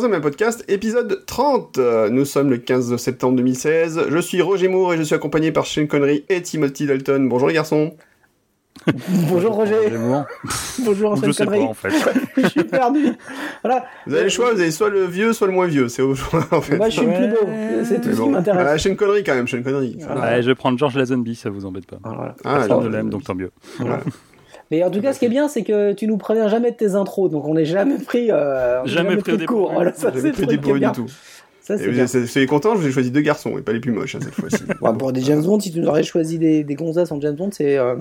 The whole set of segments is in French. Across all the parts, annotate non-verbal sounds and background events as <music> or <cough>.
troisième podcast, épisode 30. Euh, Nous sommes le 15 septembre 2016. Je suis Roger Moore et je suis accompagné par Shane Connery et Timothy Dalton. Bonjour les garçons. <laughs> Bonjour Roger. Bonjour <laughs> Je sais pas Connery. en fait. <laughs> Je suis perdu. Voilà. Vous avez le choix, vous avez soit le vieux, soit le moins vieux. C'est au choix en fait. Moi, je suis le plus beau. C'est tout Mais ce bon. qui m'intéresse. Ah, Shane Connery quand même, Shane Connery. Voilà. Ouais, je vais prendre George Lazenby, ça vous embête pas. Voilà. Ah, Personne alors, ne l'aime, donc tant mieux. voilà. Mais en tout cas, ce qui est bien, c'est que tu nous préviens jamais de tes intros, donc on n'est jamais pris. Euh, est Jamais pris au de cours. Voilà, ça, c'est fait le des bruits bien. du tout. Ça, c'est contents, je vous ai choisi deux garçons et pas les plus moches hein, cette fois-ci. Bon, pour des James Bond, si tu nous aurais choisi des, des gonzesses en James Bond, c'est. euh,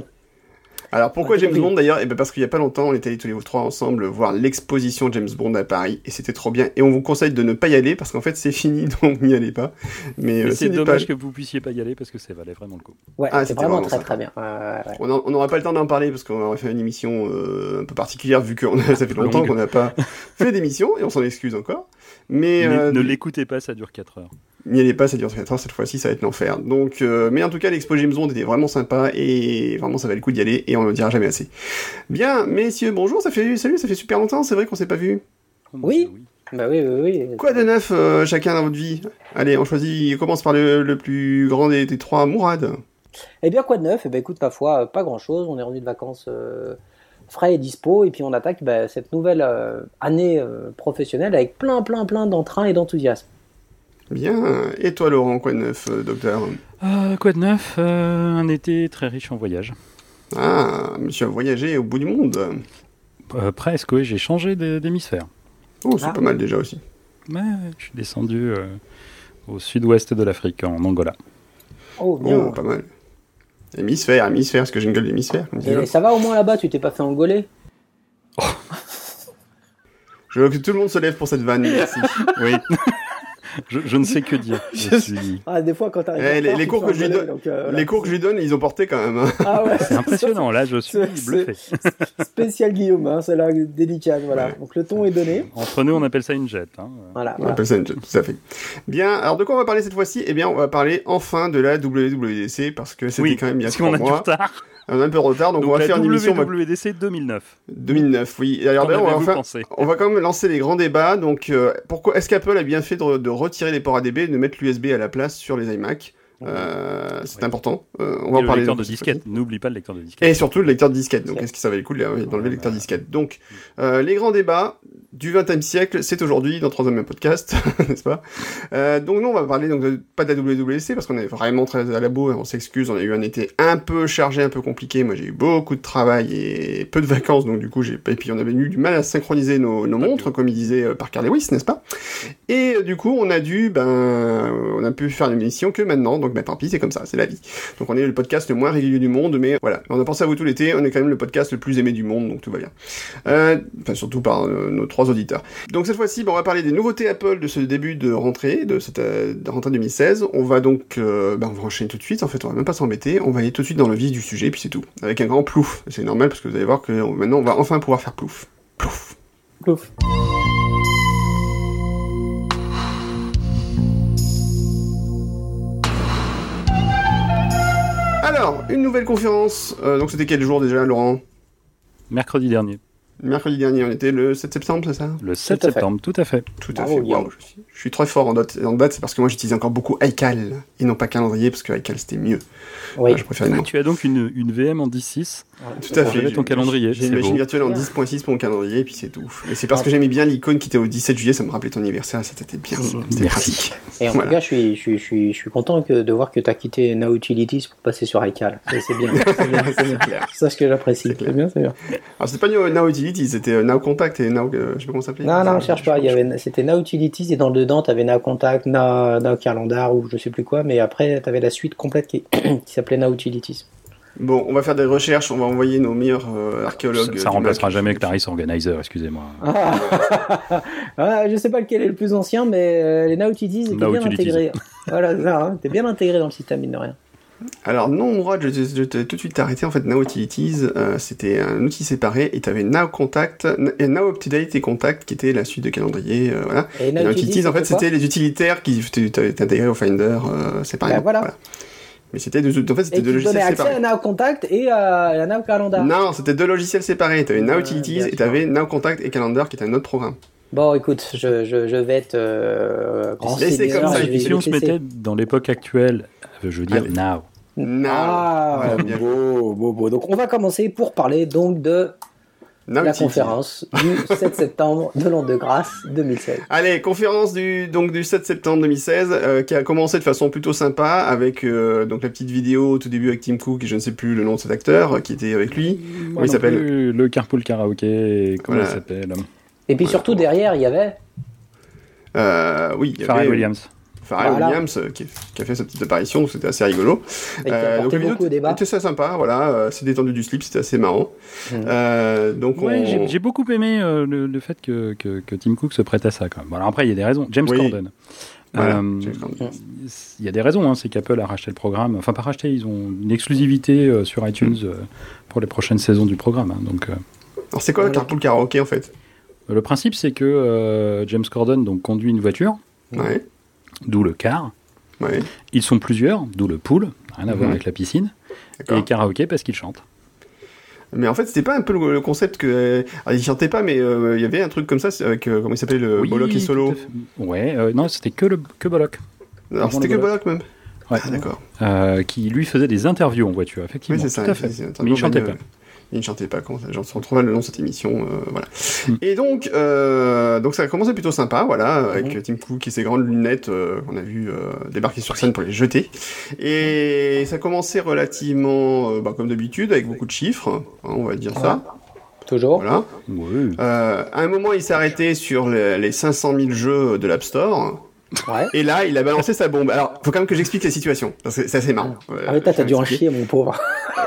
Alors pourquoi James. Bond d'ailleurs? Eh ben parce qu'il y a pas longtemps, on était allés tous les trois ensemble voir l'exposition James Bond à Paris et c'était trop bien. Et on vous conseille de ne pas y aller parce qu'en fait c'est fini, <laughs> donc n'y allez pas. Mais, Mais euh, c'est dommage pas- que vous puissiez pas y aller parce que ça valait vraiment le coup. Ouais, Ah, c'est c'était vraiment, vraiment très très bien. Ouais, ouais, ouais. On n'aura pas le temps d'en parler parce qu'on aurait fait une émission euh, un peu particulière vu que a- ça fait longtemps qu'on n'a pas <laughs> fait d'émission et on s'en excuse encore. Mais Ne- euh, ne l'écoutez pas, ça dure 4 heures. N'y allez pas, ça dure 4 heures cette fois-ci, ça va être l'enfer. Donc, euh, mais en tout cas, l'expo James Bond était vraiment sympa et vraiment ça valait le coup d'y aller et on ne le dira jamais assez. Bien, messieurs, bonjour, ça fait salut, ça fait super longtemps, c'est vrai qu'on s'est pas vu. Oh, Oui. Bah oui, oui, oui. Quoi de neuf euh, chacun dans votre vie? Allez, on choisit, on commence par le, le plus grand des, des trois, Mourad. Eh bien, quoi de neuf? Eh bien, écoute, ma foi, euh, pas grand-chose. On est revenu de vacances euh, frais et dispo, et puis on attaque bah, cette nouvelle euh, année euh, professionnelle avec plein, plein, plein d'entrain et d'enthousiasme. Bien, et toi Laurent, quoi de neuf, euh, docteur Euh, quoi de neuf Euh, Un été très riche en voyages. Ah, monsieur a voyagé au bout du monde. Euh, presque, oui, j'ai changé d'hé- d'hémisphère. Oh, c'est Ah. pas mal déjà aussi. Ouais, je suis descendu euh, au sud-ouest de l'Afrique, en Angola. Oh, bien. Oh, pas mal. Hémisphère, hémisphère, parce que j'ai une gueule d'hémisphère. l'autre. ça va au moins là-bas, tu t'es pas fait engoler Je veux que tout le monde se lève pour cette vanne, merci. <laughs> Oui. Je, je ne sais que dire. <laughs> Je suis... Ah, des fois, quand t'arrives. Eh, les- les cours que je lui donne- donc, euh. Les cours que je lui donne, ils ont porté quand même. hein. Ah ouais, C'est impressionnant, là, je <laughs> suis bluffé. Spécial Guillaume, hein, c'est là délicat, voilà. Ouais. Donc le ton est donné. Entre nous, on appelle ça une jet. Hein. Voilà. On voilà. appelle ça une joke, tout à fait. Bien, alors de quoi on va parler cette fois-ci? Eh bien, on va parler enfin de la WWDC, parce que c'était Oui, quand même a parce qu'on a du retard. On a un peu de retard, donc, Donc, on va faire une émission WWDC 2009. 2009, oui. D'ailleurs, on va pensé On va quand même lancer les grands débats. Donc, euh, pourquoi est-ce qu'Apple a bien fait de, de retirer les ports ADB et de mettre l'USB à la place sur les iMac? Euh, C'est important. Euh, on Et va en le parler lecteur de disquette. N'oublie pas le lecteur de disquette. Et surtout le lecteur de disquette. Donc, est-ce que ça valait le coup de d'enlever le lecteur disquette Donc, euh, les grands débats du XXe siècle, c'est aujourd'hui dans Troisième Podcast, <laughs> n'est-ce pas? Euh, Donc, nous, on va parler donc de- pas de la WWC parce qu'on est vraiment très à la. On s'excuse. On a eu un été un peu chargé, un peu compliqué. Moi, j'ai eu beaucoup de travail et peu de vacances. Donc, du coup, j'ai et puis on avait eu du mal à synchroniser nos, nos montres, comme il disait euh, Parker Lewis, n'est-ce pas? Et euh, du coup, on a dû, ben, on a pu faire une émission que maintenant. Donc, ben, tant pis, c'est comme ça, c'est la vie. Donc on est le podcast le moins régulier du monde, mais voilà, on a pensé à vous tout l'été, on est quand même le podcast le plus aimé du monde, donc tout va bien. Euh, enfin surtout par euh, nos trois auditeurs. Donc cette fois-ci, on va parler des nouveautés Apple de ce début de rentrée, de cette euh, rentrée 2016. On va donc, ben, on va enchaîner tout de suite, en fait on va même pas s'embêter, on va aller tout de suite dans le vif du sujet, puis c'est tout. Avec un grand plouf, c'est normal parce que vous allez voir que maintenant on va enfin pouvoir faire plouf. Plouf. Plouf. Alors, une nouvelle conférence, euh, donc c'était quel jour déjà Laurent? Mercredi dernier. Mercredi dernier, on était le 7 septembre, c'est ça? Le 7 Tout à fait. septembre, tout à fait. Tout à fait. Je, suis, je suis très fort en date. En date, c'est parce que moi j'utilise encore beaucoup iCal et non pas calendrier parce que iCal c'était mieux. Oui. Je préfère une Ah, tu as donc une, une VM en 10.6. Tout à fait. ton calendrier, J'ai une machine beau. virtuelle en Bien. 10.6 pour mon calendrier et puis c'est tout. Et c'est parce que j'aimais bien l'icône qui était au 17 juillet, ça me rappelait ton anniversaire, c'était bien. C'était pratique. Et en Voilà. tout cas, je suis, je suis, je suis, je suis content que, de voir que tu as quitté Now Utilities pour passer sur iCal. <laughs> C'est bien. C'est bien, c'est bien. C'est ça ce que j'apprécie. C'est clair. Bien, c'est bien. Alors c'était pas Now Now Utility, c'était euh, Now Contact et Now, euh, je sais pas comment ça s'appelait. Non, non, cherche pas. Il y avait, c'était Now Utilities et dans le dedans, tu avais Now Contact, Now Calendar ou je sais plus quoi. Mais après, tu avais la suite complète qui, <clears throat> qui s'appelait Now Utilities. Bon, on va faire des recherches, on va envoyer nos meilleurs euh, archéologues. Ça, remplacera Mac. jamais Clarisse Organizer, excusez-moi. Ah. <laughs> Ah, je sais pas lequel est le plus ancien, mais euh, les Now Utilities étaient bien Utilities. intégrés. voilà, ça, hein, t'es bien intégré dans le système, mine de rien. Alors non, Mourad, je, je t'ai tout de suite arrêté. En fait, Now Utilities, euh, c'était un outil séparé et t'avais Now Contact, et Now Up to Date et Contact qui était la suite de calendrier. euh, voilà. Et Et Now Utilities, en fait, c'était les utilitaires qui étaient intégrés au Finder euh, séparément. Ben voilà. Mais c'était deux, en fait, Et c'était deux logiciels donnait accès séparés. à Now Contact et à, Now Calendar. Non, c'était deux logiciels séparés. T'avais Now Euh, Utilities bien et sûr. t'avais Now Contact et Calendar qui était un autre programme. Bon, écoute, je, je, je vais être euh, comme ça, Et si on se mettait dans l'époque actuelle, je veux dire Allez. now. Non. Ah, Voilà, bien joué. beau, beau, beau. Donc, on va commencer pour parler donc de Non, la conférence du <laughs> 7 septembre de l'an de grâce 2016. Allez, conférence du donc du 7 septembre 2016 euh, qui a commencé de façon plutôt sympa avec euh, donc la petite vidéo au tout début avec Tim Cook et je ne sais plus le nom de cet acteur euh, qui était avec lui. Moi il s'appelle Le Carpool Karaoke, comment Voilà. il s'appelle? Et puis surtout, derrière, il y avait Euh, oui, il y Pharrell avait Williams. Pharrell Voilà. Williams euh, qui, qui a fait sa petite apparition, donc c'était assez rigolo. et Euh, donc la vidéo était assez sympa, voilà, euh, c'est détendu du slip, c'était assez marrant. Mhm. Euh, donc Ouais, on... j'ai- j'ai beaucoup aimé euh, le, le fait que, que, que Tim Cook se prête à ça quand même. Bon, alors après, il y a des raisons. James Oui. Corden. Voilà, Euh, il y a des raisons, hein, c'est qu'Apple a racheté le programme. Enfin, pas racheté, ils ont une exclusivité euh, sur iTunes euh, pour les prochaines saisons du programme. hein. donc, euh, Alors c'est quoi Voilà. Carpool Karaoke en fait? Le principe, c'est que euh, James Corden donc, conduit une voiture, Ouais, d'où le car. Ils sont plusieurs, d'où le pool, rien à voir Mhm. avec la piscine. Et karaoké parce qu'ils chantent. Mais en fait, c'était pas un peu le, concept que. Alors, il chantait pas, mais euh, il y avait un truc comme ça avec. euh, comment il s'appelait le Oui, Bollock et Solo. Ouais, euh, non, c'était que, le, que Bollock. Alors c'était que Bollock même Ouais. Ah, d'accord. Qui lui faisait des interviews en voiture, effectivement. Oui, c'est ça. Tout à fait. Mais il chantait pas. Il ne chantait pas, quand j'en retrouve le nom de cette émission, euh, voilà. Mm. Et donc, euh, donc ça a commencé plutôt sympa, voilà, avec Mhm. Tim Cook et ses grandes lunettes euh, qu'on a vu débarquer sur scène pour les jeter. Et ça a commencé relativement, bah, comme d'habitude, avec beaucoup de chiffres, hein, on va dire ça. Toujours. Voilà. Euh, à un moment, il s'est arrêté sur les, les 500 000 jeux de l'App Store. Ouais. Et là, il a balancé sa bombe. Alors, faut quand même que j'explique la situation. C'est assez marrant. Ah, mais je t'as dû en chier, mon pauvre.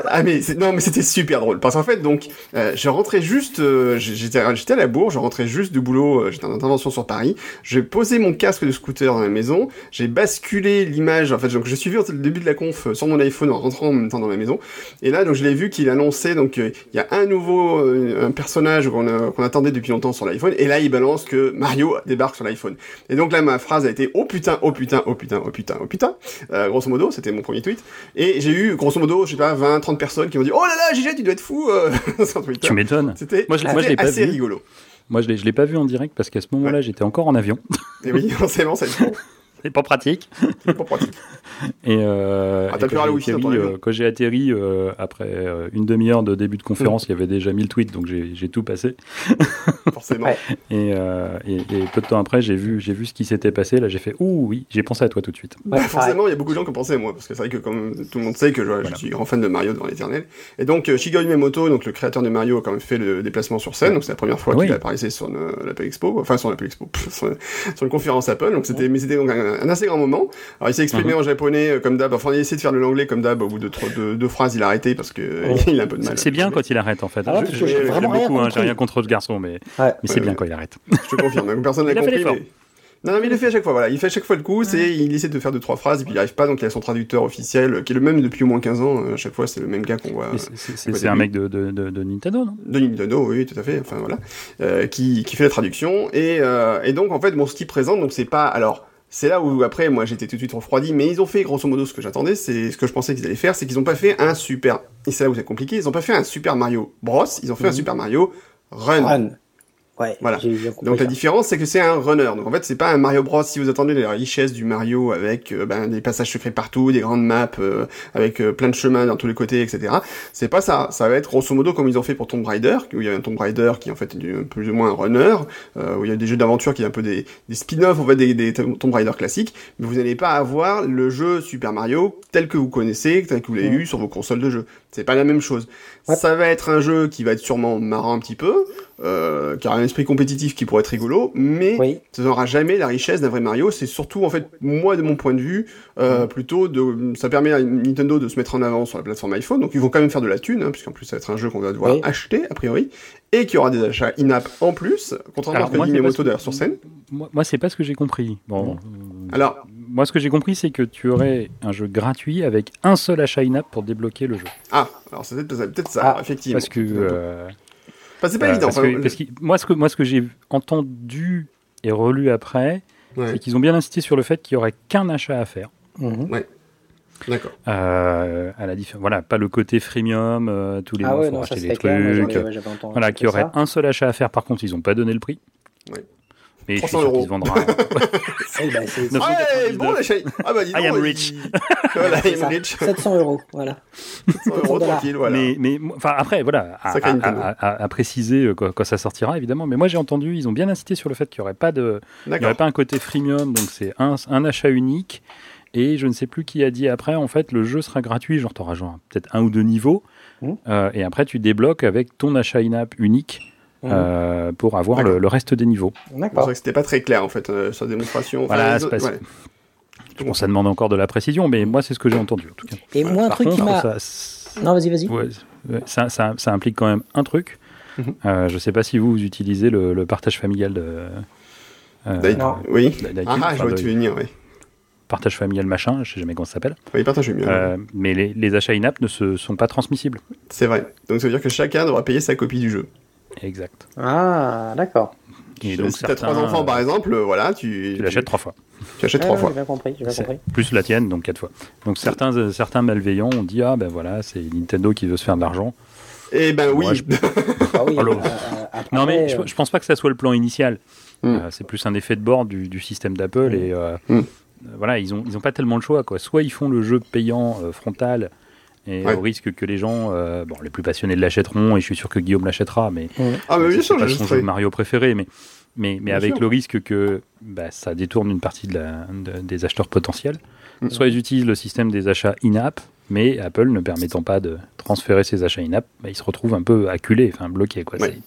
Ah mais non mais c'était super drôle parce qu'en fait donc euh, je rentrais juste euh, j'étais j'étais à la bourre je rentrais juste du boulot euh, j'étais en intervention sur Paris j'ai posé mon casque de scooter dans la maison j'ai basculé l'image en fait donc j'ai suivi le début de la conf euh, sur mon iPhone en rentrant en même temps dans la maison et là donc je l'ai vu qu'il annonçait donc euh, il y a un nouveau euh, un personnage qu'on attendait depuis longtemps sur l'iPhone et là il balance que Mario débarque sur l'iPhone et donc là ma phrase été oh putain oh putain oh putain oh putain oh putain Euh, grosso modo c'était mon premier tweet et j'ai eu, grosso modo, je sais pas, 20, 30 personnes qui m'ont dit « Oh là là, GG, tu dois être fou euh, <laughs> sur Twitter. Tu m'étonnes. C'était Moi, je l'ai- moi, je c'était l'ai pas assez vu. rigolo. Moi, je l'ai, je l'ai pas vu en direct parce qu'à ce moment-là, j'étais encore en avion. Et oui, <laughs> forcément, ça a <laughs> été C'est pas pratique. pour pratique. <laughs> Et, euh, Ah, t'as et pu quand j'ai dans atterri, euh, quand j'ai atterri euh, après euh, une demi-heure de début de conférence, il y avait déjà 1000 tweets, donc j'ai, j'ai tout passé. <laughs> Forcément. Et, euh, et, et peu de temps après, j'ai vu, j'ai vu ce qui s'était passé. Là, j'ai fait ouh oui, j'ai pensé à toi tout de suite. Bah, Ouais, forcément, il y a beaucoup de gens qui ont pensé à moi, parce que c'est vrai que comme tout le monde sait que je, suis grand fan de Mario dans l'éternel. Et donc, euh, Shigeru Miyamoto, donc le créateur de Mario, a quand même fait le déplacement sur scène, donc c'est la première fois Oui. qu'il apparaissait sur l'Apple Expo, enfin sur l'Apple Expo, pff, <laughs> sur, sur une conférence Apple, donc c'était, mais c'était donc un, un assez grand moment. Alors il s'est exprimé en japonais euh, comme d'hab, enfin il a essayé de faire de l'anglais comme d'hab, au bout de deux phrases, il a arrêté parce que Ouais. <laughs> il a un peu de mal. C'est, bien quand il arrête en fait. Ah Je- je- vraiment beaucoup, hein, j'ai rien contre ce garçon, mais, Ouais. mais c'est bien quand il arrête. Je te confirme, donc personne n'a compris. Non, non, mais il le fait à chaque fois, voilà. Il fait à chaque fois le coup, c'est, il essaie de faire deux, trois phrases, et puis il arrive pas, donc il a son traducteur officiel, qui est le même depuis au moins 15 ans, euh, à chaque fois, c'est le même gars qu'on voit. C'est, un mec de, de, de, de Nintendo, non? De Nintendo, oui, tout à fait, enfin voilà, euh, qui, qui fait la traduction, et, euh, et donc en fait, bon, ce qu'il présente, donc c'est pas, alors, c'est là où après, moi j'étais tout de suite refroidi, mais ils ont fait grosso modo ce que j'attendais, c'est ce que je pensais qu'ils allaient faire, c'est qu'ils ont pas fait un super, et c'est là où c'est compliqué, ils ont pas fait un Super Mario Bros, ils ont fait un Mhm. Super Mario Run. Run. Ouais, Voilà. Donc la différence, c'est que c'est un runner. Donc en fait, c'est pas un Mario Bros. Si vous attendez les richesses du Mario avec euh, ben, des passages secrets partout, des grandes maps euh, avec euh, plein de chemins dans tous les côtés, etc. C'est pas ça. Ça va être grosso modo comme ils ont fait pour Tomb Raider, où il y a un Tomb Raider qui en fait est du- plus ou moins un runner, euh, où il y a des jeux d'aventure qui est un peu des, des spin-offs en fait des, des Tomb Raider classiques. Mais vous n'allez pas avoir le jeu Super Mario tel que vous connaissez, tel que vous l'avez eu sur vos consoles de jeu. C'est pas la même chose. Ouais. Ça va être un jeu qui va être sûrement marrant un petit peu, euh, qui esprit compétitif qui pourrait être rigolo, mais Oui. ça n'aura jamais la richesse d'un vrai Mario. C'est surtout, en fait, moi, de mon point de vue, euh, plutôt de, ça permet à Nintendo de se mettre en avant sur la plateforme iPhone. Donc, ils vont quand même faire de la thune, hein, puisqu'en plus, ça va être un jeu qu'on va devoir Oui. acheter, a priori, et qui aura des achats in-app en plus, contrairement Alors, à ce que Miyamoto d'ailleurs sur scène. Moi, moi c'est pas ce que j'ai compris. Bon, euh, Alors, moi, ce que j'ai compris, c'est que tu aurais un jeu gratuit avec un seul achat in-app pour débloquer le jeu. ah, alors c'est peut-être peut-être ça, Ah, effectivement. Parce que, euh, Enfin, c'est pas euh, évident. parce enfin, que- parce que- moi, ce que moi, ce que j'ai entendu et relu après, ouais, c'est qu'ils ont bien insisté sur le fait qu'il y aurait qu'un achat à faire. Mhm. d'accord. Euh, à la diffé- voilà, pas le côté freemium, euh, tous les Ah mois ouais, faut non, ça racheter des clair. trucs. j'avais- j'avais entendu Voilà, qu'il y aurait ça. un seul achat à faire. Par contre, ils n'ont pas donné le prix. Ouais. Mais je suis 300 sûr qu'il euros. se vendra. Ah, <laughs> ouais, 999. bon, la chaîne. Ah bah dis I donc, am il- rich. <laughs> Voilà, I am rich. 700 euros, voilà. 100 euros tranquille, voilà. Mais, mais enfin après voilà à, à- à- à- à préciser euh, quand, quand ça sortira évidemment. Mais moi j'ai entendu ils ont bien insisté sur le fait qu'il n'y aurait pas de il n'y aurait pas un côté freemium donc c'est un, un achat unique et je ne sais plus qui a dit après en fait le jeu sera gratuit genre t'auras genre peut-être un ou deux niveaux Mhm. euh, et après tu débloques avec ton achat in-app unique Mhm. euh, pour avoir le, reste des niveaux. D'accord. c'était pas très clair en fait euh, sa démonstration. Voilà, Enfin, c'est pas- ouais. Bon, ça demande encore de la précision mais moi c'est ce que j'ai entendu en tout cas. Et moi, un Par truc qui m'a. Non, vas-y, vas-y. Ouais, ça, ça- ça implique quand même un truc. Mhm. Euh, je sais pas si vous, vous utilisez le, le partage familial de. euh, Non. Oui. Ah, ah, je vois de- tu veux venir, oui. partage familial machin, je sais jamais comment ça s'appelle. Oui, partagez mieux. Euh, mais les, les achats in-app ne se, sont pas transmissibles. C'est vrai. Donc ça veut dire que chacun devra payer sa copie du jeu. Exact. Ah, d'accord. Et si donc t'as certains, trois enfants euh, par exemple, euh, voilà, tu, tu l'achètes trois fois. Tu achètes trois fois. J'ai bien compris, j'ai bien C'est- compris. Plus la tienne, donc quatre fois. Donc certains, euh, certains malveillants ont dit ah ben voilà c'est Nintendo qui veut se faire de l'argent. Eh ben oui. Moi, je- <laughs> Ah oui, Alors, euh, euh, après, Non mais je, euh, je pense pas que ça soit le plan initial. Mm. Euh, c'est plus un effet de bord du, du système d'Apple Mm. et euh, Mm. euh, voilà ils ont ils ont pas tellement le choix quoi. Soit ils font le jeu payant euh, frontal et Ouais. au risque que les gens euh, bon les plus passionnés l'achèteront et je suis sûr que Guillaume l'achètera mais Ah bah bien c'est sûr, pas son jeu de Mario préféré mais mais, mais avec sûr. le risque que bah, ça détourne une partie de la, de- des acheteurs potentiels. Soit ils utilisent le système des achats in-app, mais Apple ne permettant pas de transférer ses achats in-app, bah, ils se retrouvent un peu acculés, enfin bloqués. Quoi. Ouais.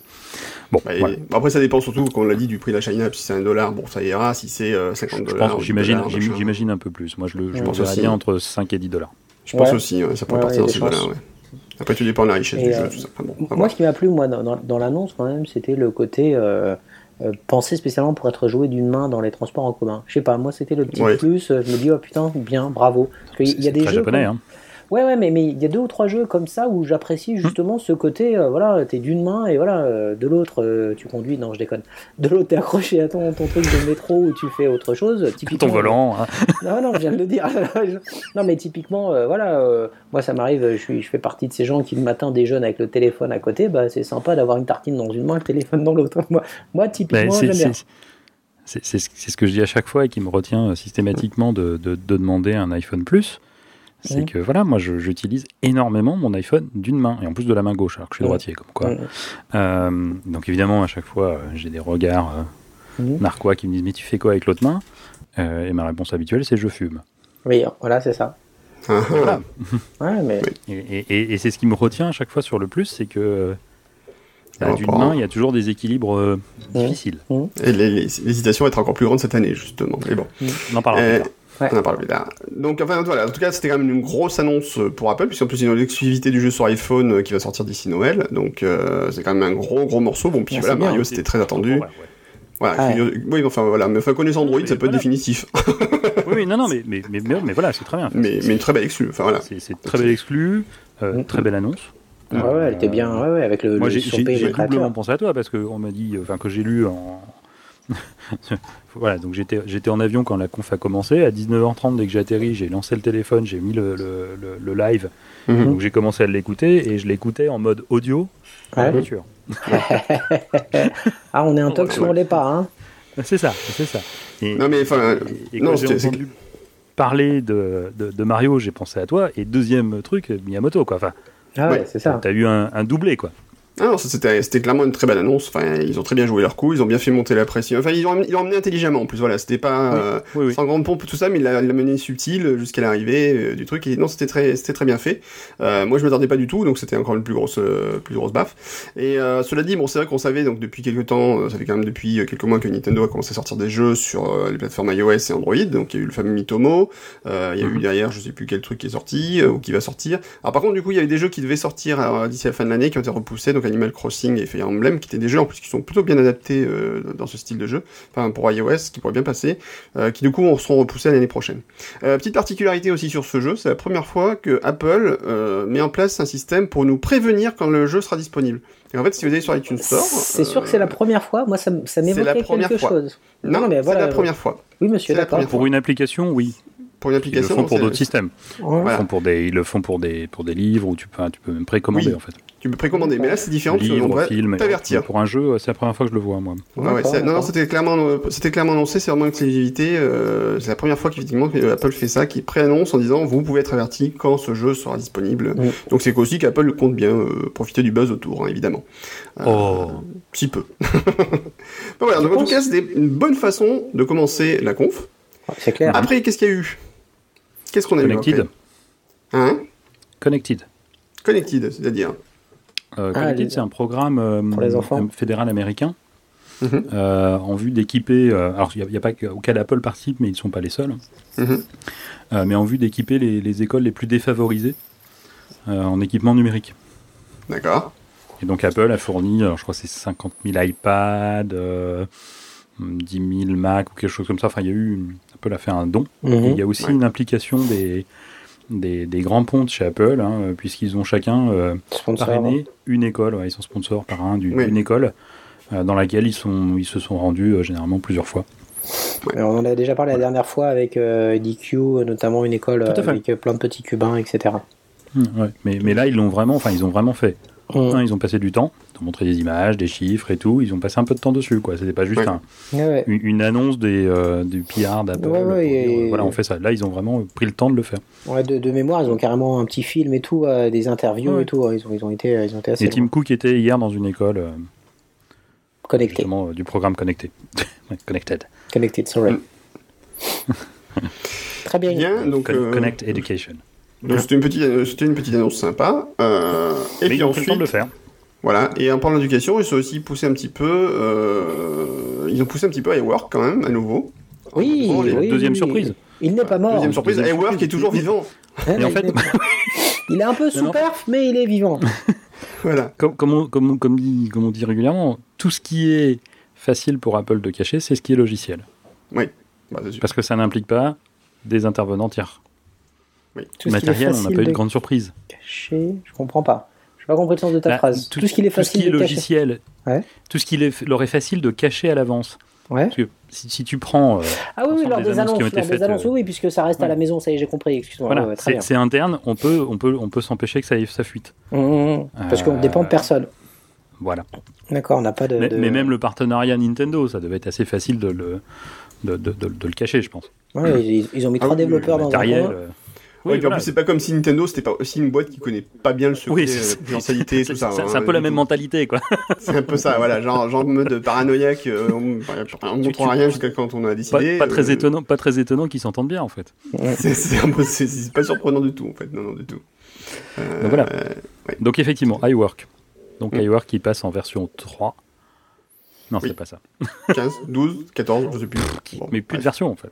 Bon, Bah, voilà. après ça dépend surtout, comme on l'a dit, du prix d'achat in-app. Si c'est un dollar, bon ça ira. Si c'est euh, 50 Je dollars, j'imagine, 10 dollars, j'im- machin. j'imagine un peu plus. Moi, je le, je le pense aussi. bien entre 5 et 10 dollars. Je pense Ouais. aussi, ouais, ça pourrait Ouais, partir dans des ces là chances. ouais. Après tout dépend de la richesse Et, du euh, jeu, tout ça. Enfin, bon, à Moi, voir. ce qui m'a plu, moi, dans, dans- dans l'annonce, quand même, c'était le côté euh, euh, pensé spécialement pour être joué d'une main dans les transports en commun. Je sais pas, moi, c'était le petit Ouais. plus. euh, Je me dis, oh putain, bien, bravo. Parce qu'il C'est y a des très jeux. japonais. comme- Hein. Ouais, ouais, mais mais il y a deux ou trois jeux comme ça où j'apprécie justement ce côté, euh, voilà, t'es d'une main et voilà, euh, de l'autre, euh, tu conduis, non, je déconne. De l'autre, t'es accroché à ton, ton truc de métro où tu fais autre chose. Typiquement, Ton volant. hein. <laughs> Non, non, je viens de le dire. <laughs> non, mais typiquement, euh, voilà, moi ça m'arrive, je, suis, je fais partie de ces gens qui le matin déjeunent avec le téléphone à côté, bah, c'est sympa d'avoir une tartine dans une main, le téléphone dans l'autre. <laughs> Moi, moi Ben, typiquement, j'aime bien. c'est- ce- que je dis à chaque fois et qui me retient systématiquement de, de- de demander un iPhone Plus. C'est Mhm. que voilà, moi j'utilise énormément mon iPhone d'une main et en plus de la main gauche, alors que je suis droitier, comme quoi. Euh, donc évidemment, à chaque fois, euh, j'ai des regards euh, Mhm. narquois qui me disent Mais tu fais quoi avec l'autre main? Euh, Et ma réponse habituelle, c'est Je fume. Oui, voilà, c'est ça. Ah, ah. Voilà. <laughs> Ouais, mais Et, et- et- et c'est ce qui me retient à chaque fois sur le plus, c'est que bah, d'une main, il y a toujours des équilibres euh, Mhm. difficiles. Et l'hésitation va être encore plus grande cette année, justement. Mais bon. On en parlera Euh, plus tard. Ouais. On en parle plus tard. Donc, enfin, voilà. En tout cas, c'était quand même une grosse annonce euh, pour Apple, puisqu'en plus, il y a l'exclusivité du jeu sur iPhone euh, qui va sortir d'ici Noël. Donc, euh, c'est quand même un gros, gros morceau. Bon, puis Ouais, voilà. Mario, c'était très attendu. Ouais, ouais. Voilà. Ouais. euh, oui, enfin, voilà. Mais enfin, connaissant Android, Mais ça peut être définitif. <laughs> Oui, non, non, mais, mais, mais, mais, mais voilà, c'est très bien. mais, mais une très belle exclue. Enfin, voilà. C'est très belle exclu, euh, Mhm. très belle annonce. ouais, ouais, elle était bien, ouais, ouais, avec le, Moi, j'ai on doublement pensé à toi parce qu'on m'a dit, enfin, que j'ai lu en. <laughs> voilà, donc j'étais j'étais en avion quand la conf a commencé. À 19h30, dès que j'ai atterri, j'ai lancé le téléphone, j'ai mis le, le, le- le live, Mhm. donc j'ai commencé à l'écouter et je l'écoutais en mode audio dans la Ouais. voiture. <laughs> Ah, on est un toc Ouais. sur les pas, hein. C'est ça, c'est ça. Et, Non, mais enfin, et- et non, entendu parler de, de, de Mario, j'ai pensé à toi. Et deuxième truc, Miyamoto, quoi. Enfin, Ah ouais, Ouais. c'est ça. t'as eu un, un doublé, quoi. Ah non, ça, c'était c'était clairement une très belle annonce. Enfin, ils ont très bien joué leur coup, ils ont bien fait monter la pression. Enfin, ils l'ont emmené, ils l'ont emmené intelligemment en plus. Voilà, c'était pas Oui. euh, Oui, oui. sans grande pompe tout ça, mais il l'a mené subtil jusqu'à l'arrivée euh, du truc. Et non, c'était très, c'était très bien fait. Euh, moi, je m'attendais pas du tout, donc c'était encore une plus grosse, euh, plus grosse baffe. Et euh, cela dit, bon, c'est vrai qu'on savait donc depuis quelques temps, euh, ça fait quand même depuis euh, quelques mois que Nintendo a commencé à sortir des jeux sur euh, les plateformes iOS et Android. Donc il y a eu le fameux Mitomo, euh, il y a eu Mhm. derrière, je sais plus quel truc qui est sorti euh, ou qui va sortir. Alors par contre, du coup, il y avait des jeux qui devaient sortir euh, d'ici la fin de l'année qui ont été repoussés, donc Animal Crossing et Fire Emblem, qui étaient des jeux en plus qui sont plutôt bien adaptés euh, dans ce style de jeu, enfin pour iOS, qui pourrait bien passer, euh, qui du coup seront repoussés l'année prochaine. Euh, petite particularité aussi sur ce jeu, c'est la première fois que Apple euh, met en place un système pour nous prévenir quand le jeu sera disponible. Et en fait, si vous allez sur iTunes Store, C'est sûr que c'est la première fois. Moi, ça, ça c'est la m'évoquait première quelque fois. chose. Non, mais c'est voilà. la première fois. Oui, monsieur, c'est la d'accord. Pour une application, oui. Pour une Ils le application. font pour d'autres systèmes. Ouais. Ils, Voilà. font pour des, ils le font pour des, pour des livres ou tu peux, tu peux même précommander Oui. en fait. Tu peux précommander, mais là c'est différent devrait films. t'avertir. Pour un jeu, c'est la première fois que je le vois moi. Ouais, ouais, non, non, c'était clairement, c'était clairement annoncé, c'est vraiment une exclusivité. euh, c'est la première fois qu'effectivement que Apple fait ça, qui préannonce en disant vous pouvez être averti quand ce jeu sera disponible. Donc c'est aussi qu'Apple compte bien euh, profiter du buzz autour, hein, évidemment. Euh, Oh. Si peu. <laughs> Bon, voilà, donc en tout cas c'était une bonne façon de commencer la conf. C'est clair. Après, qu'est-ce qu'il y a eu? Qu'est-ce qu'on a eu Connected. après Hein Connected. Connected, c'est-à-dire. Euh, Ah, Connected, c'est un programme euh, fédéral américain Mhm. euh, en vue d'équiper. euh, alors, il n'y a, pas que- auquel Apple participe, mais ils ne sont pas les seuls. Mhm. Euh, mais en vue d'équiper les, les écoles les plus défavorisées euh, en équipement numérique. D'accord. Et donc Apple a fourni, alors je crois que c'est 50 000 iPads, euh, 10 000 Mac ou quelque chose comme ça. Enfin, il y a eu, une- Apple a fait un don. Mhm. il y a aussi Ouais. une implication des, des, des grands pontes chez Apple, hein, puisqu'ils ont chacun euh, Sponsor. parrainé une école. Ouais, ils sont sponsors par un d'une Oui. école euh, dans laquelle ils, sont, ils se sont rendus euh, généralement plusieurs fois. On en a déjà parlé la dernière fois avec euh, DQ, notamment une école avec euh, plein de petits cubains, etc. Ouais. mais, mais là, ils l'ont vraiment, enfin, ils ont vraiment fait. Un, ils ont passé du temps, ils ont montré des images, des chiffres et tout. Ils ont passé un peu de temps dessus, quoi. C'était pas juste Ouais. un- Ouais, ouais. une, une annonce des, euh, du PR d'Apple. Ouais, ouais, pour dire, et- euh, Voilà, on fait ça. Là, ils ont vraiment pris le temps de le faire. Ouais, de, de mémoire, ils ont carrément un petit film et tout, euh, des interviews Ouais. et tout. Ils ont, ils ont été, ils ont été assez Et Tim Cook était hier dans une école, euh, euh, du programme Connecté. <laughs> Connected. Connected, sorry. <laughs> Très bien. Bien, donc. Con- euh, Connect Education. donc c'était une petite, c'était une petite annonce sympa. Euh, et Mais puis ils ont pris le temps ensuite, de le faire. Voilà, et en parlant d'éducation, ils ont aussi poussé un petit peu, euh, ils ont poussé un petit peu iWork quand même, à nouveau. Oui, les- oui, deuxième oui. surprise. Il n'est pas mort. Deuxième surprise, Deuxième est toujours vivant. Ouais, Et en il fait, est- <laughs> il est un peu non. sous-perf, mais il est vivant. <laughs> Voilà. comme, comme, on, comme, comme dit, comme on dit régulièrement, tout ce qui est facile pour Apple de cacher, c'est ce qui est logiciel. Bah, c'est sûr. Parce que ça n'implique pas des intervenants tiers. Tout est Matériel, on n'a pas eu de de grande surprise. cacher, je comprends pas. Je n'ai pas compris le sens de ta Bah, phrase. Tout, ce qui est tout ce facile qui est de cacher. logiciel, Ouais. tout ce qui est- leur est facile de cacher à l'avance. Ouais. Parce que si, si tu prends, euh, Ah oui, oui, lors des des annonces annonces, qui ont été lors des faites, annonces, euh, oui, puisque ça reste à la maison, ça y est, j'ai compris, excuse-moi. voilà, ouais, c'est interne, on peut, on peut, on peut s'empêcher que ça, ça fuite. Mmh, mmh. Parce qu'on Euh, dépend de personne. Voilà. D'accord, on n'a pas de. Mais, de- mais même le partenariat Nintendo, ça devait être assez facile de le, de, de- de- le cacher, je pense. Ouais, ils, ils ont mis Ah trois oui, développeurs Le dans un matériel. coin. euh, Oui, oui, puis en voilà. plus, c'est pas comme si Nintendo, c'était pas aussi une boîte qui connaît pas bien le secret, Oui, euh, <laughs> tout ça. c'est- hein, un peu la même coup. mentalité, quoi. <laughs> C'est un peu ça, voilà, genre, genre mode paranoïaque, euh, on, <laughs> on tu- rien jusqu'à quand on a décidé. pas très euh, étonnant, pas très étonnant qu'ils s'entendent bien, en fait. C'est pas surprenant du tout, en fait, non, non, du tout. Euh, Donc voilà. euh, Donc effectivement, iWork. Donc Mm. iWork qui passe en version 3. Non, Oui. c'est pas ça. 15, 12, 14, je sais plus. Bon, Mais plus de version, en fait.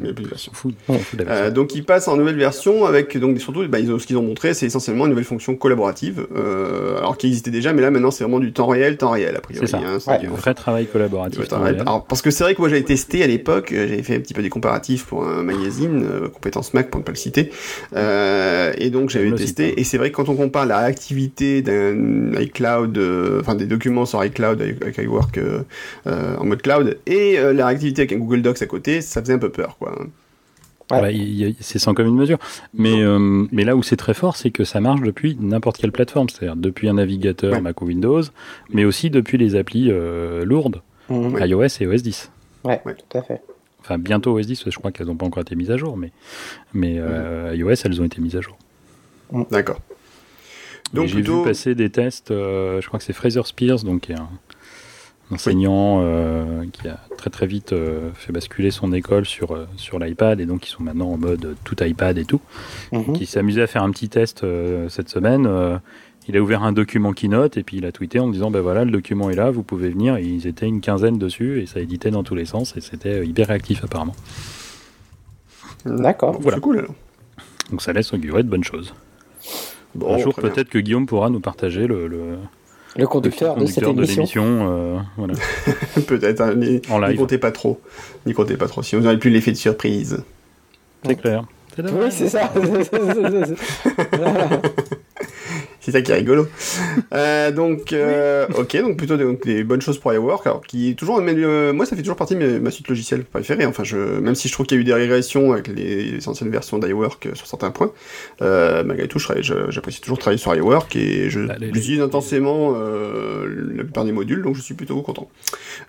Mais plus de On version. s'en fout, on s'en fout de la version. Euh, donc ils passent en nouvelle version avec donc surtout bah, ils ont, ce qu'ils ont montré c'est essentiellement une nouvelle fonction collaborative euh, alors qui existait déjà mais là maintenant c'est vraiment du temps réel temps réel a priori C'est ça. hein, Ouais. du- vrai travail collaboratif. temps réel. Alors, parce que c'est vrai que moi j'avais testé à l'époque euh, j'avais fait un petit peu des comparatifs pour un magazine euh, compétences Mac pour ne pas le citer euh, et donc j'avais testé hein. et c'est vrai que quand on compare la réactivité d'un iCloud euh, enfin des documents sur iCloud avec, iWork euh, euh, en mode cloud et euh, la réactivité avec un Google Docs à côté ça faisait un peu peur quoi Ouais. Bah, c'est sans commune mesure. Mais, euh, mais là où c'est très fort, c'est que ça marche depuis n'importe quelle plateforme. C'est-à-dire depuis un navigateur Ouais. Mac ou Windows, mais aussi depuis les applis euh, lourdes. Ouais. iOS et OS 10. Ouais, Ouais. tout à fait. Enfin, bientôt OS 10, je crois qu'elles n'ont pas encore été mises à jour, mais, mais euh, iOS, elles ont été mises à jour. d'accord Donc j'ai plutôt vu passer des tests, euh, je crois que c'est Fraser Spears, donc qui est un, un enseignant euh, qui a très très vite euh, fait basculer son école sur, euh, sur l'iPad et donc ils sont maintenant en mode tout iPad et tout. Mhm. Qui s'est amusé à faire un petit test cette semaine. il a ouvert un document Keynote et puis il a tweeté en disant ben voilà le document est là, vous pouvez venir. Et ils étaient une quinzaine dessus et ça éditait dans tous les sens et c'était hyper réactif apparemment. D'accord. Voilà. c'est cool Donc ça laisse augurer de bonnes choses. Bon, un jour peut-être que Guillaume pourra nous partager le, le, Le conducteur, le de cette émission. l'émission. euh, voilà, <laughs> Peut-être, hein, n'y comptez pas trop. N'y comptez pas trop. Sinon, vous n'aurez plus l'effet de surprise. C'est clair. Oui, c'est ça. <laughs> Voilà. C'est ça qui est rigolo. <laughs> Euh, donc, euh, ok, donc plutôt des, donc, des bonnes choses pour iWork, alors qui est toujours, mais, euh, moi ça fait toujours partie de ma, suite logicielle préférée. Enfin, je, même si je trouve qu'il y a eu des régressions avec les, les anciennes versions d'iWork sur certains points, euh, malgré tout, j'apprécie toujours travailler sur iWork et je Bah, j'utilise intensément euh, la plupart des modules, donc je suis plutôt content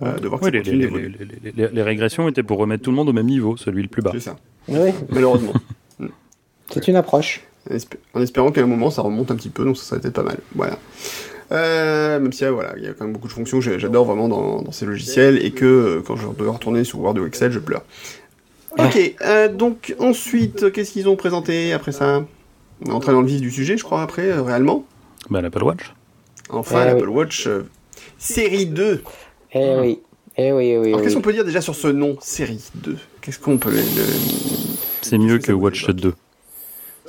euh, de voir que Ouais, ça les, continue les- d'évoluer. les- les- les- les régressions étaient pour remettre tout le monde au même niveau, celui le plus bas. C'est ça, Oui, malheureusement. <laughs> c'est une approche. En espé- en espérant qu'à un moment ça remonte un petit peu, donc ça serait peut-être pas mal. Voilà. Euh, même si euh, voilà, il y a quand même beaucoup de fonctions que j'adore vraiment dans, dans ces logiciels et que euh, quand je dois retourner sur Word ou Excel, je pleure. Ok, euh, donc ensuite, qu'est-ce qu'ils ont présenté après ça? On est entré dans le vif du sujet, je crois, après, euh, réellement. Bah, l'Apple Watch. Enfin, Eh l'Apple Watch euh, série 2. Eh oui, eh oui, eh oui. Alors oui. qu'est-ce qu'on peut dire déjà sur ce nom, série 2 Qu'est-ce qu'on peut... le- C'est mieux que que Watch vous évoque 2.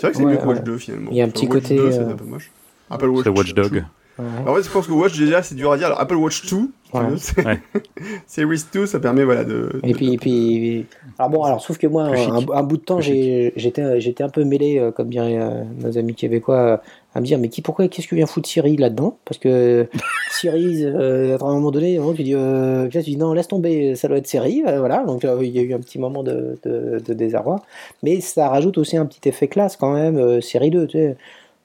C'est vrai que c'est Ouais, mieux que Watch ouais. 2 finalement. Il y a un Enfin, petit Watch côté, 2, c'est euh, un peu moche. Apple Watch C'est Watch 2. Dog. Ouais. En fait, je pense que Watch déjà c'est dur à dire. Alors, Apple Watch 2, Ouais. c'est- Ouais. <laughs> Series 2, ça permet voilà de. Et puis, et puis, alors bon, alors sauf que moi, un, un bout de temps, j'étais, j'étais un peu mêlé, euh, comme diraient euh, nos amis québécois, à me dire, mais qui, pourquoi, qu'est-ce que vient foutre Siri là-dedans? Parce que <laughs> Siri, euh, à un moment donné, vraiment, tu dis, euh, tu dis, non, laisse tomber, ça doit être Siri, euh, voilà. Donc euh, il y a eu un petit moment de, de, de désarroi, mais ça rajoute aussi un petit effet classe quand même, euh, Série 2, tu sais.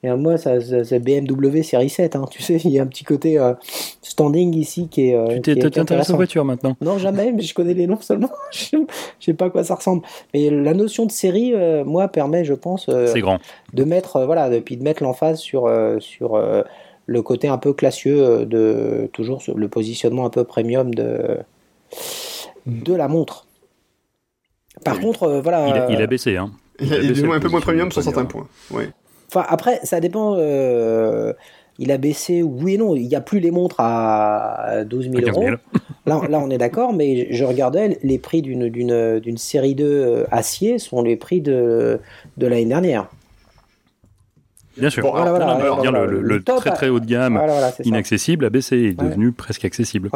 Et euh, moi, ça, ça- c'est BMW série 7, hein, tu sais, il y a un petit côté euh, standing ici qui est. euh, Tu est t'intéresses aux voitures maintenant. Non, jamais, mais je connais les noms seulement. <laughs> je sais pas à quoi ça ressemble. Mais la notion de série, euh, moi, permet, je pense, euh, C'est grand. de mettre, euh, voilà, de, puis de mettre l'emphase sur, euh, sur euh, le côté un peu classieux de toujours le positionnement un peu premium de de la montre. Par Oui. contre, euh, voilà. Il a, il a baissé. Hein. Il est baissé le moins un peu moins premium sur certains points. Ouais. Enfin, après, ça dépend. euh, il a baissé, oui et non. Il n'y a plus les montres à 12 000 À 15 euros. 000. Là, là, on est d'accord, mais je regardais les prix d'une, d'une, d'une série 2 euh, acier sont les prix de, de l'année dernière. Bien sûr. Bon, Voilà, voilà, Non, dire, le, le- le le top, très très haut de gamme, Voilà, voilà, c'est ça. inaccessible, a baissé, est Ouais. devenu presque accessible.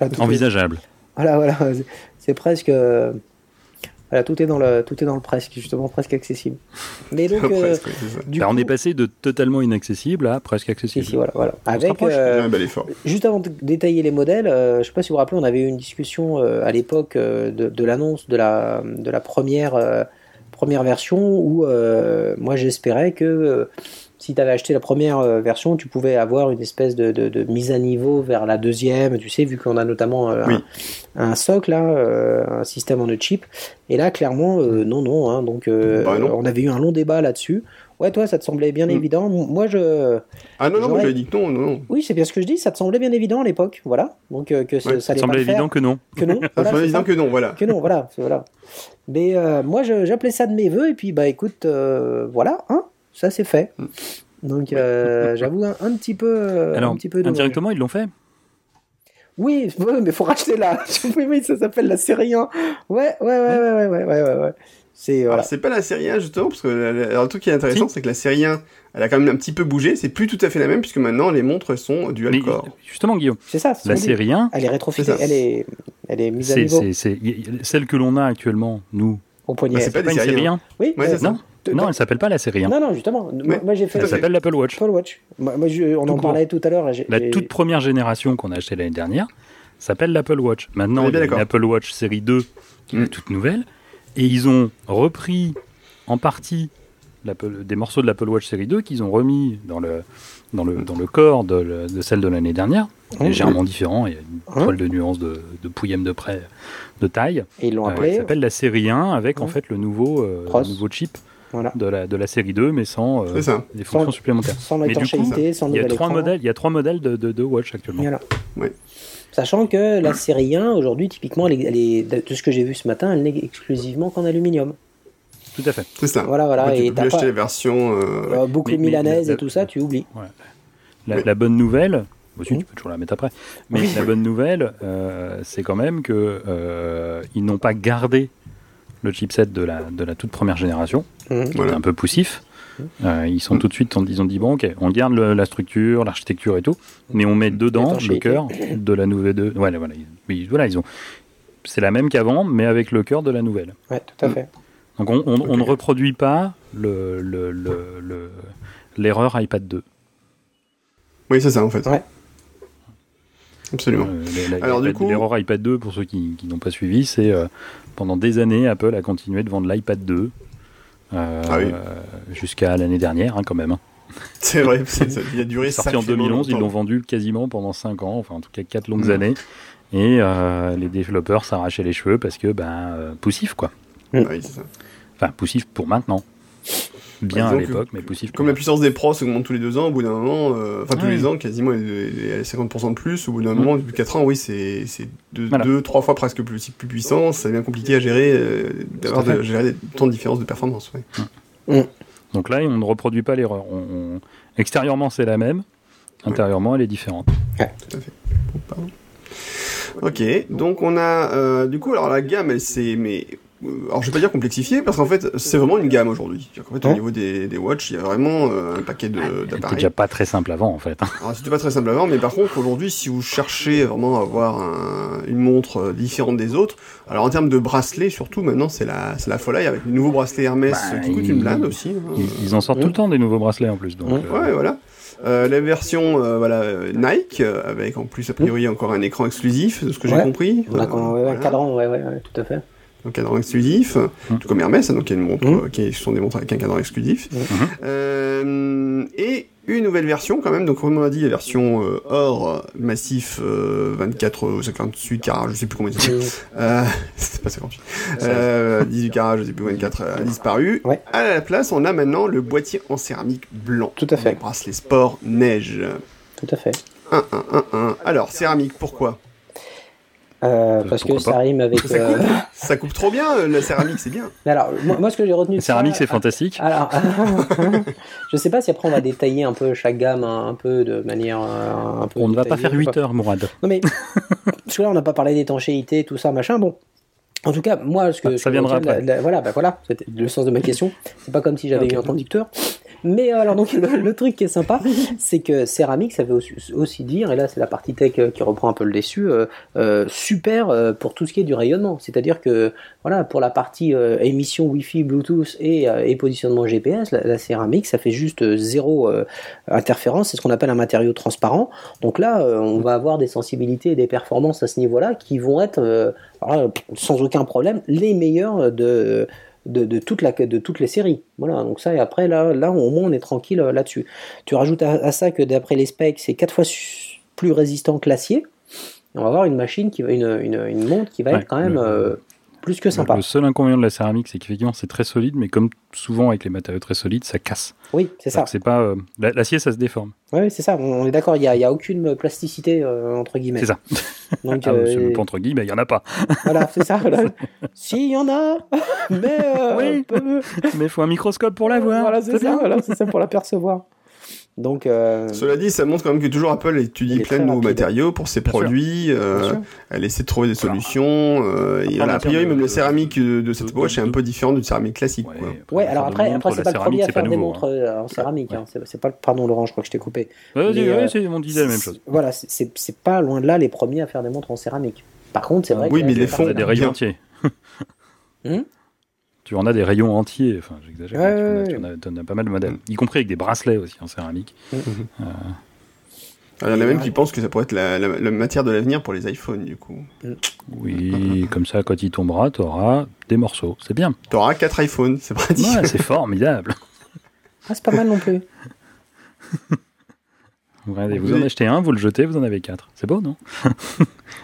Est- Envisageable. Voilà, voilà, c'est- c'est presque. Voilà, tout est dans le, tout est dans le presque, justement presque accessible. <laughs> Mais donc, euh, Presque, du Bah, coup, on est passé de totalement inaccessible à presque accessible. ici, voilà, voilà. se Avec, euh, bel effort. Juste avant de détailler les modèles, euh, je sais pas si vous vous rappelez, on avait eu une discussion euh, à l'époque euh, de, de l'annonce de la, de la première, euh, première version où euh, moi j'espérais que euh, si tu avais acheté la première euh, version, tu pouvais avoir une espèce de, de- de mise à niveau vers la deuxième, tu sais, vu qu'on a notamment euh, Oui. un, un socle, euh, un système en chip. Et là, clairement, euh, non, non. hein, donc, euh, Bah non. on avait eu un long débat là-dessus. Ouais, toi, ça te semblait bien Mm. évident. Moi, je. Ah non, non, moi j'avais dit que non, non, non. Oui, c'est bien ce que je dis, ça te semblait bien évident à l'époque, voilà. Donc euh, que Ouais, ça Ça allait semblait pas le faire, évident que non. que non. <laughs> Ça semblait évident ça. que non, voilà. Que non, voilà, voilà. Mais euh, moi, j'appelais ça de mes voeux et puis bah écoute, euh, voilà, hein, ça c'est fait. Mm. Donc euh, <laughs> j'avoue un, petit peu. Euh, alors, un petit peu indirectement, ils l'ont fait oui, <laughs> mais faut racheter la. <laughs> oui, oui, ça s'appelle la série 1. Ouais, ouais, ouais, ouais, ouais, ouais, ouais. ouais. C'est voilà. Ah, pas la série 1 justement parce que alors, le truc qui est intéressant c'est que la série 1 elle a quand même un petit peu bougé, c'est plus tout à fait la même puisque maintenant les montres sont dual mais, corps. Justement Guillaume. C'est ça. La série 1 elle est rétrofitée, elle est elle est mise à niveau. C'est celle que l'on a actuellement nous. Au poignet. Bah, c'est pas, pas, une série 1. Oui, c'est ça. Non? Non, elle s'appelle pas la série 1. Non, non, justement. Moi, moi, j'ai fait. Elle s'appelle l'Apple Watch. Apple Watch. Moi, moi, je- on Tout en court. parlait tout à l'heure. La toute première génération qu'on a achetée l'année dernière s'appelle l'Apple Watch. Maintenant, il y a une. Apple Watch série 2 qui est Mm. toute nouvelle. Et ils ont repris en partie des morceaux de l'Apple Watch série 2 qu'ils ont remis dans le, dans le, dans le corps de, le- de celle de l'année dernière. Mhm. Légèrement différent. Il y a une Mhm. poil de nuance de, de pouillem de près de taille. Et ils l'ont Euh, appelé. elle s'appelle la série 1 avec en Mhm. fait le nouveau, euh, nouveau chip Voilà. de la, de la série 2 mais sans euh, des fonctions Sans- supplémentaires. Sans Mais du coup, sans Il y a nouvel trois écran. modèles, il y a trois modèles de, de, de watch actuellement. Voilà. Sachant que la série 1, aujourd'hui, typiquement, elle est, elle est- de ce que j'ai vu ce matin, elle n'est exclusivement qu'en aluminium. Tout à fait. C'est ça. Voilà, voilà. Ouais, tu et peux acheter pas les versions. euh, euh, boucle Mais- milanaise mais- et tout ça, tu oublies. La, Oui. la bonne nouvelle, aussi Mhm. tu peux toujours la mettre après, mais Oui. la bonne nouvelle, euh, c'est quand même que euh, ils n'ont pas gardé le chipset de la, de la toute première génération, qui était Voilà. un peu poussif. Euh, ils sont tout de suite, ils ont dit bon, ok, on garde le- la structure, l'architecture et tout, mais on met dedans le cœur de la nouvelle. De, voilà, voilà, ils- oui, voilà, ils ont. C'est la même qu'avant, mais avec le cœur de la nouvelle. Ouais, tout à fait. Donc on, on- on Ok. ne reproduit pas le- le- le- le- l'erreur iPad 2. Oui, c'est ça en fait. Ouais. Absolument. Euh, la- Alors, du coup- L'erreur iPad 2, pour ceux qui, qui n'ont pas suivi, c'est euh, pendant des années, Apple a continué de vendre l'iPad 2. euh, Ah oui. Jusqu'à l'année dernière, hein, quand même. hein. <laughs> C'est vrai, <laughs> il a duré Sorti en sacrément 2011, ils l'ont vendu quasiment pendant 5 ans, enfin en tout cas 4 longues Mm. années. Et euh, les développeurs s'arrachaient les cheveux parce que, ben, euh, poussif quoi. Oui, c'est ça. Enfin, poussif pour maintenant. Bien à l'époque, que- mais poussif Comme la puissance des pros augmente tous les deux ans, au bout d'un moment, euh, enfin tous Ouais. les ans, quasiment elle est- elle est à 50% de plus, au bout d'un Mm. moment, depuis 4 ans, oui, c'est c'est deux, Voilà. deux, trois fois presque plus, plus puissant, ça devient compliqué à gérer, euh, d'avoir Tout à de, gérer tant de différences de performance. ouais. Donc là, on ne reproduit pas l'erreur. Extérieurement, c'est la même. Intérieurement, elle est différente. Pardon. Ok, donc on a euh, du coup alors la gamme elle s'est mais alors je vais pas dire complexifiée parce qu'en fait c'est vraiment une gamme aujourd'hui. C'est-à-dire qu'en fait au Ouais. niveau des, des watch il y a vraiment euh, un paquet était d'appareils. déjà pas très simple avant, en fait. Alors c'était pas très simple avant mais par contre aujourd'hui si vous cherchez vraiment à avoir un- une montre euh, différente des autres, alors en termes de bracelet surtout maintenant c'est la c'est la folie avec les nouveaux bracelets Hermès Bah, qui coûtent une blinde aussi. hein. Ils, ils en sortent tout le temps des nouveaux bracelets en plus. Donc, euh, Ouais, voilà. Euh, la version euh, voilà euh, Nike euh, avec en plus a priori encore un écran exclusif de ce que j'ai compris. On a Euh, ouais, ouais, voilà. un cadran, ouais, ouais, ouais, tout à fait. Un cadran exclusif, Mm. tout comme Hermès, donc il y a une montre, Mm. euh, qui sont des montres avec un cadran exclusif. Mm. Mhm. Euh, et une nouvelle version quand même, donc comme on a dit, la version euh, or massif euh, 24 ou 58 carats, je sais plus combien c'est. Euh, <laughs> c'est pas 58. Euh, 18 carats, je sais plus 24 a disparu. Ouais. À la place, on a maintenant le boîtier en céramique blanc. Tout à fait. Le bracelet sport neige. Tout à fait. 1, 1, 1, 1. Alors, céramique, pourquoi? Euh, Euh, parce que ça pas rime avec. Ça euh, <laughs> Ça coupe trop bien, la céramique, c'est bien. mais Alors, moi, moi, ce que j'ai retenu. La céramique, c'est fantastique. Alors, <laughs> je sais pas si après on va détailler un peu chaque gamme un, un peu de manière un peu. On ne va pas faire ou 8 heures, Mourad. Non mais parce que là on n'a pas parlé d'étanchéité, tout ça, machin. Bon, en tout cas, moi ce que Ah, ça viendra après. la- la- voilà, bah voilà, c'était le sens de ma question. C'est pas comme si j'avais eu un conducteur. Mais euh, alors donc le, truc qui est sympa, c'est que céramique, ça veut aussi, dire, et là c'est la partie tech euh, qui reprend un peu le dessus, euh, super pour tout ce qui est du rayonnement. C'est-à-dire que voilà, pour la partie émission Wi-Fi, Bluetooth et, positionnement GPS, la, céramique, ça fait juste zéro interférence. C'est ce qu'on appelle un matériau transparent. Donc là, on va avoir des sensibilités et des performances à ce niveau-là qui vont être sans aucun problème les meilleures de de, de, toute la, de toutes les séries. Voilà, donc ça, et après, là, là au moins, on est tranquille euh, là-dessus. Tu rajoutes à, à ça que d'après les specs, c'est 4 fois plus résistant que l'acier. On va avoir une machine, qui va, une, une, une montre qui va Ouais, être quand même euh, plus que sympa. Le seul inconvénient de la céramique, c'est qu'effectivement, c'est très solide, mais comme souvent avec les matériaux très solides, ça casse. Oui, c'est ça. C'est pas euh, la- l'acier, ça se déforme. Oui, c'est ça. On est d'accord, il n'y a, aucune plasticité, euh, entre guillemets. C'est ça. <laughs> Donc, Ah, euh, pas entre guillemets, il y en a pas. <laughs> voilà, c'est ça. <laughs> voilà. si, il y en a, mais euh, Oui. mais il faut un microscope pour la voir. Voilà, c'est C'est ça, bien. voilà, c'est ça pour l'apercevoir. Donc, euh, Cela dit, ça montre quand même que toujours Apple étudie plein de nouveaux matériaux pour ses Bien produits. euh, elle essaie de trouver des solutions. euh, et voilà, a priori, même le céramique de, de cette watch est un peu différent d'une céramique classique. Ouais, quoi. Ouais, alors après, après c'est la pas le premier à faire des montres hein. euh, en céramique. hein. C'est pas le... Pardon Laurent, je crois que je t'ai coupé. Ouais, euh, c'est- on disait la même chose. Voilà, c'est- pas loin de là les premiers à faire des montres en céramique. Par contre, c'est vrai Oui, que mais les fonds- des rayons entiers. Tu en as des rayons entiers, enfin j'exagère, Ouais, tu, en as- ouais, tu en as, tu en as pas mal de modèles, y compris avec des bracelets aussi en céramique. Alors, il y en a même qui pensent que ça pourrait être la, la- la matière de l'avenir pour les iPhones, du coup. Oui, comme ça, quand il tombera, tu auras des morceaux. C'est bien. T'auras 4 iPhones, c'est pratique. Ouais, c'est formidable. <laughs> Ah, c'est pas mal non plus. <laughs> Regardez, vous en achetez un, vous le jetez, vous en avez quatre. C'est beau, non? <laughs>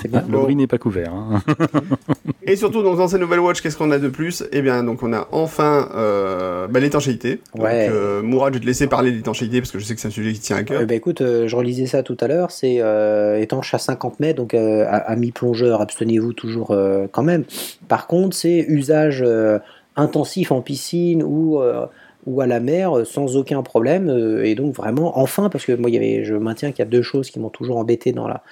C'est bien. Le Bon. bruit n'est pas couvert. hein. <laughs> Et surtout, donc, dans cette nouvelle watch, qu'est-ce qu'on a de plus? Eh bien, donc, on a enfin euh, bah, l'étanchéité. Ouais. Donc, euh, Mourad, je vais te laisser parler de l'étanchéité parce que je sais que c'est un sujet qui tient à cœur. Eh ben, écoute, euh, je relisais ça tout à l'heure. C'est euh, étanche à 50 mètres, donc euh, à, à mi-plongeur, abstenez-vous toujours euh, quand même. Par contre, c'est usage euh, intensif en piscine ou euh, ou à la mer euh, sans aucun problème. euh, et donc vraiment, enfin, parce que moi, il y avait, je maintiens qu'il y a deux choses qui m'ont toujours embêté dans la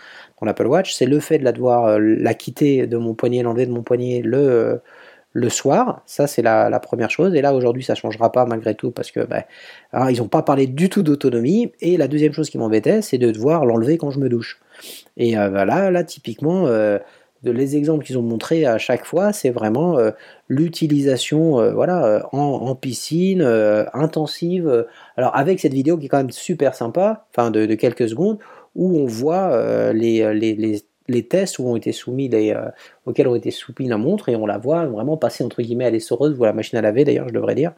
dans l'Apple Watch, c'est le fait de la devoir euh, la quitter de mon poignet, l'enlever de mon poignet le euh, le soir, ça c'est la, la première chose. Et là aujourd'hui ça changera pas malgré tout parce que bah, alors, ils n'ont pas parlé du tout d'autonomie. Et la deuxième chose qui m'embêtait, c'est de devoir l'enlever quand je me douche. Et euh, bah, là, typiquement, euh, de les exemples qu'ils ont montrés à chaque fois, c'est vraiment l'utilisation voilà, en, en piscine, intensive. alors avec cette vidéo qui est quand même super sympa, enfin de quelques secondes, où on voit euh, les, les, les, les tests ont été soumis les, euh, auxquels ont été soumis la montre et on la voit vraiment passer entre guillemets à l'essoreuse ou à la machine à laver d'ailleurs je devrais dire.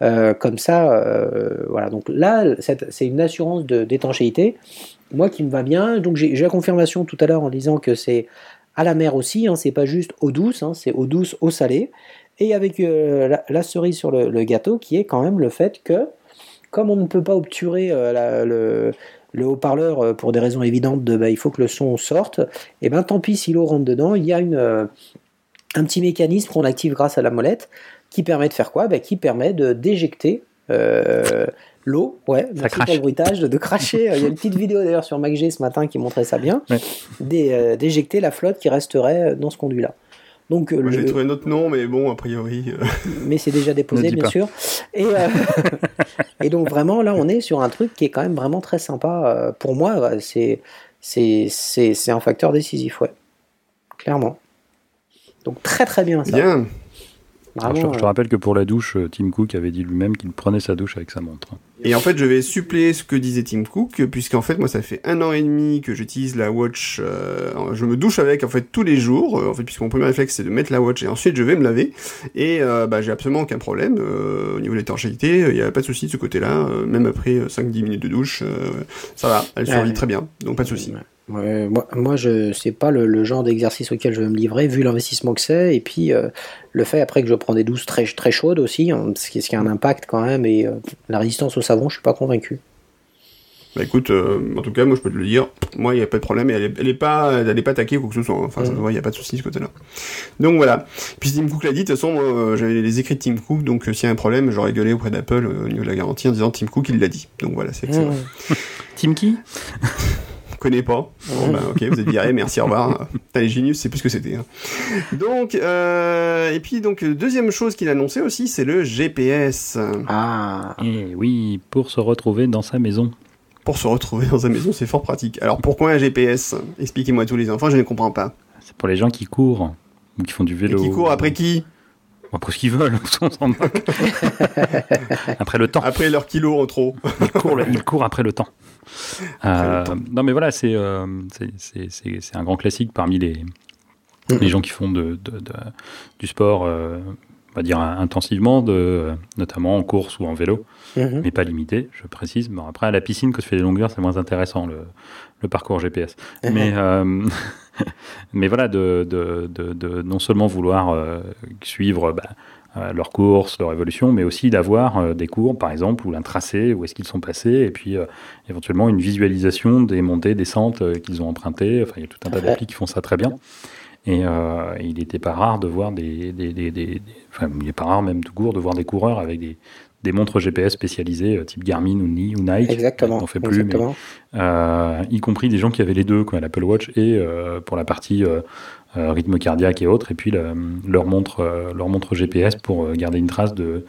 Euh, comme ça, euh, voilà. Donc là, c'est une assurance d'étanchéité, moi qui me va bien. Donc j'ai la confirmation tout à l'heure en disant que c'est à la mer aussi, hein, c'est pas juste eau douce, hein, c'est eau douce, eau salée. Et avec euh, la, cerise sur le, gâteau qui est quand même le fait que, comme on ne peut pas obturer euh, le, le haut-parleur euh, pour des raisons évidentes de bah, il faut que le son sorte, et ben tant pis si l'eau rentre dedans, il y a une, euh, un petit mécanisme qu'on active grâce à la molette qui permet de faire quoi? Ben, Qui permet de d'éjecter euh, l'eau, ouais, crache. le bruitage, de, de cracher. <laughs> Il y a une petite vidéo d'ailleurs sur MacG ce matin qui montrait ça bien, Ouais. d'é- d'éjecter la flotte qui resterait dans ce conduit-là. Donc, euh, Moi, j'ai le- trouvé un autre nom, mais bon, a priori. euh, <laughs> mais c'est déjà déposé, bien pas. sûr. Et, euh, <laughs> et donc vraiment, là, on est sur un truc qui est quand même vraiment très sympa. Pour moi, c'est c'est c'est c'est un facteur décisif, ouais, clairement. Donc très très bien ça. Bien. Je, te- je te rappelle que pour la douche, euh, Tim Cook avait dit lui-même qu'il prenait sa douche avec sa montre. Et en fait, je vais suppléer ce que disait Tim Cook, puisqu'en fait, moi, ça fait un an et demi que j'utilise la watch. euh, je me douche avec, en fait, tous les jours. euh, en fait, puisque mon premier réflexe, c'est de mettre la watch et ensuite je vais me laver. Et euh, bah, j'ai absolument aucun problème euh, au niveau de l'étanchéité. Il n'y a pas de souci de ce côté-là. euh, même après 5-10 minutes de douche, euh, ça va. Elle survit Ouais. très bien. Donc pas de souci. Ouais, moi, moi, je c'est pas le, le genre d'exercice auquel je vais me livrer, vu l'investissement que c'est, et puis euh, le fait après que je prends des douches très, très chaudes aussi, hein, ce, qui, ce qui a un impact quand même, et euh, la résistance au savon, je suis pas convaincu. Bah écoute, euh, en tout cas, moi je peux te le dire, moi il n'y a pas de problème, et elle est, elle est pas, elle est pas attaquée ou quoi que ce soit, enfin ça se Mhm. voit, il n'y a pas de souci de ce côté-là. Donc voilà. Puis Tim Cook l'a dit, de toute façon, moi, j'avais les écrits de Tim Cook, donc euh, s'il y a un problème, j'aurais gueulé auprès d'Apple euh, au niveau de la garantie en disant Tim Cook il l'a dit. Donc voilà, c'est excellent. Mmh. Tim qui? <laughs> Je connais pas. Bon, bah, ok, vous êtes viré, merci, au revoir. Putain, les Genius, c'est plus ce que c'était. hein. Donc, euh, et puis donc, deuxième chose qu'il a annoncé aussi, c'est le GPS. Ah, Eh oui, pour se retrouver dans sa maison. Pour se retrouver dans sa maison, c'est fort pratique. Alors pourquoi un GPS Expliquez-moi tous les enfants, je ne comprends pas. C'est pour les gens qui courent ou qui font du Et vélo. qui court après qui? Après ce qu'ils veulent, <laughs> on s'en moque. <laughs> après le temps. Après leur kilo en trop. Il court, il court après le temps. Euh, non mais voilà, c'est euh, c'est- un grand classique parmi les, les gens qui font de, de- de- du sport, euh, on va dire intensivement, de, notamment en course ou en vélo, Mhm. mais pas limité, je précise. Bon, après, à la piscine, quand tu fais des longueurs, c'est moins intéressant le, le parcours GPS. mais, euh, <laughs> mais voilà, de, de, de, de non seulement vouloir euh, suivre bah, euh, leur course, leur évolution, mais aussi d'avoir euh, des cours, par exemple, ou un tracé, où est-ce qu'ils sont passés, et puis euh, éventuellement une visualisation des montées, descentes qu'ils ont empruntées. Enfin, il y a tout un tas d'applis qui font ça très bien. Et euh, il n'était pas rare de voir des, des, des- des- des- Enfin, il n'est pas rare même tout court de voir des coureurs avec des, des montres GPS spécialisées, type Garmin ou, Ni- ou Nike. exactement. On fait plus, mais exactement. euh, y compris des gens qui avaient les deux, quoi, l'Apple Watch et euh, pour la partie rythme cardiaque et autres, et puis leur, montre, euh, leur montre GPS pour euh, garder une trace de,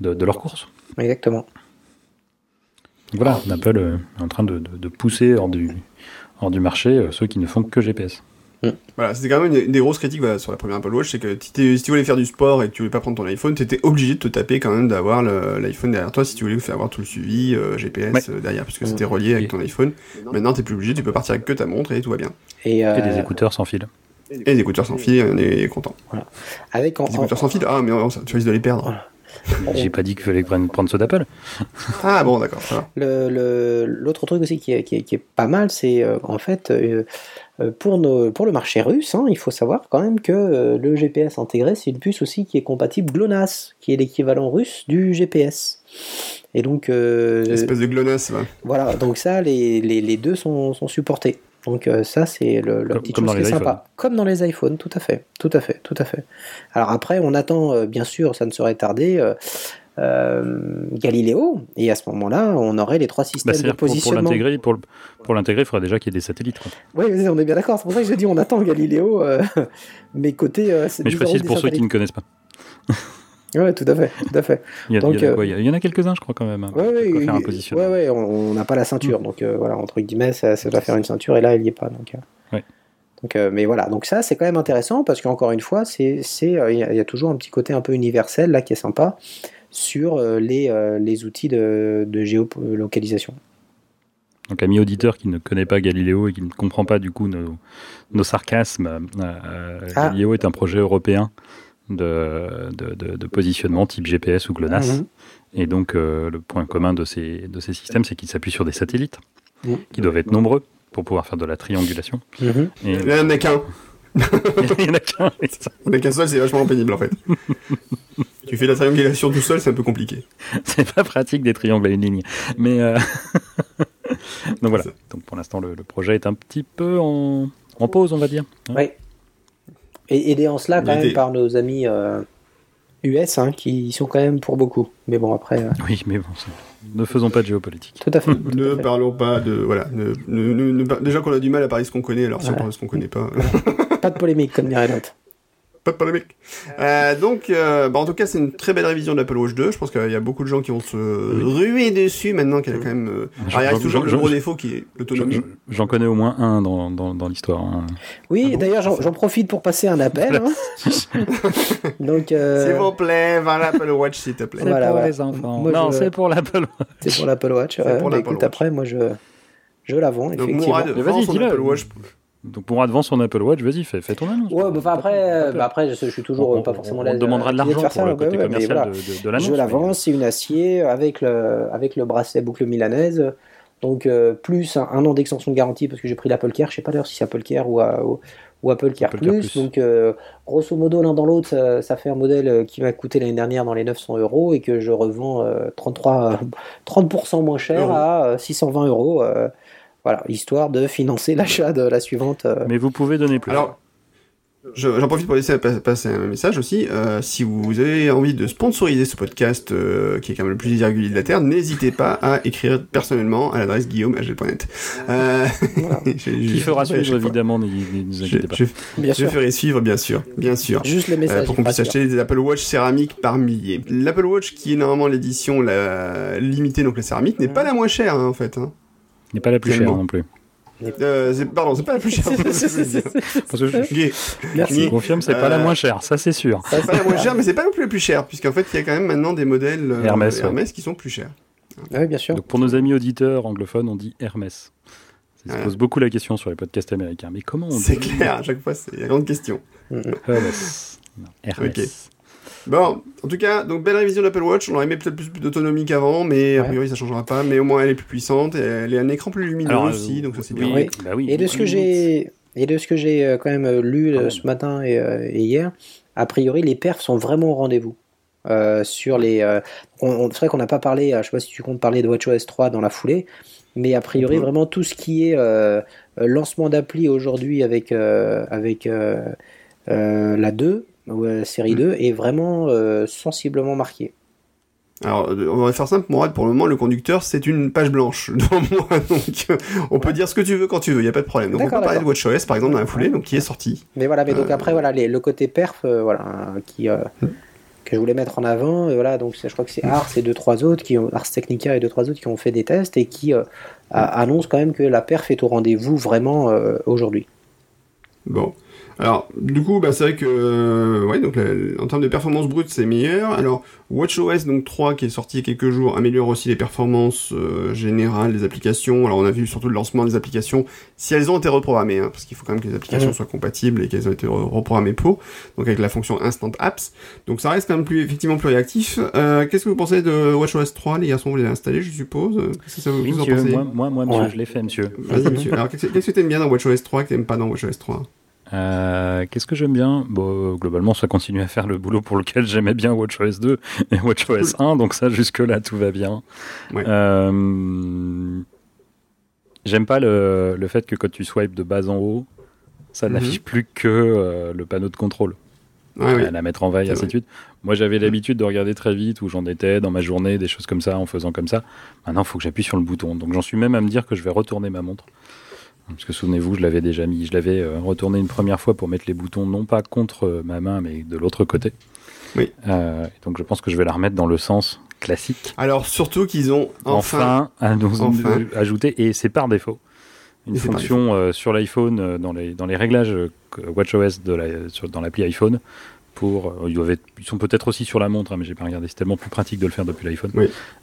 de, de leur course. Exactement. Donc voilà, Apple euh, est en train de, de- de pousser hors du, hors du marché euh, ceux qui ne font que GPS. Voilà, c'était quand même une, une des grosses critiques voilà, sur la première Apple Watch, c'est que si, tu voulais faire du sport et que tu voulais pas prendre ton iPhone, t'étais obligé de te taper quand même d'avoir l'iPhone derrière toi si tu voulais faire avoir tout le suivi euh, GPS Ouais. euh, derrière, puisque Mhm. c'était relié avec ton iPhone. Maintenant, t'es plus obligé, tu peux partir avec que ta montre et tout va bien. Et, Et euh, des écouteurs sans fil. Et des écouteurs sans fil, on est content. avec en, Des écouteurs sans fil, ah mais non, ça- tu risques de les perdre. <laughs> J'ai pas dit qu'il fallait prendre, prendre ceux d'Apple. <laughs> Ah bon, d'accord. Le- le- L'autre truc aussi qui est, qui est- qui est pas mal, c'est euh, en fait euh, euh, pour, nos, pour le marché russe, hein, il faut savoir quand même que euh, le GPS intégré, c'est une puce aussi qui est compatible GLONASS, qui est l'équivalent russe du GPS. Et donc, euh, Espèce de glonasse, va. voilà, donc ça, les, les, les deux sont, sont supportés. Donc euh, ça, c'est le, la petite comme chose qui est sympa. Comme dans les iPhones, tout à fait, tout à fait, tout à fait. Alors après, on attend, euh, bien sûr, ça ne serait tardé, euh, euh, Galileo, et à ce moment-là, on aurait les trois Bah, systèmes de C'est-à-dire pour, positionnement. l'intégrer, pour, l'intégrer, il faudrait déjà qu'il y ait des satellites. quoi. Oui, on est bien d'accord. C'est pour ça que je dis on attend Galiléo, euh, <laughs> mais côté. c'est Mais je précise pour ceux qui ne connaissent pas. Ouais, tout à fait, tout à fait. Il y, a- Donc, il y a de euh, quoi- il y en a quelques-uns, je crois, quand même. hein, Ouais, ouais, quoi faire un il- positionnement. ouais, ouais, on n'a pas la ceinture, donc euh, voilà, entre guillemets, ça, ça doit faire une ceinture, et là, il n'y est pas. Donc, euh. Donc, euh, mais voilà, donc ça c'est quand même intéressant parce qu'encore une fois, c'est, c'est, euh, il y, a- toujours un petit côté un peu universel là qui est sympa sur les, les outils de, de géolocalisation. Donc, ami auditeur qui ne connaît pas Galiléo et qui ne comprend pas du coup nos, nos sarcasmes, Ah. Galiléo est un projet européen de, de, de- de positionnement type GPS ou GLONASS. Mhm. Et donc, euh, le point commun de ces, de ces systèmes, c'est qu'ils s'appuient sur des satellites Mhm. qui doivent être nombreux pour pouvoir faire de la triangulation. Mhm. Et Il y en a qu'un. <laughs> il y en a qu'un. Il y en a qu'un seul, c'est vachement pénible en fait. <laughs> tu fais la triangulation tout seul, c'est un peu compliqué. C'est pas pratique des triangles à une ligne. Mais euh, <laughs> donc voilà. Donc pour l'instant, le, le projet est un petit peu en, en pause, on va dire. Hein Ouais. Et aidé en cela quand même par nos amis euh, US hein, qui y sont quand même pour beaucoup. Mais bon, après, euh, Oui, mais bon, ne faisons pas de géopolitique. tout à fait. tout <laughs> Ne à fait. parlons pas de. Voilà. ne- ne- ne- ne- déjà qu'on a du mal à parler de ce qu'on connaît, alors si on Voilà. parle de ce qu'on connaît pas. Pas de polémique, comme dirait l'autre. Pas de polémique. Euh, donc, euh, bah, en tout cas, c'est une très belle révision de l'Apple Watch 2. Je pense qu'il y a beaucoup de gens qui vont se ruer dessus maintenant qu'elle a quand même. euh, Alors, il reste je- toujours le gros défaut qui est l'autonomie. je- J'en connais au moins un dans, dans, dans l'histoire. hein. Oui, Ah bon d'ailleurs, j'en profite pour passer un appel. hein. <laughs> Donc, euh, S'il vous plaît, va l'Apple Watch, s'il te plaît. C'est Voilà, pour les enfants. Moi, non, je- c'est pour l'Apple. c'est pour l'Apple Watch. C'est ouais. pour Bah, l'Apple écoute, Watch. après, moi, je, je la vends, Donc, effectivement. Mourad, vas-y, dis-le. Donc pour devant son Apple Watch, vas-y, fais, fais ton annonce. Ouais, bah, après, euh, bah, après, je, je suis toujours on, euh, pas forcément là. on demandera de l'argent pour le côté commercial voilà. de, de, de l'annonce. Je la mais- vends, c'est une acier avec le, avec le bracelet boucle milanaise. Donc, euh, plus un, un an d'extension de garantie parce que j'ai pris l'Apple Care. Je sais pas d'ailleurs si c'est Apple Care ou, à- ou, ou Apple Care Apple Plus. Care Plus. Donc, euh, grosso modo, l'un dans l'autre, ça, ça fait un modèle euh, qui m'a coûté l'année dernière dans les 900 euros et que je revends euh, 33, euh, 30% moins cher Euros. à euh, 620 euros. Voilà, histoire de financer l'achat de la suivante. euh, Mais vous pouvez donner plus. Alors, je- j'en profite pour laisser pa- passer un message aussi. Euh, si vous avez envie de sponsoriser ce podcast, euh, qui est quand même le plus irrégulier de la Terre, n'hésitez pas à écrire personnellement à l'adresse guillaume.agel.net. Euh, Voilà. <laughs> qui fera suivre évidemment, ne vous inquiétez pas. je- bien je sûr. ferai suivre, bien sûr, bien sûr. Juste les Euh, messages. pour qu'on puisse acheter des Apple Watch céramiques par milliers. L'Apple Watch, qui est normalement l'édition limitée, donc la céramique, n'est pas la moins chère hein, en fait. Hein. N'est pas la plus chère non plus. Euh, c'est- pardon, c'est pas la plus chère. <laughs> c'est que je. Parce que je, Ok. Merci. je confirme, c'est pas la Euh, moins chère, ça c'est sûr. C'est pas la moins chère, mais c'est pas non plus la plus chère, puisqu'en fait, il y a quand même maintenant des modèles euh, Hermès, ouais. qui sont plus chers. Oui, bien sûr. Donc pour nos amis auditeurs anglophones, on dit Hermès. Ça se pose beaucoup la question sur les podcasts américains. Mais comment on C'est dit clair, à chaque fois, c'est la grande question. Hermès. Non, Hermès. Ok. Bon, en tout cas, donc belle révision de l'Apple Watch. On aurait aimé peut-être plus d'autonomie qu'avant, mais a priori ça changera pas. Mais au moins elle est plus puissante, et elle a un écran plus lumineux Alors, euh, aussi, donc ça c'est oui, bien. Oui. bah oui. Et de ce que j'ai et de ce que j'ai euh, quand même euh, lu Quand même. ce matin et, euh, et hier, a priori les perfs sont vraiment au rendez-vous. Euh, sur les, euh, on, on- c'est vrai qu'on n'a pas parlé, euh, je sais pas si tu comptes parler de WatchOS 3 dans la foulée, mais a priori peut. vraiment tout ce qui est lancement d'appli aujourd'hui avec euh, avec euh, euh, la 2 ou euh, série Mm. 2 est vraiment euh, sensiblement marqué. Alors, euh, on va faire simple, Mourad, pour le moment, le conducteur, c'est une page blanche <laughs> devant moi, donc on peut dire ce que tu veux quand tu veux, il n'y a pas de problème. Donc on peut parler de. WatchOS, par exemple, dans la foulée, donc qui est sorti. Mais voilà, mais donc Euh, après voilà les- le côté perf, euh, voilà qui euh, que je voulais mettre en avant, voilà donc je crois que c'est Ars et deux trois autres qui ont Ars Technica et deux trois autres qui ont fait des tests et qui a- annoncent quand même que la perf est au rendez-vous vraiment aujourd'hui. Bon. Alors, du coup, bah, c'est vrai que, euh, ouais, donc, la- en termes de performance brute, c'est meilleur. Alors, WatchOS, donc 3, qui est sorti il y a quelques jours, améliore aussi les performances euh, générales des applications. Alors, on a vu surtout le lancement des applications, si elles ont été reprogrammées, hein, parce qu'il faut quand même que les applications soient compatibles et qu'elles ont été re- reprogrammées pour. Donc, avec la fonction Instant Apps. Donc, ça reste quand même plus, effectivement, plus réactif. Euh, Qu'est-ce que vous pensez de WatchOS 3 Les garçons, vous l'avez installé, je suppose? Qu'est-ce que ça vous Oui, vous en monsieur, pensez? moi, moi, moi, monsieur, Ouais. je l'ai fait, monsieur. Vas-y, monsieur. Alors, qu'est-ce que qu'est-ce que t'aimes bien dans WatchOS 3 que t'aimes pas dans WatchOS 3 Euh, Qu'est-ce que j'aime bien? Bon, euh, Globalement, ça continue à faire le boulot pour lequel j'aimais bien WatchOS 2 et WatchOS 1, donc ça, jusque-là, tout va bien. Ouais. Euh, J'aime pas le, le fait que quand tu swipes de bas en haut, ça Mhm. n'affiche plus que euh, le panneau de contrôle. Ouais, oui. à la mettre en veille, ainsi de suite. Moi, j'avais l'habitude de regarder très vite où j'en étais dans ma journée, des choses comme ça, en faisant comme ça. Maintenant, il faut que j'appuie sur le bouton. Donc, j'en suis même à me dire que je vais retourner ma montre. Parce que souvenez-vous, je l'avais déjà mis, je l'avais euh, retourné une première fois pour mettre les boutons non pas contre euh, ma main, mais de l'autre côté. Oui. Euh, donc, je pense que je vais la remettre dans le sens classique. Alors, surtout qu'ils ont enfin Enfin, à nous Enfin. ajouter, et c'est par défaut. une fonction sur l'iPhone dans les dans les réglages WatchOS de la, dans l'appli iPhone pour ils, doivent ils sont peut-être aussi sur la montre, hein, mais j'ai pas regardé. C'est tellement plus pratique de le faire depuis l'iPhone.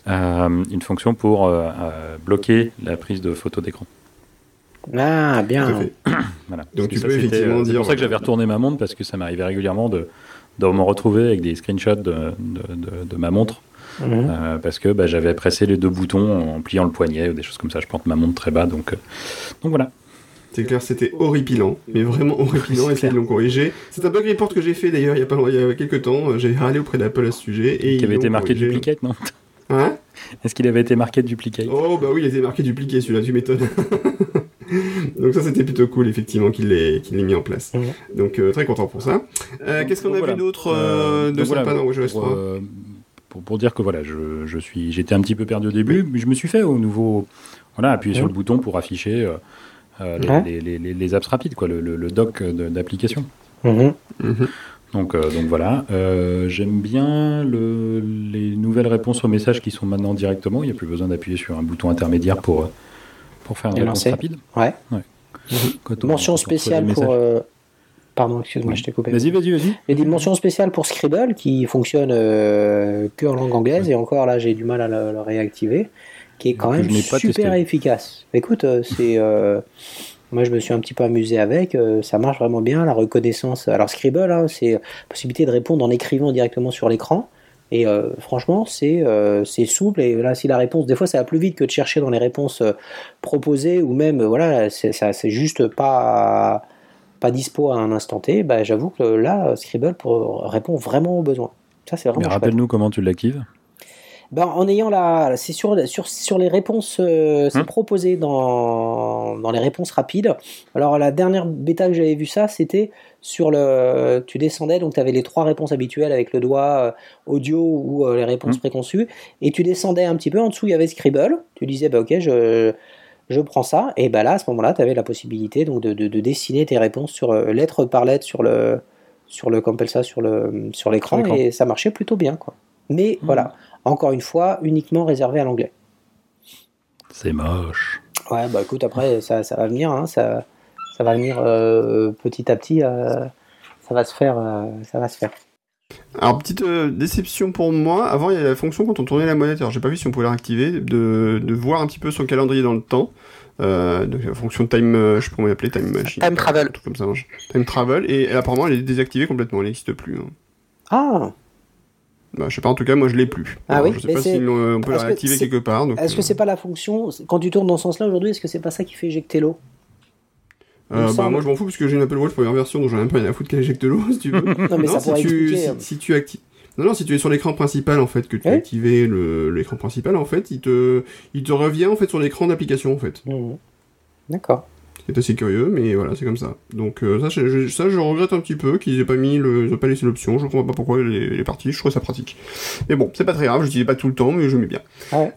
une fonction pour bloquer la prise de photo d'écran. Ah, bien. <clears throat> voilà. Donc tu peux effectivement dire. C'est pour ça que j'avais retourné ma montre parce que ça m'arrivait régulièrement de, de me retrouver avec des screenshots de, de, de ma montre. Mhm. Euh, parce que bah, j'avais pressé les deux boutons en pliant le poignet ou des choses comme ça. Je porte ma montre très bas, donc, euh, donc voilà. C'est clair, c'était horripilant, mais vraiment horripilant, <laughs> et qu'ils l'ont corrigé. C'est un bug report que j'ai fait d'ailleurs il y a pas il y a quelques temps. J'ai râlé auprès d'Apple à ce sujet. Et qui avait été marqué duplicate, non? Hein Est-ce qu'il avait été marqué duplicate Oh bah oui, il été marqué duplicate celui-là, tu m'étonnes. <laughs> Donc ça c'était plutôt cool effectivement qu'il l'ait qu'il mis en place. Donc euh, très content pour ça. Euh, qu'est-ce qu'on a vu d'autre euh, de sympa dans WatchOS 3 pour, pour, dire que voilà, je, je suis j'étais un petit peu perdu au début, mais je me suis fait au nouveau voilà, appuyer sur le bouton pour afficher les, les, les, les, apps rapides quoi, le, le, doc d'application. Mhm. Donc, voilà, j'aime bien le, les nouvelles réponses aux messages qui sont maintenant directement. Il n'y a plus besoin d'appuyer sur un bouton intermédiaire pour, pour faire une réponse rapide Ouais. mention spéciale pour. Euh, pardon, excuse-moi, je t'ai coupé. Vas-y, vas-y, vas-y. Il y a une mention spéciale pour Scribble qui fonctionne euh, que en langue anglaise et encore là j'ai du mal à le, réactiver, qui est quand même super efficace. Écoute, euh, c'est. Moi, je me suis un petit peu amusé avec. ça marche vraiment bien. La reconnaissance. Alors, Scribble, hein, c'est la possibilité de répondre en écrivant directement sur l'écran. Et euh, franchement, c'est euh, souple. Et là, si la réponse, des fois, ça va plus vite que de chercher dans les réponses euh, proposées ou même, voilà, c'est juste pas pas dispo à un instant T. Bah, j'avoue que là, Scribble répond vraiment aux besoins. Ça, c'est vraiment. Mais rappelle-nous comment tu l'actives. Ben, en ayant la, c'est sur, sur, sur les réponses, c'est hum. proposé dans, dans les réponses rapides. Alors la dernière bêta que j'avais vu ça, c'était sur le, tu descendais, donc tu avais les trois réponses habituelles avec le doigt euh, audio ou euh, les réponses mmh. préconçues, et tu descendais un petit peu, en dessous il y avait Scribble, tu disais bah ok je, je prends ça, et bah là à ce moment-là tu avais la possibilité donc de, de, dessiner tes réponses sur euh, lettre par lettre sur le sur le ça sur le sur l'écran et ça marchait plutôt bien quoi. Mais mmh. voilà, encore une fois, uniquement réservé à l'anglais. C'est moche. Ouais, bah écoute, après, ça, ça va venir, hein, ça, ça va venir euh, petit à petit, euh, ça va se faire, euh, ça va se faire. Alors petite déception pour moi, avant il y avait la fonction quand on tournait la monnaie, alors j'ai pas vu si on pouvait la réactiver, de, de voir un petit peu son calendrier dans le temps. donc la fonction time, je sais pas comment l'appeler, time machine. Time travel. comme ça. Time travel, et apparemment elle est désactivée complètement, elle n'existe plus. Hein. Ah bah, je sais pas, en tout cas, moi je l'ai plus. Ah oui, je sais pas si on peut la réactiver quelque part. Est-ce que c'est pas la fonction, quand tu tournes dans ce sens-là aujourd'hui, est-ce que c'est pas ça qui fait éjecter l'eau? Euh, bah, moi je m'en fous parce que j'ai une Apple Watch première version donc j'en ai même pas rien à foutre qu'elle éjecte l'eau <laughs> si tu veux. non mais ça si, tu, si, si, tu actives. Non, non, si tu es sur l'écran principal en fait, que tu as activé l'écran principal en fait, il te, il te revient en fait sur l'écran d'application en fait. Mmh. D'accord c'est assez curieux, mais voilà, c'est comme ça. Donc euh, ça, je, ça, je regrette un petit peu qu'ils aient pas mis le, ils pas laissé l'option. Je comprends pas pourquoi les, les parties. Je trouve ça pratique. Mais bon, c'est pas très grave. Je disais pas tout le temps, mais je mets bien.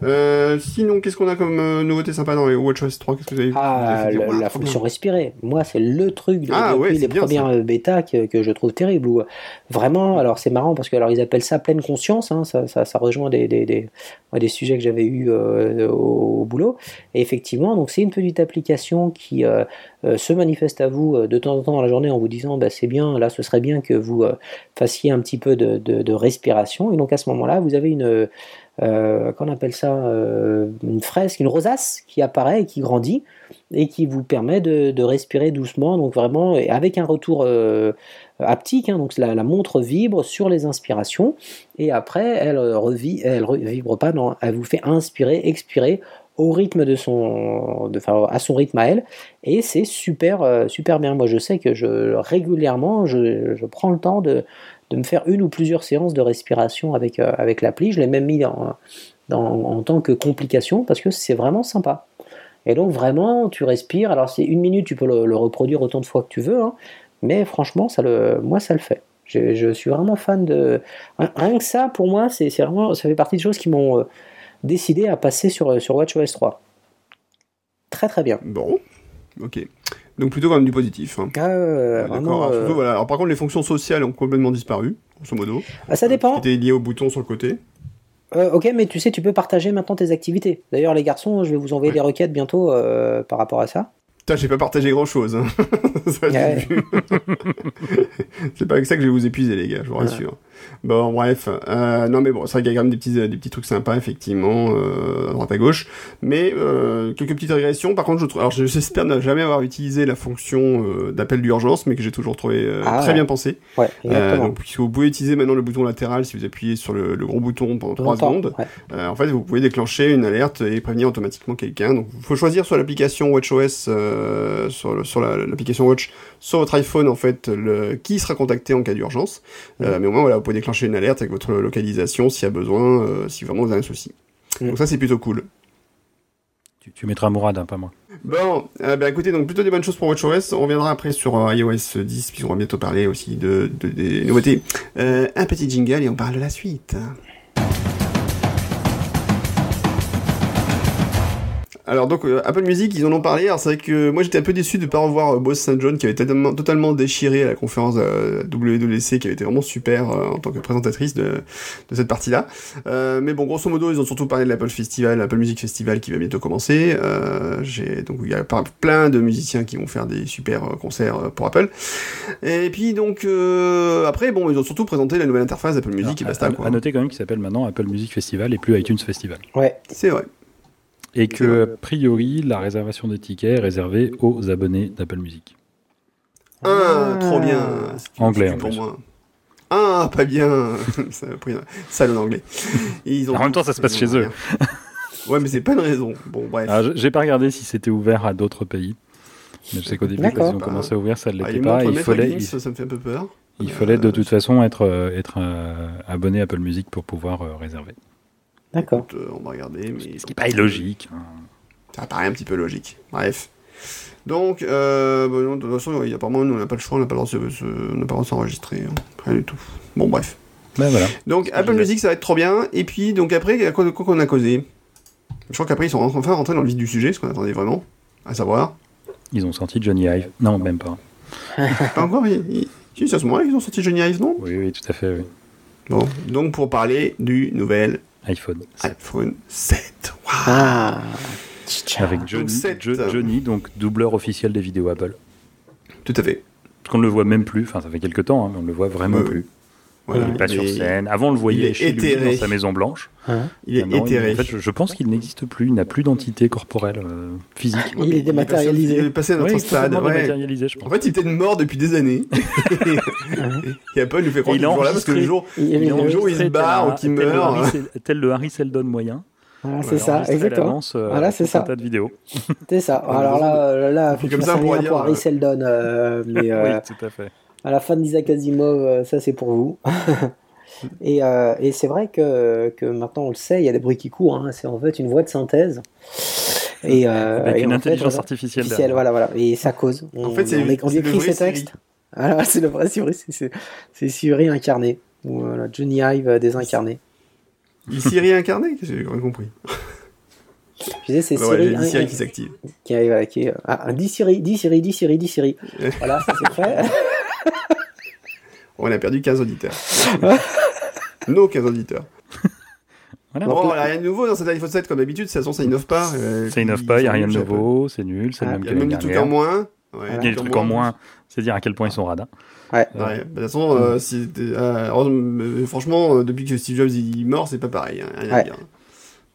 Euh, sinon, qu'est-ce qu'on a comme euh, nouveauté sympa dans les WatchOS 3 Qu'est-ce que vous avez Ah, la fonction respirer. Moi, c'est le truc de, ah, depuis les premières euh, bêta que, que, je trouve terrible. Où, vraiment, alors c'est marrant parce que alors ils appellent ça pleine conscience. Hein, ça, ça, ça, rejoint des, des, des, des sujets que j'avais eu au, au, boulot. Et effectivement, donc c'est une petite application qui euh, se manifeste à vous euh, de temps en temps dans la journée en vous disant bah, c'est bien, là ce serait bien que vous euh, fassiez un petit peu de, respiration. Et donc à ce moment-là, vous avez une, qu'on appelle ça, une fresque, une rosace qui apparaît et qui grandit et qui vous permet de, respirer doucement, donc vraiment avec un retour haptique, hein, donc la, montre vibre sur les inspirations et après elle revit, elle vibre pas, non, elle vous fait inspirer, expirer au rythme de son, de, enfin, à son rythme à elle, et c'est super, euh, super bien. Moi, je sais que je régulièrement, je, je prends le temps de, de, me faire une ou plusieurs séances de respiration avec, euh, avec l'appli. Je l'ai même mis dans, en tant que complication parce que c'est vraiment sympa. Et donc vraiment, tu respires. Alors c'est une minute, tu peux le, reproduire autant de fois que tu veux, hein, mais franchement, ça le, moi, ça le fait. Je, je, suis vraiment fan de. Rien que ça, pour moi, c'est vraiment, ça fait partie des choses qui m'ont euh, décidé à passer sur, sur WatchOS 3. Très très bien. Bon, ok. Donc plutôt quand même du positif. Hein. Ah, euh, voilà. Alors par contre, les fonctions sociales ont complètement disparu, grosso modo. Ah, ça dépend. Qui était lié au bouton sur le côté. Euh, ok, mais tu sais, tu peux partager maintenant tes activités. D'ailleurs, les garçons, je vais vous envoyer des requêtes bientôt euh, par rapport à ça. Putain, j'ai pas partagé grand chose. Hein. <laughs> <laughs> C'est pas avec ça que je vais vous épuiser, les gars, je vous Ouais. Bon, bref. Euh, non, mais bon, c'est vrai qu'il y a quand même des petits, des petits trucs sympas, effectivement, euh, à droite à gauche. Mais euh, quelques petites régressions. Par contre, je trouve. Alors, j'espère ne jamais avoir utilisé la fonction euh, d'appel d'urgence, mais que j'ai toujours trouvé euh, Ah, très ouais. bien pensé. Ouais, Euh, exactement. donc, puisque vous pouvez utiliser maintenant le bouton latéral si vous appuyez sur le, le gros bouton pendant 3 Longtemps, secondes. ouais. Euh, en fait, vous pouvez déclencher une alerte et prévenir automatiquement quelqu'un. Donc, il faut choisir sur l'application WatchOS, euh, sur, le- sur la- l'application Watch, sur votre iPhone, en fait, le, qui sera contacté en cas d'urgence. Euh, mais au moins, voilà, vous pouvez déclencher une alerte avec votre localisation s'il y a besoin, euh, si vraiment vous avez un souci. Donc ça, c'est plutôt cool. Tu, tu mettras Mourad, hein, pas moi. Bon, euh, bah écoutez, donc plutôt des bonnes choses pour WatchOS. On reviendra après sur euh, iOS 10, puis on va bientôt parler aussi de, de- des nouveautés. Euh, un petit jingle et on parle de la suite. Alors donc euh, Apple Music, ils en ont parlé. Alors c'est vrai que moi j'étais un peu déçu de pas revoir euh, Boss St. John qui avait totalement, totalement déchiré à la conférence euh, WWDC, qui avait été vraiment super euh, en tant que présentatrice de, de cette partie-là. Euh, mais bon, grosso modo, ils ont surtout parlé de l'Apple Festival, l'Apple Music Festival qui va bientôt commencer. Euh, j'ai donc il y a plein de musiciens qui vont faire des super euh, concerts euh, pour Apple. Et puis donc euh, après, bon, ils ont surtout présenté la nouvelle interface d'Apple Music et basta à, quoi. à noter quand même qu'il s'appelle maintenant Apple Music Festival et plus iTunes Festival. Ouais. C'est vrai. Et que, a priori, la réservation de tickets est réservée aux abonnés d'Apple Music. Ah, trop bien. Anglais, excuse en pour plus. moi. Ah, pas bien. <laughs> Ça a pris un salon anglais. Ils ont En même temps, ça se passe chez eux. <laughs> Ouais, mais c'est pas une raison. Bon, bref. Alors, j'ai pas regardé si c'était ouvert à d'autres pays. Mais je sais qu'au début, quand ils ont commencé à ouvrir, ça ne Ah, l'était il pas. Il fallait, il, ça me fait un peu peur. il fallait de Euh, toute façon être, euh, être euh, abonné à Apple Music pour pouvoir réserver. D'accord. Euh, on va regarder, mais Ce qui n'est pas illogique. hein. ça paraît un petit peu logique. Bref. Donc, euh, bah non, de toute façon, il y a apparemment, nous, on n'a pas le choix, on n'a pas le droit de se- se- on n'a pas le droit de s'enregistrer. hein. Rien du tout. Bon, bref. Ben voilà. Donc, Apple. Music, ça va être trop bien. Et puis, donc après, à quoi, quoi qu'on a causé? Je crois qu'après, ils sont enfin rentrés dans le vif du sujet, ce qu'on attendait vraiment. À savoir. Ils ont sorti Johnny Hive. Non, même pas. <laughs> Pas encore, il, il- si, c'est à ce moment-là qu'ils ont sorti Johnny Ive, non? Oui, oui, tout à fait. oui. Bon, donc pour parler du nouvel iPhone. iPhone 7. Waouh Ah. Avec Johnny, sept. Jo- Johnny, donc doubleur officiel des vidéos Apple. Tout à fait. Parce qu'on ne le voit même plus, enfin ça fait quelques temps, hein, mais on ne le voit vraiment plus. Voilà, il n'est pas sur scène. Avant, on le voyait chez lui dans sa Maison Blanche. Hein Il est Maintenant, il- éthéré. en fait, je, je pense qu'il n'existe plus. Il n'a plus d'entité corporelle euh, physique. Il est dématérialisé. Il est passé à notre Oui, stade. ouais. dématérialisé, je En pense. fait, il était mort depuis des années. <laughs> et Apple nous fait croire qu'il il est toujours là parce que le jour, Il le jour où il se barre ou qu'il un- tel le meurt. Tel le Harry Seldon moyen. Voilà, Il c'est ça, exactement. euh, Voilà, c'est tout un ça. tas de vidéos. C'est ça. Alors là, euh, là, faut que Comme ça, pour Harry euh, Seldon, euh, <laughs> mais euh, Oui, tout à fait. À la fin d'Isaac Asimov, euh, ça c'est pour vous. <laughs> et euh, et c'est vrai que, que maintenant on le sait, il y a des bruits qui courent. Hein, c'est en fait une voix de synthèse. Et, euh, Avec et une fait, intelligence artificielle. artificielle, voilà, voilà. Et ça cause. On, En fait, c'est on, on c'est le écrit vrai ces textes. Voilà, <laughs> c'est le vrai Siri, c'est- c'est c'est Siri incarné. Voilà, Johnny Hive euh, désincarné. Il Siri incarné J'ai rien compris. Je disais, c'est Bah ouais, Siri, qui s'active. qui arrive, voilà, qui ah, un 10 Siri, 10 Siri, 10 Siri, 10 Siri. <laughs> Voilà, ça c'est fait. <laughs> On a perdu 15 auditeurs. <laughs> Nos 15 auditeurs. Voilà. Bon, il n'y a rien de nouveau dans cet iPhone 7 comme d'habitude, de toute façon ça innove pas. euh, Ça innove pas, il n'y a rien de nul, nouveau, c'est nul, c'est Ah, le même Il y a même des trucs en moins. Ouais, Il y a des trucs en moins, c'est dire à quel point ils sont radins. Ouais. Ouais, bah, de toute façon, euh, euh, franchement, depuis que Steve Jobs il est mort, c'est pas pareil. hein, rien à dire.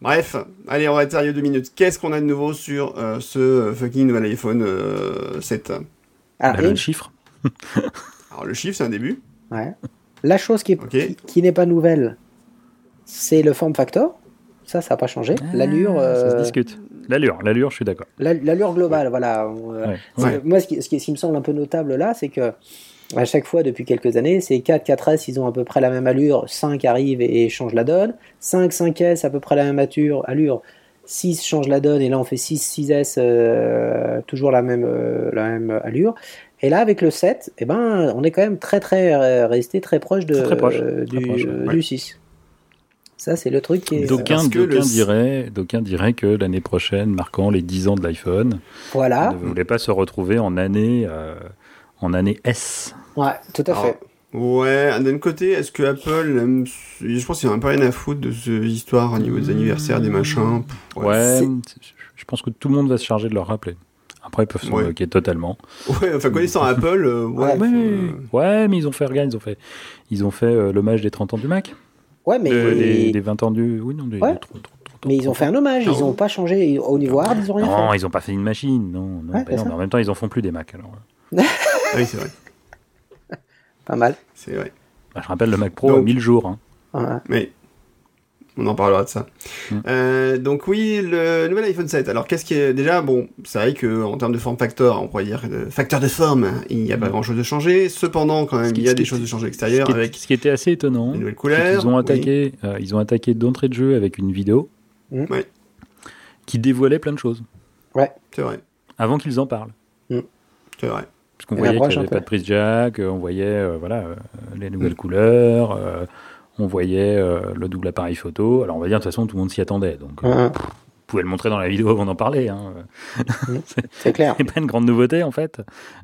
Bref, allez, on va être sérieux deux minutes. Qu'est-ce qu'on a de nouveau sur euh, ce fucking nouvel iPhone euh, 7 Alors, Bah, et- le chiffre, <laughs> Alors le chiffre, c'est un début. ouais. La chose qui, qui, qui n'est pas nouvelle, c'est le form factor. Ça, ça n'a pas changé. L'allure, Ah, ça se euh, discute. L'allure, l'allure, je suis d'accord. la- l'allure globale, voilà. euh, Ouais. c'est- Ouais. Moi, ce qui, ce, qui, ce qui me semble un peu notable là, c'est que à chaque fois, depuis quelques années, ces 4, 4S, ils ont à peu près la même allure. 5 arrive et, et change la donne. 5, 5S, à peu près la même allure. allure. 6 change la donne et là on fait 6, 6S, euh, toujours la même, euh, la même allure. Et là, avec le 7, eh ben, on est quand même très, très euh, resté très proche, de, Très, très proche. euh, Très du, proche, euh, ouais. du 6. Ça, c'est le truc qui est. D'aucuns le- d'aucuns diraient, d'aucuns diraient que l'année prochaine, marquant les 10 ans de l'iPhone, Voilà. on ne voulait pas se retrouver en année, euh, en année S. Ouais, tout à Alors, fait. Ouais, d'un côté, est-ce que Apple aime... Je pense qu'il y a un peu rien à foutre de cette histoire au niveau des anniversaires, des machins. Pff, Ouais, je pense que tout le monde va se charger de leur rappeler. Après, ils peuvent s'en Ouais. moquer totalement. Ouais, enfin, connaissant <laughs> Apple, euh, ouais. Ouais, Ouais, faut, euh, ouais, mais ils ont fait, regarde, ils ont fait, ils ont fait euh, l'hommage des 30 ans du Mac. Ouais, mais, Euh, des, des 20 ans du. Oui, non, des, Ouais. des 30, 30, 30, mais ils ont fait un hommage, ils ont pas changé. Au niveau hard, ils ont rien Non, fait. ils ont pas fait une machine, non. non, Ouais, c'est non mais en même temps, ils en font plus des Mac. Alors. Ah oui, c'est vrai. <laughs> Pas mal. C'est vrai. Bah, je rappelle, le Mac Pro Donc- a 1000 jours. hein. Ouais. Mais on en parlera de ça. Mm. Euh, donc oui, le nouvel iPhone 7. Alors qu'est-ce qui est déjà bon C'est vrai que en termes de form factor, on pourrait dire de facteur de forme, il n'y a pas Mm. grand-chose de changé. Cependant, quand même, qui- il y a des choses de changer Ce extérieures avec ce qui était assez étonnant, les nouvelles c'est couleurs. qu'ils ont oui. attaqué, euh, ils ont attaqué d'entrée de jeu avec une vidéo Mm. Ouais. qui dévoilait plein de choses C'est vrai, avant qu'ils en parlent. c'est vrai. Parce qu'on voyait qu'il n'y avait pas de prise jack, euh, on voyait euh, voilà, euh, les nouvelles couleurs, euh, on voyait euh, le double appareil photo. Alors on va dire de toute façon tout le monde s'y attendait, donc euh, Ouais, vous pouvez le montrer dans la vidéo avant d'en parler. Hein. <laughs> C'est clair. C'est pas une grande nouveauté en fait,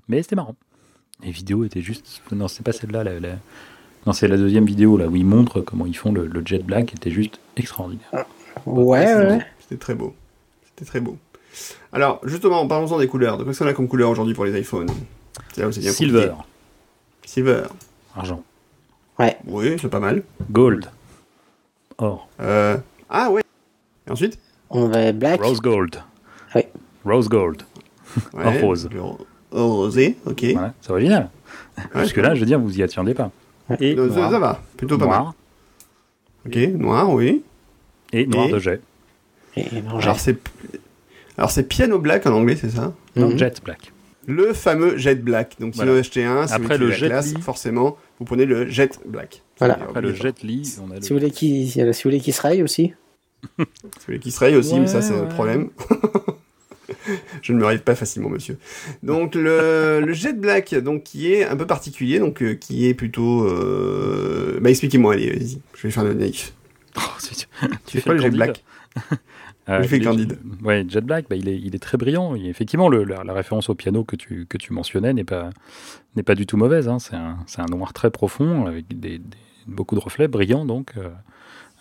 mais c'était marrant. Les vidéos étaient juste. Non, c'est pas celle-là. La, la- Non, c'est la deuxième vidéo là où ils montrent comment ils font le, le jet black. Était juste extraordinaire. Ouais, C'était- ouais. C'était très beau. C'était très beau. Alors, justement, parlons-en des couleurs. Donc, qu'est-ce qu'on a comme couleur aujourd'hui pour les iPhones? C'est là où c'est bien Silver, compliqué. Silver. argent, Oui, c'est pas mal. gold, or, Euh... Ah ouais. Et ensuite On va black. rose gold. Oui. Rose gold. ouais, En rose. Rosé, ok. Voilà, c'est original. Parce que là, je veux dire, vous y attendez pas. Et ça, noir, ça va, plutôt pas mal. noir Ok, noir, oui. et noir Et- de jet. Et non, Alors c'est alors c'est piano black en anglais, c'est ça? Non, Mhm. jet black. Le fameux jet black. Donc si Voilà. vous en achetez un, si Après le jet classe, forcément, vous prenez le jet black. Voilà. Après le jet lit, on a le. Si vous voulez qu'il si vous voulez qu'il se raye aussi. <laughs> Si vous voulez qu'il se raye aussi, mais ça Ouais, c'est un ouais. problème. <laughs> Je ne me raye pas facilement, monsieur. Donc le, <laughs> le jet black, donc qui est un peu particulier, donc euh, qui est plutôt. Euh... Bah expliquez-moi, allez, vas-y. Je vais faire le naïf. Oh, c'est- Tu fais quoi le jet black? Il est- Candide. Ouais, Jet Black, bah, il, est, il est très brillant. Et effectivement, le- la, la référence au piano que tu, que tu mentionnais n'est pas, n'est pas du tout mauvaise. hein. C'est un, c'est un noir très profond, avec des, des- beaucoup de reflets, brillants donc. euh,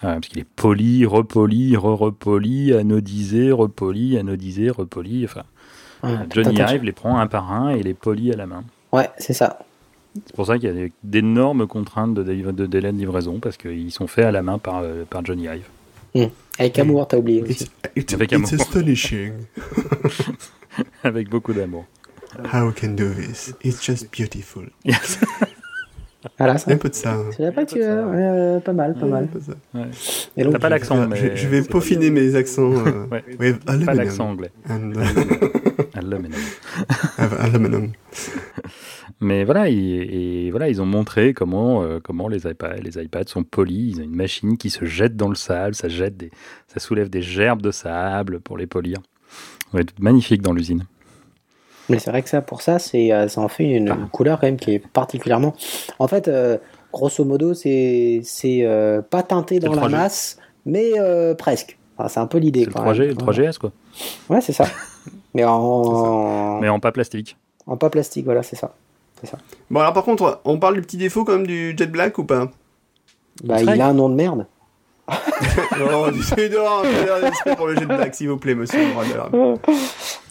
euh, parce qu'il est poli, repoli, re-repoli, anodisé, repoli, anodisé, repoli. Enfin, Ouais, Johnny attention. Ive les prend un par un et les polie à la main. Ouais, c'est ça. C'est pour ça qu'il y a des- d'énormes contraintes de, délai de livraison, parce qu'ils sont faits à la main par, euh, par Johnny Ive. Avec amour, t'as oublié aussi. It's, it's, Avec it's amour. astonishing. <laughs> avec beaucoup d'amour. How we can do this? It's just beautiful. <laughs> Voilà, Il y a ça. un peu de ça. hein. C'est pas que tu ouais, euh, pas mal, pas mal. Ouais. Donc, T'as pas l'accent, mais. Je, je vais peaufiner mes accents. Euh, <laughs> Ouais. with Pas aluminum l'accent anglais. and, Aluminum. aluminum. Mais voilà, et, et voilà, ils ont montré comment, euh, comment les, iPads, les iPads sont polis. Ils ont une machine qui se jette dans le sable, ça, jette des, ça soulève des gerbes de sable pour les polir. Ça va être magnifique dans l'usine. Mais c'est vrai que ça, pour ça, c'est, euh, ça en fait une, une couleur quand même qui est particulièrement. En fait, euh, grosso modo, c'est, c'est euh, pas teinté dans la 3G. masse, mais presque. Enfin, c'est un peu l'idée. C'est le quand 3G, même. le 3GS, quoi. Ouais, c'est ça. <laughs> Mais en, Mais en pas plastique. en pas plastique, voilà, c'est ça. Bon, alors par contre, on parle du petit défaut quand même du Jet Black ou pas? Bah, il a un nom de merde. <laughs> Non, un respect pour le Jet Black, s'il vous plaît, monsieur le de.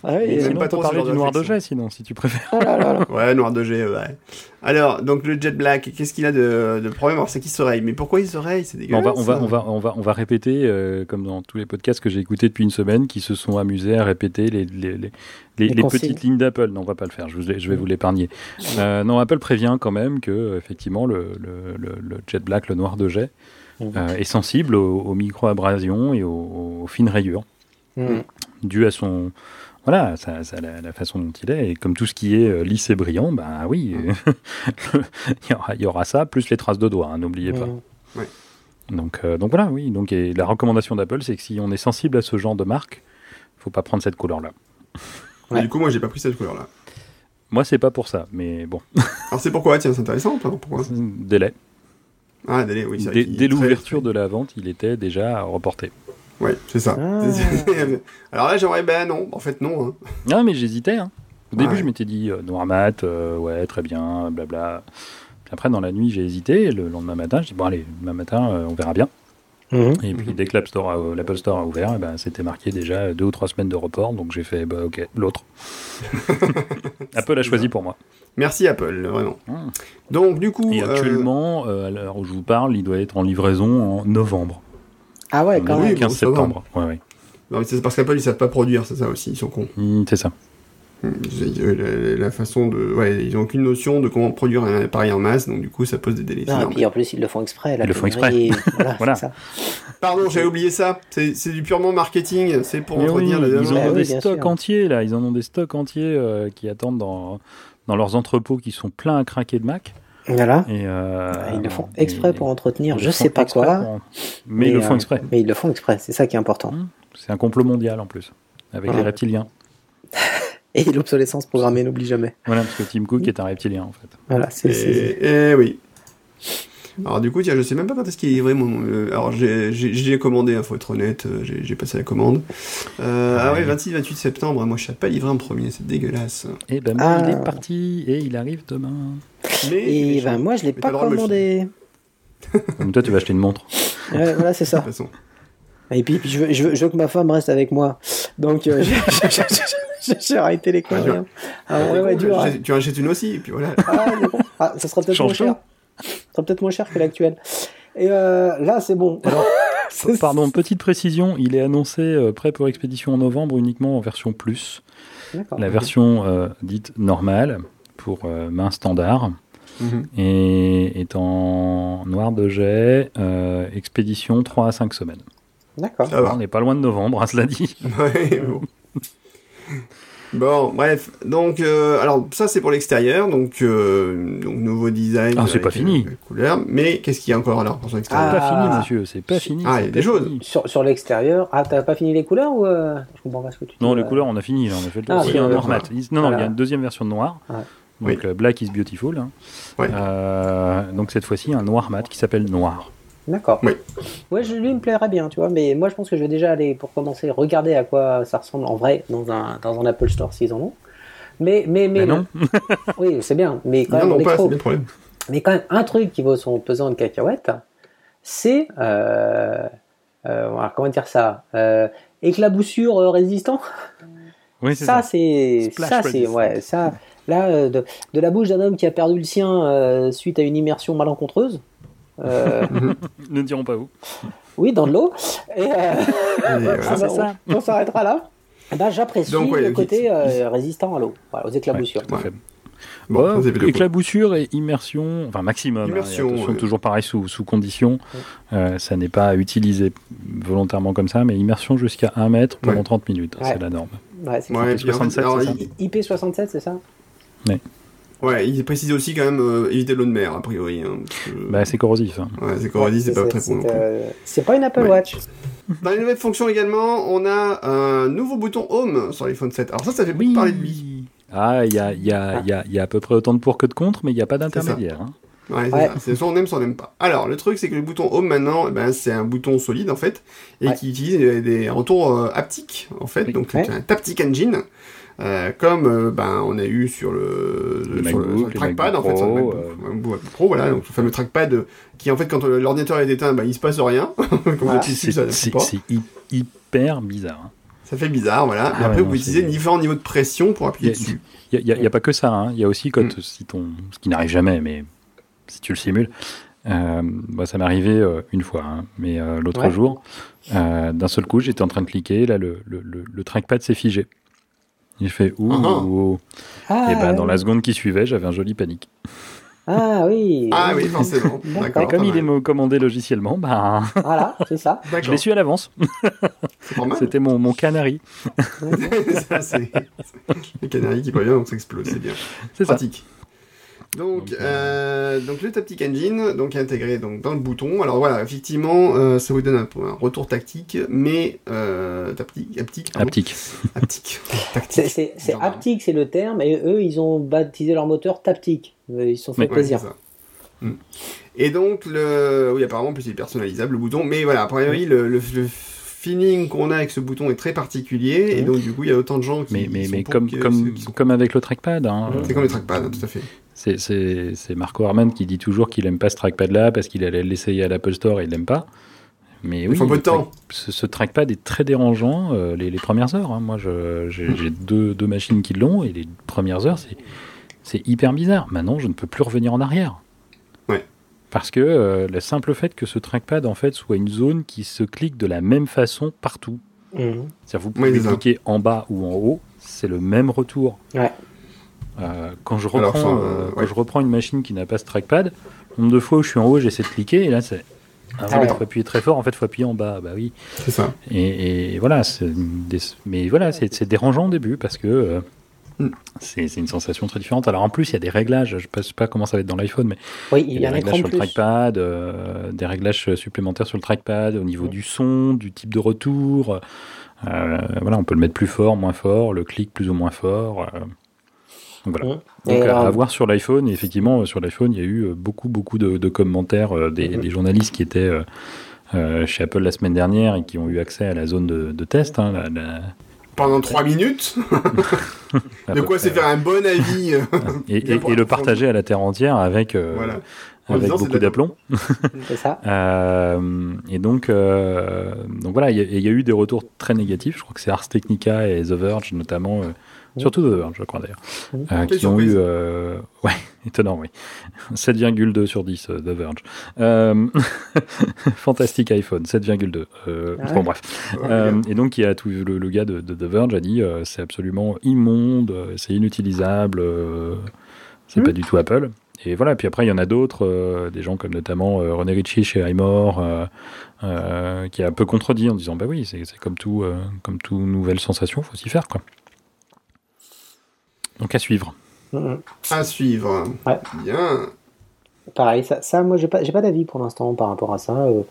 Ah oui, Mais et- c'est pas trop parler du de noir de jet, sinon, si tu préfères. Ah là là là. <laughs> Ouais, noir de G, ouais. Alors, donc le Jet Black, qu'est-ce qu'il a de, de problème? Alors, c'est qu'il se raye. Mais pourquoi il se raye? C'est dégueulasse. on, va, on, va, on, va, on, va, on va répéter, euh, comme dans tous les podcasts que j'ai écoutés depuis une semaine, qui se sont amusés à répéter les, les, les, les- Les les consignes. petites lignes d'Apple. Non, on va pas le faire, je, vous, je vais vous l'épargner. Euh, non, Apple prévient quand même que, effectivement, le, le, le, le Jet Black, le noir de jet, Mhm. euh, est sensible aux, aux micro-abrasions et aux, aux fines rayures, Mm. dû à son. Voilà, ça, ça- la, la façon dont il est. Et comme tout ce qui est euh, lisse et brillant, ben oui, <laughs> il y, aura, il y aura ça, plus les traces de doigts, hein, n'oubliez pas. Mm. Donc, euh, donc voilà, oui. Donc, et la recommandation d'Apple, c'est que si on est sensible à ce genre de marque, faut pas prendre cette couleur-là. Ouais. Du coup, moi, j'ai pas pris cette couleur-là. Moi, c'est pas pour ça, mais bon, Alors, c'est pourquoi? Tiens, c'est intéressant. pardon, Pourquoi? Délai. Ah, délai, oui. Dès, l'ouverture de la vente, il était déjà reporté. Ouais, c'est ça. Ah. <laughs> Alors là, j'aimerais, ben non, en fait, non. Hein. Non, mais j'hésitais. hein. Au début, Ouais. je m'étais dit euh, noir mat, euh, ouais, très bien, blabla. Puis après, dans la nuit, j'ai hésité. et Le lendemain matin, je dis bon, allez, demain matin, euh, on verra bien. Mhm. Et puis dès que l'App Store a- l'Apple Store a ouvert, eh ben, c'était marqué déjà deux ou trois semaines de report. Donc j'ai fait, bah ok, l'autre. <laughs> Apple a choisi pour moi. Merci Apple, vraiment. Hmm. Donc du coup, Et euh, actuellement, euh, à l'heure où je vous parle, il doit être en livraison en novembre. Ah ouais, quand même. le 15 bon, ça va. septembre. Ouais, ouais. non, mais c'est parce qu'Apple ils savent pas produire, c'est ça aussi, ils sont cons. Hmm, C'est ça. Ils- euh, la, façon de, ouais, ils ont aucune notion de comment produire un appareil en masse, donc du coup ça pose des délais. Non, et puis en plus, ils le font exprès. la Ils le font pénurie, <laughs> Voilà, Voilà. c'est ça. Pardon, j'avais oublié ça. C'est c'est du purement marketing, c'est pour Mais oui, entretenir la ils en Bah ont oui, des stocks sûr. entiers là. Ils en ont des stocks entiers euh, qui attendent dans, dans leurs entrepôts qui sont pleins à craquer de Mac. Voilà. Et, euh, Ah, Ils le font exprès et- pour entretenir, je sais pas exprès quoi. pour- Mais, ils le font euh, exprès. Mais ils le font exprès, c'est ça qui est important. C'est un complot mondial en plus, avec Ouais. les reptiliens. <laughs> Et l'obsolescence programmée n'oublie jamais. Voilà, parce que Tim Cook est un reptilien en fait. Voilà, c'est. c'est- Et, et oui. Alors du coup, tiens, je sais même pas quand est-ce qu'il est livré mon. euh, alors j'ai commandé, il faut être honnête, euh, j'ai passé la commande. Euh, Ah ouais, 26-28 septembre, moi je sais pas livré en premier, c'est dégueulasse. Et ben Ah. il est parti et il arrive demain. Mais Et ben moi je l'ai Mais pas de commandé. <laughs> Comme toi tu vas acheter une montre. Ouais, voilà, c'est de ça. toute façon. Et puis, puis je, veux, je, veux, je veux que ma femme reste avec moi. Donc euh, <laughs> j'ai- <laughs> j'ai- arrêté les conneries. hein. Ah, ouais, T'es ouais, con, dur. tu hein. achètes- Tu en achètes une aussi, et puis voilà. Ah, bon. Ah, ça sera peut-être moins cher. Ça sera peut-être moins cher que l'actuel. Et euh, là, c'est bon. Alors, <laughs> Pardon, petite précision, il est annoncé euh, prêt pour expédition en novembre uniquement en version plus. D'accord. La version euh, dite normale pour euh, main standard Mhm. et est en noir de jet, euh, expédition 3 à 5 semaines. D'accord. On n'est pas loin de novembre, hein, cela dit. Ouais, bon. Bon, bref, donc, euh, alors ça c'est pour l'extérieur, donc, euh, donc nouveau design. Ah, c'est pas fini. euh, couleur, mais qu'est-ce qu'il y a encore alors pour son C'est extérieur Ah. pas fini, monsieur, c'est pas fini. Ah, il y a des choses. fini. Sur, sur l'extérieur. Ah, t'as pas fini les couleurs ou. euh, Je comprends pas ce que tu dis. Non, les euh, couleurs, on a fini, là, on a fait le tour. Ah, Si, noir voilà. mat. Non, non, il y a une deuxième version de noir. Ouais. Donc, Black is Beautiful. hein. Ouais. Euh, donc, cette fois-ci, un noir mat qui s'appelle Noir. D'accord. Oui. Ouais, je, lui il me plairait bien, tu vois. Mais moi, je pense que je vais déjà aller, pour commencer, regarder à quoi ça ressemble en vrai dans un, dans un Apple Store s'ils en ont. Mais, mais, mais. Mais non. Oui, c'est bien. Mais quand Non, même, non, pas, bien problème. Mais quand même, un truc qui vaut son pesant de cacahuètes, c'est. Euh, euh, comment dire ça euh, Éclaboussure euh, résistant Oui, c'est ça, ça. c'est ça c'est resistant. ouais ça là euh, de, de la bouche d'un homme qui a perdu le sien euh, suite à une immersion malencontreuse euh, <laughs> Ne dirons pas où. oui dans de l'eau et euh, Et, ah ça. on, <laughs> on s'arrêtera là Eh ben, j'apprécie ouais, le côté euh, résistant à l'eau voilà, aux éclaboussures Ouais. Bon, éclaboussure et immersion, enfin maximum. hein, Immersion, et attention, ouais. toujours pareil sous, sous condition. Euh, ça n'est pas utilisé volontairement comme ça, mais immersion jusqu'à 1 mètre pendant Ouais. 30 minutes. Ouais. C'est la norme. ouais, c'est Ouais, IP puis en fait, 67, alors, c'est ça il, IP67 c'est ça? Ouais, il précise aussi quand même euh, éviter l'eau de mer, a priori. Hein, que- Bah, c'est corrosif. hein. ouais, c'est corrosif, c'est pas très bon non plus. euh, c'est pas une Apple Ouais. Watch Dans les nouvelles fonctions également, on a un nouveau bouton Home sur l'iPhone 7. Alors ça, ça fait beaucoup parler de lui. Ah, il y a, il y, a, il y, a, il y a à peu près autant de pour que de contre, mais il n'y a pas d'intermédiaire. hein. Ouais, c'est Ouais. soit on aime, soit on n'aime pas. Alors, le truc, c'est que le bouton Home, maintenant, eh ben, c'est un bouton solide, en fait, et Ouais. qui utilise des, retours euh, haptiques, en fait. Oui. Donc, Ouais. c'est un Taptic Engine, euh, comme euh, ben, on a eu sur le, Le sur le, MacBook, sur le le trackpad, en fait, sur le MacBook, MacBook Pro, voilà, donc le fameux trackpad euh, qui, en fait, quand l'ordinateur est éteint, ben, il se passe rien. <laughs> Voilà. C'est hyper bizarre. hein. Ça fait bizarre, voilà. Ah après, ouais, vous utilisez différents niveaux de pression pour appuyer dessus. Il n'y a, il y a pas que ça. hein. Il y a aussi quand, Mm. si ton, ce qui n'arrive jamais, mais si tu le simules, euh, bah, ça m'est arrivé euh, une fois, hein. mais euh, l'autre Ouais. jour, d'un seul coup, j'étais en train de cliquer, là, le, le, le, le trackpad s'est figé. J'ai fait ouh, Ah ah. ouh. ah, et ben dans la seconde qui suivait, j'avais un joli panique. ah oui <laughs> Ah oui, forcément. D'accord. Et comme il est commandé logiciellement, bah, <laughs> voilà c'est ça je l'ai su à l'avance. <laughs> C'était mon, mon canari. ça, c'est les canaries qui préviennent, donc ça explose, c'est bien. C'est ça. Donc, Donc, euh, donc le Taptic Engine, donc intégré donc dans le bouton. Alors voilà, effectivement, euh, ça vous donne un, un retour tactique, mais euh, taptique, haptique, pardon. Haptique. <laughs> haptique, <laughs> C'est- tactique. C'est le terme, et eux, ils ont baptisé leur moteur Taptic. Euh, Ils se sont fait Mais- plaisir. Hmm. Et donc le, oui apparemment en plus il est personnalisable le bouton, mais voilà a priori le, le, le feeling qu'on a avec ce bouton est très particulier et Mhm. donc du coup il y a autant de gens qui Mais, mais, sont mais pour comme, que comme, ceux qui sont- comme avec le trackpad. hein, c'est comme le trackpad hein, tout à fait. C'est- Marco Arman qui dit toujours qu'il aime pas ce trackpad-là parce qu'il allait l'essayer à l'Apple Store et il l'aime pas. mais Il oui, faut un peu de le temps. ce, ce trackpad est très dérangeant euh, les, les premières heures. hein. Moi, j'ai j'ai deux, deux machines qui l'ont et les premières heures, c'est hyper bizarre. Maintenant, je ne peux plus revenir en arrière. Ouais. Parce que euh, le simple fait que ce trackpad en fait soit une zone qui se clique de la même façon partout. Mhm. C'est-à-dire vous Oui, pouvez ça. cliquer en bas ou en haut, c'est le même retour. Ouais. Euh, quand je Alors, reprends, ça, euh, euh, quand je reprends une machine qui n'a pas ce trackpad, nombre de fois où je suis en haut, j'essaie de cliquer et là c'est ah Ah ouais, ouais. faut appuyer très fort, en fait faut appuyer en bas, bah oui. C'est ça. Et, et voilà, des- mais voilà, c'est dérangeant au début parce que euh, Mm. c'est une sensation très différente. Alors en plus, il y a des réglages, je ne sais pas comment ça va être dans l'iPhone, mais Oui, il il y y a des réglages sur le trackpad, euh, des réglages supplémentaires sur le trackpad au niveau Mm. du son, du type de retour. Euh, voilà, on peut le mettre plus fort, moins fort, le clic plus ou moins fort. Euh. Donc voilà. Donc Et à, alors- à voir sur l'iPhone, et effectivement, euh, sur l'iPhone, il y a eu euh, beaucoup, beaucoup de, de commentaires euh, des, des journalistes qui étaient euh, euh, chez Apple la semaine dernière et qui ont eu accès à la zone de, de test. hein, la- la- Pendant trois minutes, <laughs> à de quoi c'est faire un bon avis. <laughs> euh, et, le partager à la terre entière avec, euh, Voilà. Beaucoup d'aplomb. <laughs> C'est ça. Euh, et donc, euh, donc voilà, il y, a- il y a eu des retours très négatifs. Je crois que c'est Ars Technica et The Verge notamment, euh, Mhm. surtout The Verge, je crois d'ailleurs, Mhm. euh, qui ont surprise. eu, euh, <laughs> ouais, étonnant, oui, 7,2 sur 10 euh, The Verge. Euh, <laughs> fantastique iPhone, 7,2. Euh, Ah ouais. Bon bref. Ouais, Euh, et donc, il y a tout, le, le gars de, de The Verge a dit euh, c'est absolument immonde, c'est inutilisable, euh, c'est Mhm. pas du tout Apple. Et voilà, puis après, il y en a d'autres, euh, des gens comme notamment euh, René Ritchie chez iMore, euh, euh, qui a un peu contredit en disant bah oui, c'est comme tout, euh, comme tout nouvelle sensation, faut s'y faire quoi. Donc à suivre. Mhm. À suivre. Ouais. Bien. Pareil, ça, ça moi j'ai pas, j'ai pas d'avis pour l'instant par rapport à ça. euh.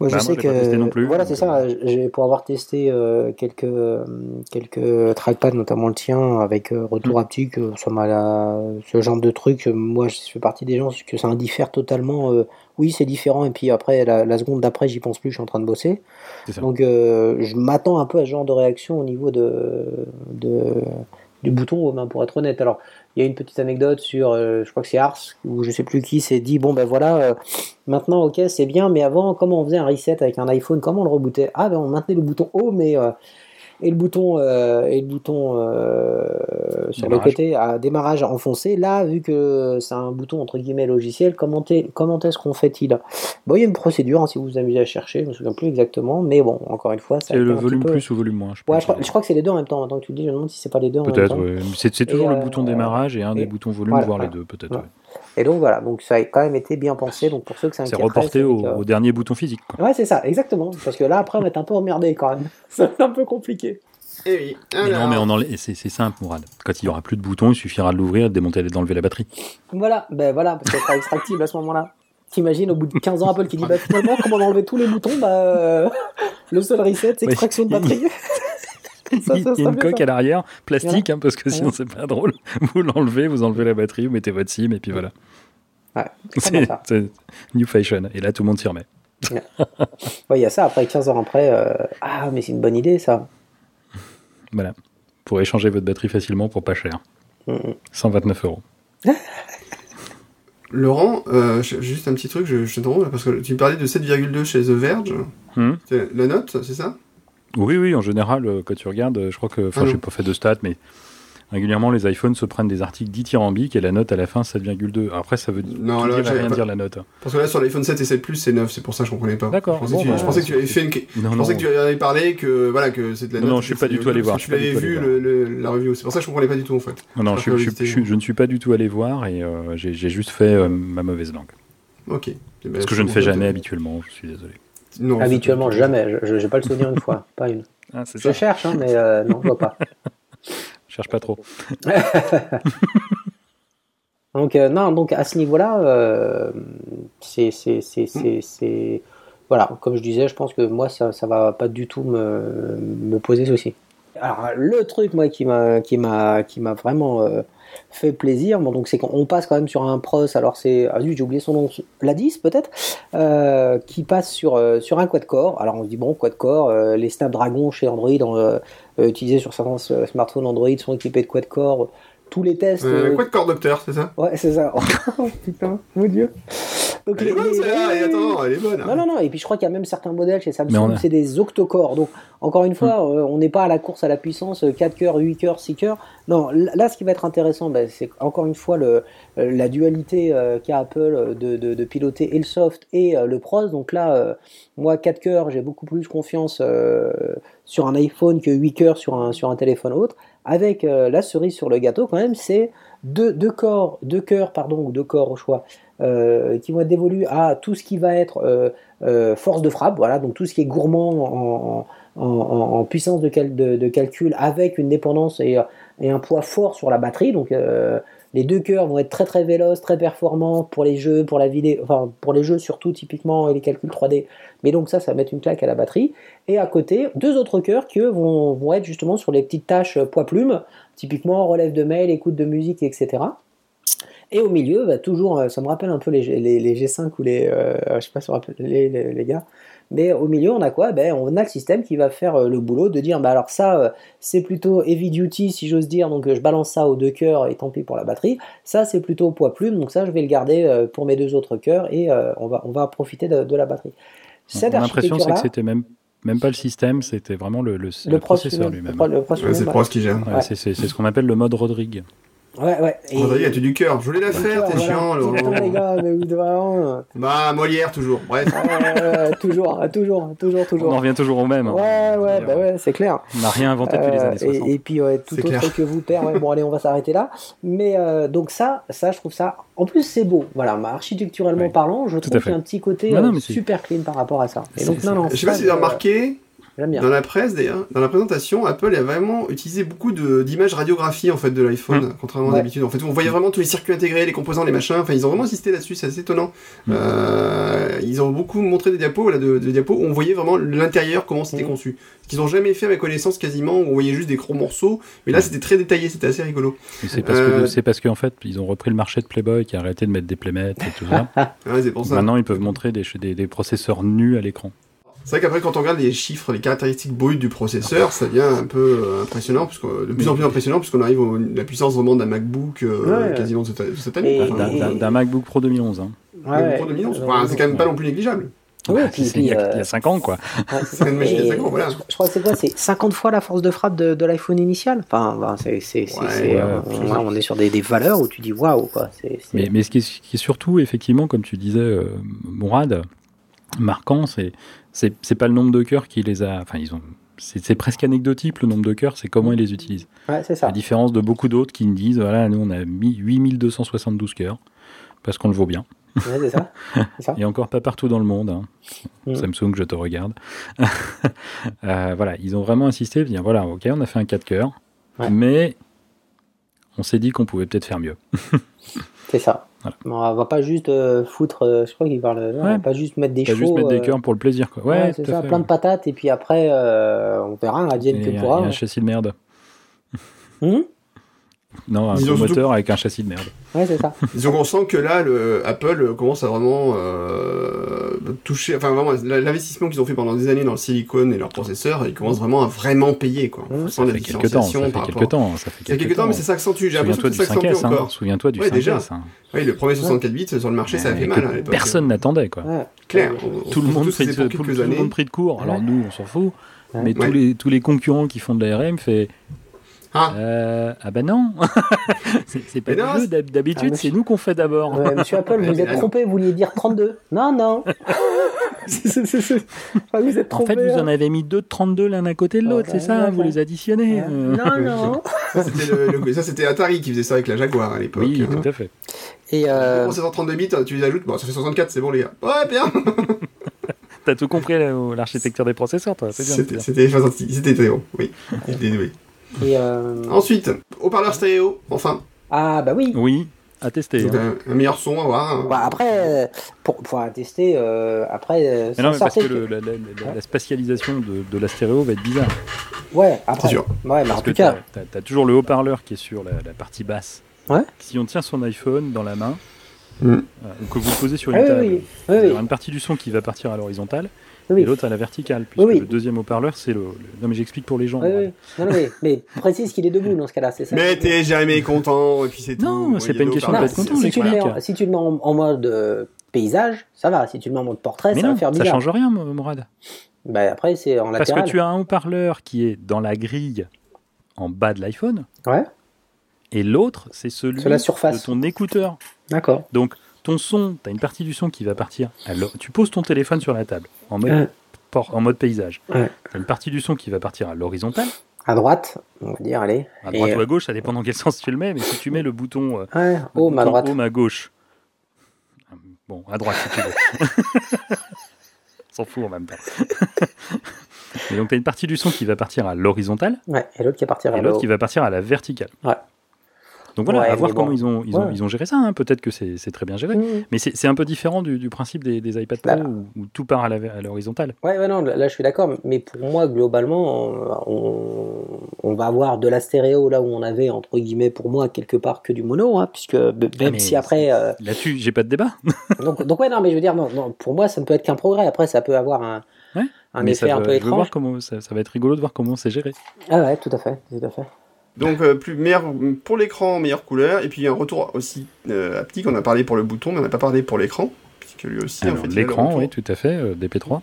Moi je Bah, sais que pas testé non plus, voilà donc, c'est ça. J'ai pour avoir testé euh, quelques euh, quelques trackpads notamment le tien avec euh, retour Mm. haptique, euh, ça m'a la- ce genre de truc. euh, Moi je fais partie des gens que ça indiffère totalement. euh, oui c'est différent et puis après la, la seconde d'après j'y pense plus, je suis en train de bosser. Donc euh, je m'attends un peu à ce genre de réaction au niveau de, de du bouton ben, pour être honnête. Alors il y a une petite anecdote sur, euh, je crois que c'est Ars, ou je sais plus qui, s'est dit, bon ben voilà, euh, maintenant ok c'est bien, mais avant comment on faisait un reset avec un iPhone, comment on le rebootait? Ah ben on maintenait le bouton haut, mais... euh, et le bouton, euh, et le bouton euh, sur le côté à démarrage enfoncé. Là, vu que c'est un bouton entre guillemets logiciel, comment, comment est-ce qu'on fait-il? Bon, il y a une procédure hein, si vous vous amusez à chercher, je me souviens plus exactement, mais bon, encore une fois, C'est le volume peu- plus ou volume moins. Je Ouais, pense. je crois, je crois que c'est les deux en même temps. Maintenant que tu le dis, je me demande si c'est pas les deux en même Peut-être, temps. ouais. C'est toujours Et, le euh, bouton démarrage et un des boutons volume, voilà, voire les deux, peut-être. Ouais. Et donc voilà, donc ça a quand même été bien pensé. Donc pour ceux que ça C'est reporté c'est au, dernier bouton physique. Quoi. Ouais, c'est ça, exactement. Parce que là, après, on va être un peu emmerdé quand même. <laughs> Être un peu compliqué. Eh oui. Mais non, mais on enlève- c'est c'est simple, Mourad. Quand il y aura plus de boutons, il suffira de l'ouvrir, de démonter, d'enlever la batterie. Voilà, ben voilà, parce qu'elle sera extractible à ce moment-là. T'imagines, au bout de 15 ans, Apple qui dit, bah finalement, comment on enlever tous les boutons Bah, euh, <laughs> le seul reset, c'est extraction de batterie. <laughs> <laughs> Ça, il y a une coque ça. à l'arrière, plastique, hein, parce que sinon Ouais. c'est pas drôle. <laughs> Vous l'enlevez, vous enlevez la batterie, vous mettez votre SIM et puis voilà. Ouais, <laughs> c'est new fashion. Et là, tout le monde s'y remet. Ouais, il y a ça, après 15 ans après, euh, ah, mais c'est une bonne idée, ça. Voilà. Pourrez échanger votre batterie facilement pour pas cher. Mm, mm. 129 euros. Laurent, euh, juste un petit truc, je, je là, parce que tu me parlais de 7,2 chez The Verge. Hmm La note, c'est ça? Oui, oui, en général, euh, quand tu regardes, euh, je crois que, enfin, j'ai non. pas fait de stats, mais régulièrement, les iPhones se prennent des articles dithyrambiques et la note à la fin, 7,2. Alors Après, ça veut Non, là, dire rien pas- dire la note. Parce que là, sur l'iPhone 7 et 7 Plus, c'est 9, c'est pour ça que je comprenais pas. D'accord, Je pensais, bon, que, tu, bah, je pensais que tu avais fait une. Non, Je non, pensais que tu avais parlé que voilà que c'est de la Non, note. non, je suis pas du tout allé voir, je l'avais vu voir. le- le- la review, c'est pour ça que je comprenais pas du tout en fait. non, non, je, je- je- je ne suis pas du tout allé voir et euh, j'ai juste fait euh, ma mauvaise langue. Ok. Eh ben, Parce que je ne fais jamais habituellement, je suis désolé. Non, Habituellement, jamais. Je n'ai pas le souvenir une fois, pas une. <laughs> Ah, Je ça. cherche, hein, mais euh, non, je vois pas. Je <laughs> cherche pas trop. <laughs> Donc, euh, non, donc à ce niveau-là, euh, c'est, c'est, c'est, c'est, c'est- Voilà, comme je disais, je pense que moi, ça, ça va pas du tout me, me poser souci. Alors, le truc, moi, qui m'a, qui m'a, qui m'a vraiment euh, fait plaisir, bon, donc c'est qu'on on passe quand même sur un pros, alors c'est. Ah, j'ai oublié son nom, la 10 peut-être, euh, qui passe sur, euh, sur un quad-core. Alors, on se dit, bon, quad-core, euh, les Snapdragon chez Android, euh, utilisés sur certains smartphones Android, sont équipés de quad-core. Tous les tests. De cordopter, c'est ça? Ouais, c'est ça. <laughs> Oh putain, mon dieu. Donc, Elle est bonne, les- celle-là, et attends, elle est bonne. hein. Non, non, non, et puis je crois qu'il y a même certains modèles chez Samsung, a- c'est des octo-cores. Donc, encore une fois, euh, on n'est pas à la course à la puissance euh, 4 cœurs, 8 cœurs, 6 cœurs. Non, là, ce qui va être intéressant, ben, c'est encore une fois le, euh, la dualité euh, qu'a Apple euh, de, de, de piloter et le soft et euh, le pros. Donc là, euh, moi, 4 cœurs, j'ai beaucoup plus confiance euh, sur un iPhone que 8 cœurs sur un, sur un téléphone autre. Avec euh, la cerise sur le gâteau, quand même, c'est deux, deux corps, deux cœurs, pardon, ou deux corps au choix, euh, qui vont être dévolus à tout ce qui va être euh, euh, force de frappe, voilà, donc tout ce qui est gourmand en, en- puissance de, de- calcul avec une dépendance et, et un poids fort sur la batterie. Donc les deux cœurs vont être très très véloces, très performants pour les jeux, pour la vidéo, enfin pour les jeux surtout typiquement et les calculs 3D. Mais donc ça, ça va mettre une claque à la batterie. Et à côté, deux autres cœurs qui eux, vont, vont être justement sur les petites tâches euh, poids-plume, typiquement relève de mail, écoute de musique, etc. Et au milieu, bah, toujours, euh, ça me rappelle un peu les, G- les, les G5 ou les, euh, je sais pas si me rappelle les, les, les gars, mais au milieu, on a quoi? Ben, On a le système qui va faire euh, le boulot de dire, bah, alors ça, c'est plutôt heavy duty, si j'ose dire, donc je balance ça aux deux cœurs et tant pis pour la batterie. Ça, c'est plutôt poids plume, donc ça, je vais le garder pour mes deux autres cœurs et on, va, on va profiter de, de la batterie. Cette Mon impression, c'est que c'était même, même pas le système, c'était vraiment le, le, le, processeur lui-même, Ouais, lui-même, c'est le pros qui gère. Ouais, Ouais. c'est- C'est c'est ce qu'on appelle le mode Rodrigue. Ouais, ouais. Et- Rodrigue, a-tu du cœur Je voulais la faire, t'es chiant. Les gars, mais vous devez vraiment. euh, Bah, Molière, toujours. Bref. ouais, ouais, toujours, toujours, toujours, On en toujours. revient toujours au même. hein. Ouais, ouais, bah ouais, c'est clair. On n'a rien inventé depuis les Euh, années 60. et, et puis ouais, tout autre clair. que vous père. Ouais, bon allez, on va s'arrêter là. Mais euh, donc ça, ça, je trouve ça. En plus, c'est beau. Voilà, architecturellement Ouais. parlant, je trouve qu'il y a un petit côté Non, non, euh, super clean par rapport à ça. Et donc C'est- non, non. Je sais pas si vous avez euh, remarqué, bien. dans la presse d'ailleurs, dans la présentation, Apple a vraiment utilisé beaucoup d'images radiographie en fait de l'iPhone, Mm. contrairement à d'habitude. En fait, on voyait vraiment tous les circuits intégrés, les composants, les machins. Enfin, ils ont vraiment insisté là-dessus, c'est assez étonnant. Mm. Euh, ils ont beaucoup montré des diapos, là, de, de diapos où on voyait vraiment l'intérieur, comment c'était Mm. conçu. Ce qu'ils ont jamais fait à ma connaissance quasiment, où on voyait juste des gros morceaux. Mais là, c'était très détaillé, c'était assez rigolo. C'est parce Euh, que c'est parce qu'en fait, ils ont repris le marché de Playboy qui a arrêté de mettre des playmates et tout ça. <laughs> Ouais, c'est pour ça. Maintenant, ils peuvent montrer des, des, des processeurs nus à l'écran. C'est vrai qu'après, quand on regarde les chiffres, les caractéristiques brutes du processeur, ça devient un peu euh, impressionnant, puisque, de plus en plus impressionnant, puisqu'on arrive à la puissance vraiment d'un MacBook euh, Ouais. quasiment de cette, de cette Et- année. Enfin, D'un- D'un d'un MacBook Pro 2011. Hein. Ouais, pour 2011. Euh, Enfin, c'est quand même pas ouais. non plus négligeable. Oui, Bah, puis- c'est- il y, a- puis, il y a 5 ans, quoi. Ouais, c'est <laughs> une ça. machine à Et cinq ans, voilà. Je, je crois que c'est quoi C'est 50 fois la force de frappe de, de l'iPhone initial? Enfin, ben, c'est, c'est, c'est- Ouais, c'est, ouais, euh, absolument. ouais, on est sur des, des valeurs où tu dis waouh, quoi. C'est, c'est- Mais, mais ce, qui est, ce qui est surtout, effectivement, comme tu disais, euh, Mourad, marquant, c'est c'est pas le nombre de cœurs qui les a. Enfin, ils ont. C'est presque anecdotique le nombre de cœurs, c'est comment ils les utilisent. Ouais, c'est À ça. la différence de beaucoup d'autres qui me disent voilà, nous on a mis 8272 cœurs parce qu'on le vaut bien. Ouais, c'est ça. <laughs> C'est ça. Et encore pas partout dans le monde. hein. Mm. Samsung, je te regarde. <laughs> Euh, voilà, ils ont vraiment insisté, dire voilà, ok, on a fait un 4 cœurs, Ouais. mais on s'est dit qu'on pouvait peut-être faire mieux. C'est ça. Voilà. On va pas juste euh, foutre, euh, je crois qu'il parle, non, on va Ouais. pas juste mettre des Pas juste mettre des euh, cœurs pour le plaisir. Quoi. Ouais, ouais, c'est ça, fait, plein de ouais. patates et puis après euh, on verra, advienne Et que pourra. il y a un châssis de merde. Hum? Non, un surtout- moteur avec un châssis de merde. ouais, c'est ça. Disons qu'on sent que là, le, Apple commence à vraiment euh, toucher, enfin vraiment, l'investissement qu'ils ont fait pendant des années dans le silicone et leurs processeurs, ils commencent vraiment à vraiment payer, quoi. Ouais, Ça fait quelques temps. Ça fait par quelques rapport. temps. Ça fait Il y a quelques temps, mais ça s'accentue. J'ai l'impression que ça s'accentue 5S. Hein. encore. Souviens-toi du Ouais, 5S. déjà. hein. Oui, le premier 64 bits sur le marché, ça a Ouais, fait mal à l'époque. Personne n'attendait, quoi. Ouais. Clair. On- Tout le monde pris de, c'est quelques le monde pris court. Alors nous, on s'en fout. Mais tous Ouais. les tous les concurrents qui font de l'ARM fait Ah. euh, ah bah non. <laughs> c'est pas non, D'hab- D'habitude, Ah, c'est nous qu'on fait d'abord. Ouais, monsieur <laughs> Apple, vous êtes trompé, vous vouliez dire 32. Non, non. <laughs> C'est- c'est- c'est- Enfin, vous êtes En fait, vous hein. en avez mis deux de 32 l'un à côté de l'autre, Ouais, c'est ça ouais, Vous ouais. les additionnez Ouais. euh. Non, non. Ça, c'était Atari qui faisait ça avec la Jaguar à l'époque. Oui, hein. tout à fait. Et euh, Pour 732 bits, tu les ajoutes, bon, ça fait 64, c'est bon les gars. Ouais, bien T'as tout compris l'architecture des processeurs, toi. C'est bien. c'est C'était c'était fantastique, c'était très bon, oui. Désolé. Et, euh, Ensuite, haut-parleur stéréo, enfin. ah bah oui. Oui, à tester. Donc, hein. un, un meilleur son à voir. hein. Bah, après, euh, pour, pour tester, euh, après. Mais non, mais parce que le- la, la- la- la spatialisation de, de la stéréo va être bizarre. Ouais, après. C'est sûr. Ouais, mais Parce en que tout cas. t'as- t'as toujours le haut-parleur qui est sur la, la partie basse. Ouais. Si on tient son iPhone dans la main, Mm. euh, que vous posez sur une Ah table. oui, oui, oui, une partie du son qui va partir à l'horizontale oui, et l'autre à la verticale, puisque Oui, oui. le deuxième haut-parleur, c'est le, le- Non, mais j'explique pour les gens. oui, moi. oui. Non, non, mais, mais précise qu'il est debout dans ce cas-là, c'est ça Mais t'es jamais content, et puis c'est tout. Non, c'est pas une question de être content, si, tu le mets si tu le mets en, en mode euh, paysage, ça va. Si tu le mets en mode portrait, Mais ça non, va faire ça bizarre. change rien, Mo- Morad. Bah, après, c'est en Parce latéral. que tu as un haut-parleur qui est dans la grille en bas de l'iPhone, Ouais, et l'autre, c'est celui Sur la surface. de ton écouteur. d'accord. Donc, ton son, tu as une partie du son qui va partir. Alors, tu poses ton téléphone sur la table en mode, Ouais. por- en mode paysage. Ouais. Tu as une partie du son qui va partir à l'horizontale, À droite, on va dire, allez. à droite Et, ou à gauche, ça dépend dans quel sens tu le mets, mais si tu mets le bouton, euh, Ouais, le home à droite. home à gauche, bon, à droite si tu veux. <laughs> S'en fout en même temps. <laughs> Mais donc, tu as une partie du son qui va partir à l'horizontale Ouais, et l'autre qui et qui va partir à la verticale. Ouais. Donc voilà, Ouais, à voir comment ils, ont, ils, ont, Ouais. ils ont géré ça. hein. Peut-être que c'est très bien géré. Mmh. Mais c'est un peu différent du, du principe des, des iPad Pro Là. où, où tout part à l'horizontale. Ouais, ouais, non, là je suis d'accord, mais pour moi, globalement, on, on va avoir de la stéréo là où on avait, entre guillemets, pour moi, quelque part que du mono, hein, puisque même Ah, si après. euh, Là-dessus, j'ai pas de débat. <laughs> donc, donc, ouais, non, mais je veux dire, non, non, pour moi, ça ne peut être qu'un progrès. Après, ça peut avoir un, Ouais, un effet ça un peu je veux voir étrange. comment ça, ça va être rigolo de voir comment c'est géré. Ah ouais, tout à fait, tout à fait. Donc euh, plus meilleur pour l'écran, meilleure couleur, et puis un retour aussi euh, haptique. On a parlé pour le bouton, mais on n'a pas parlé pour l'écran, puisque lui aussi en fait l'écran, oui, tout à fait, euh, DP3.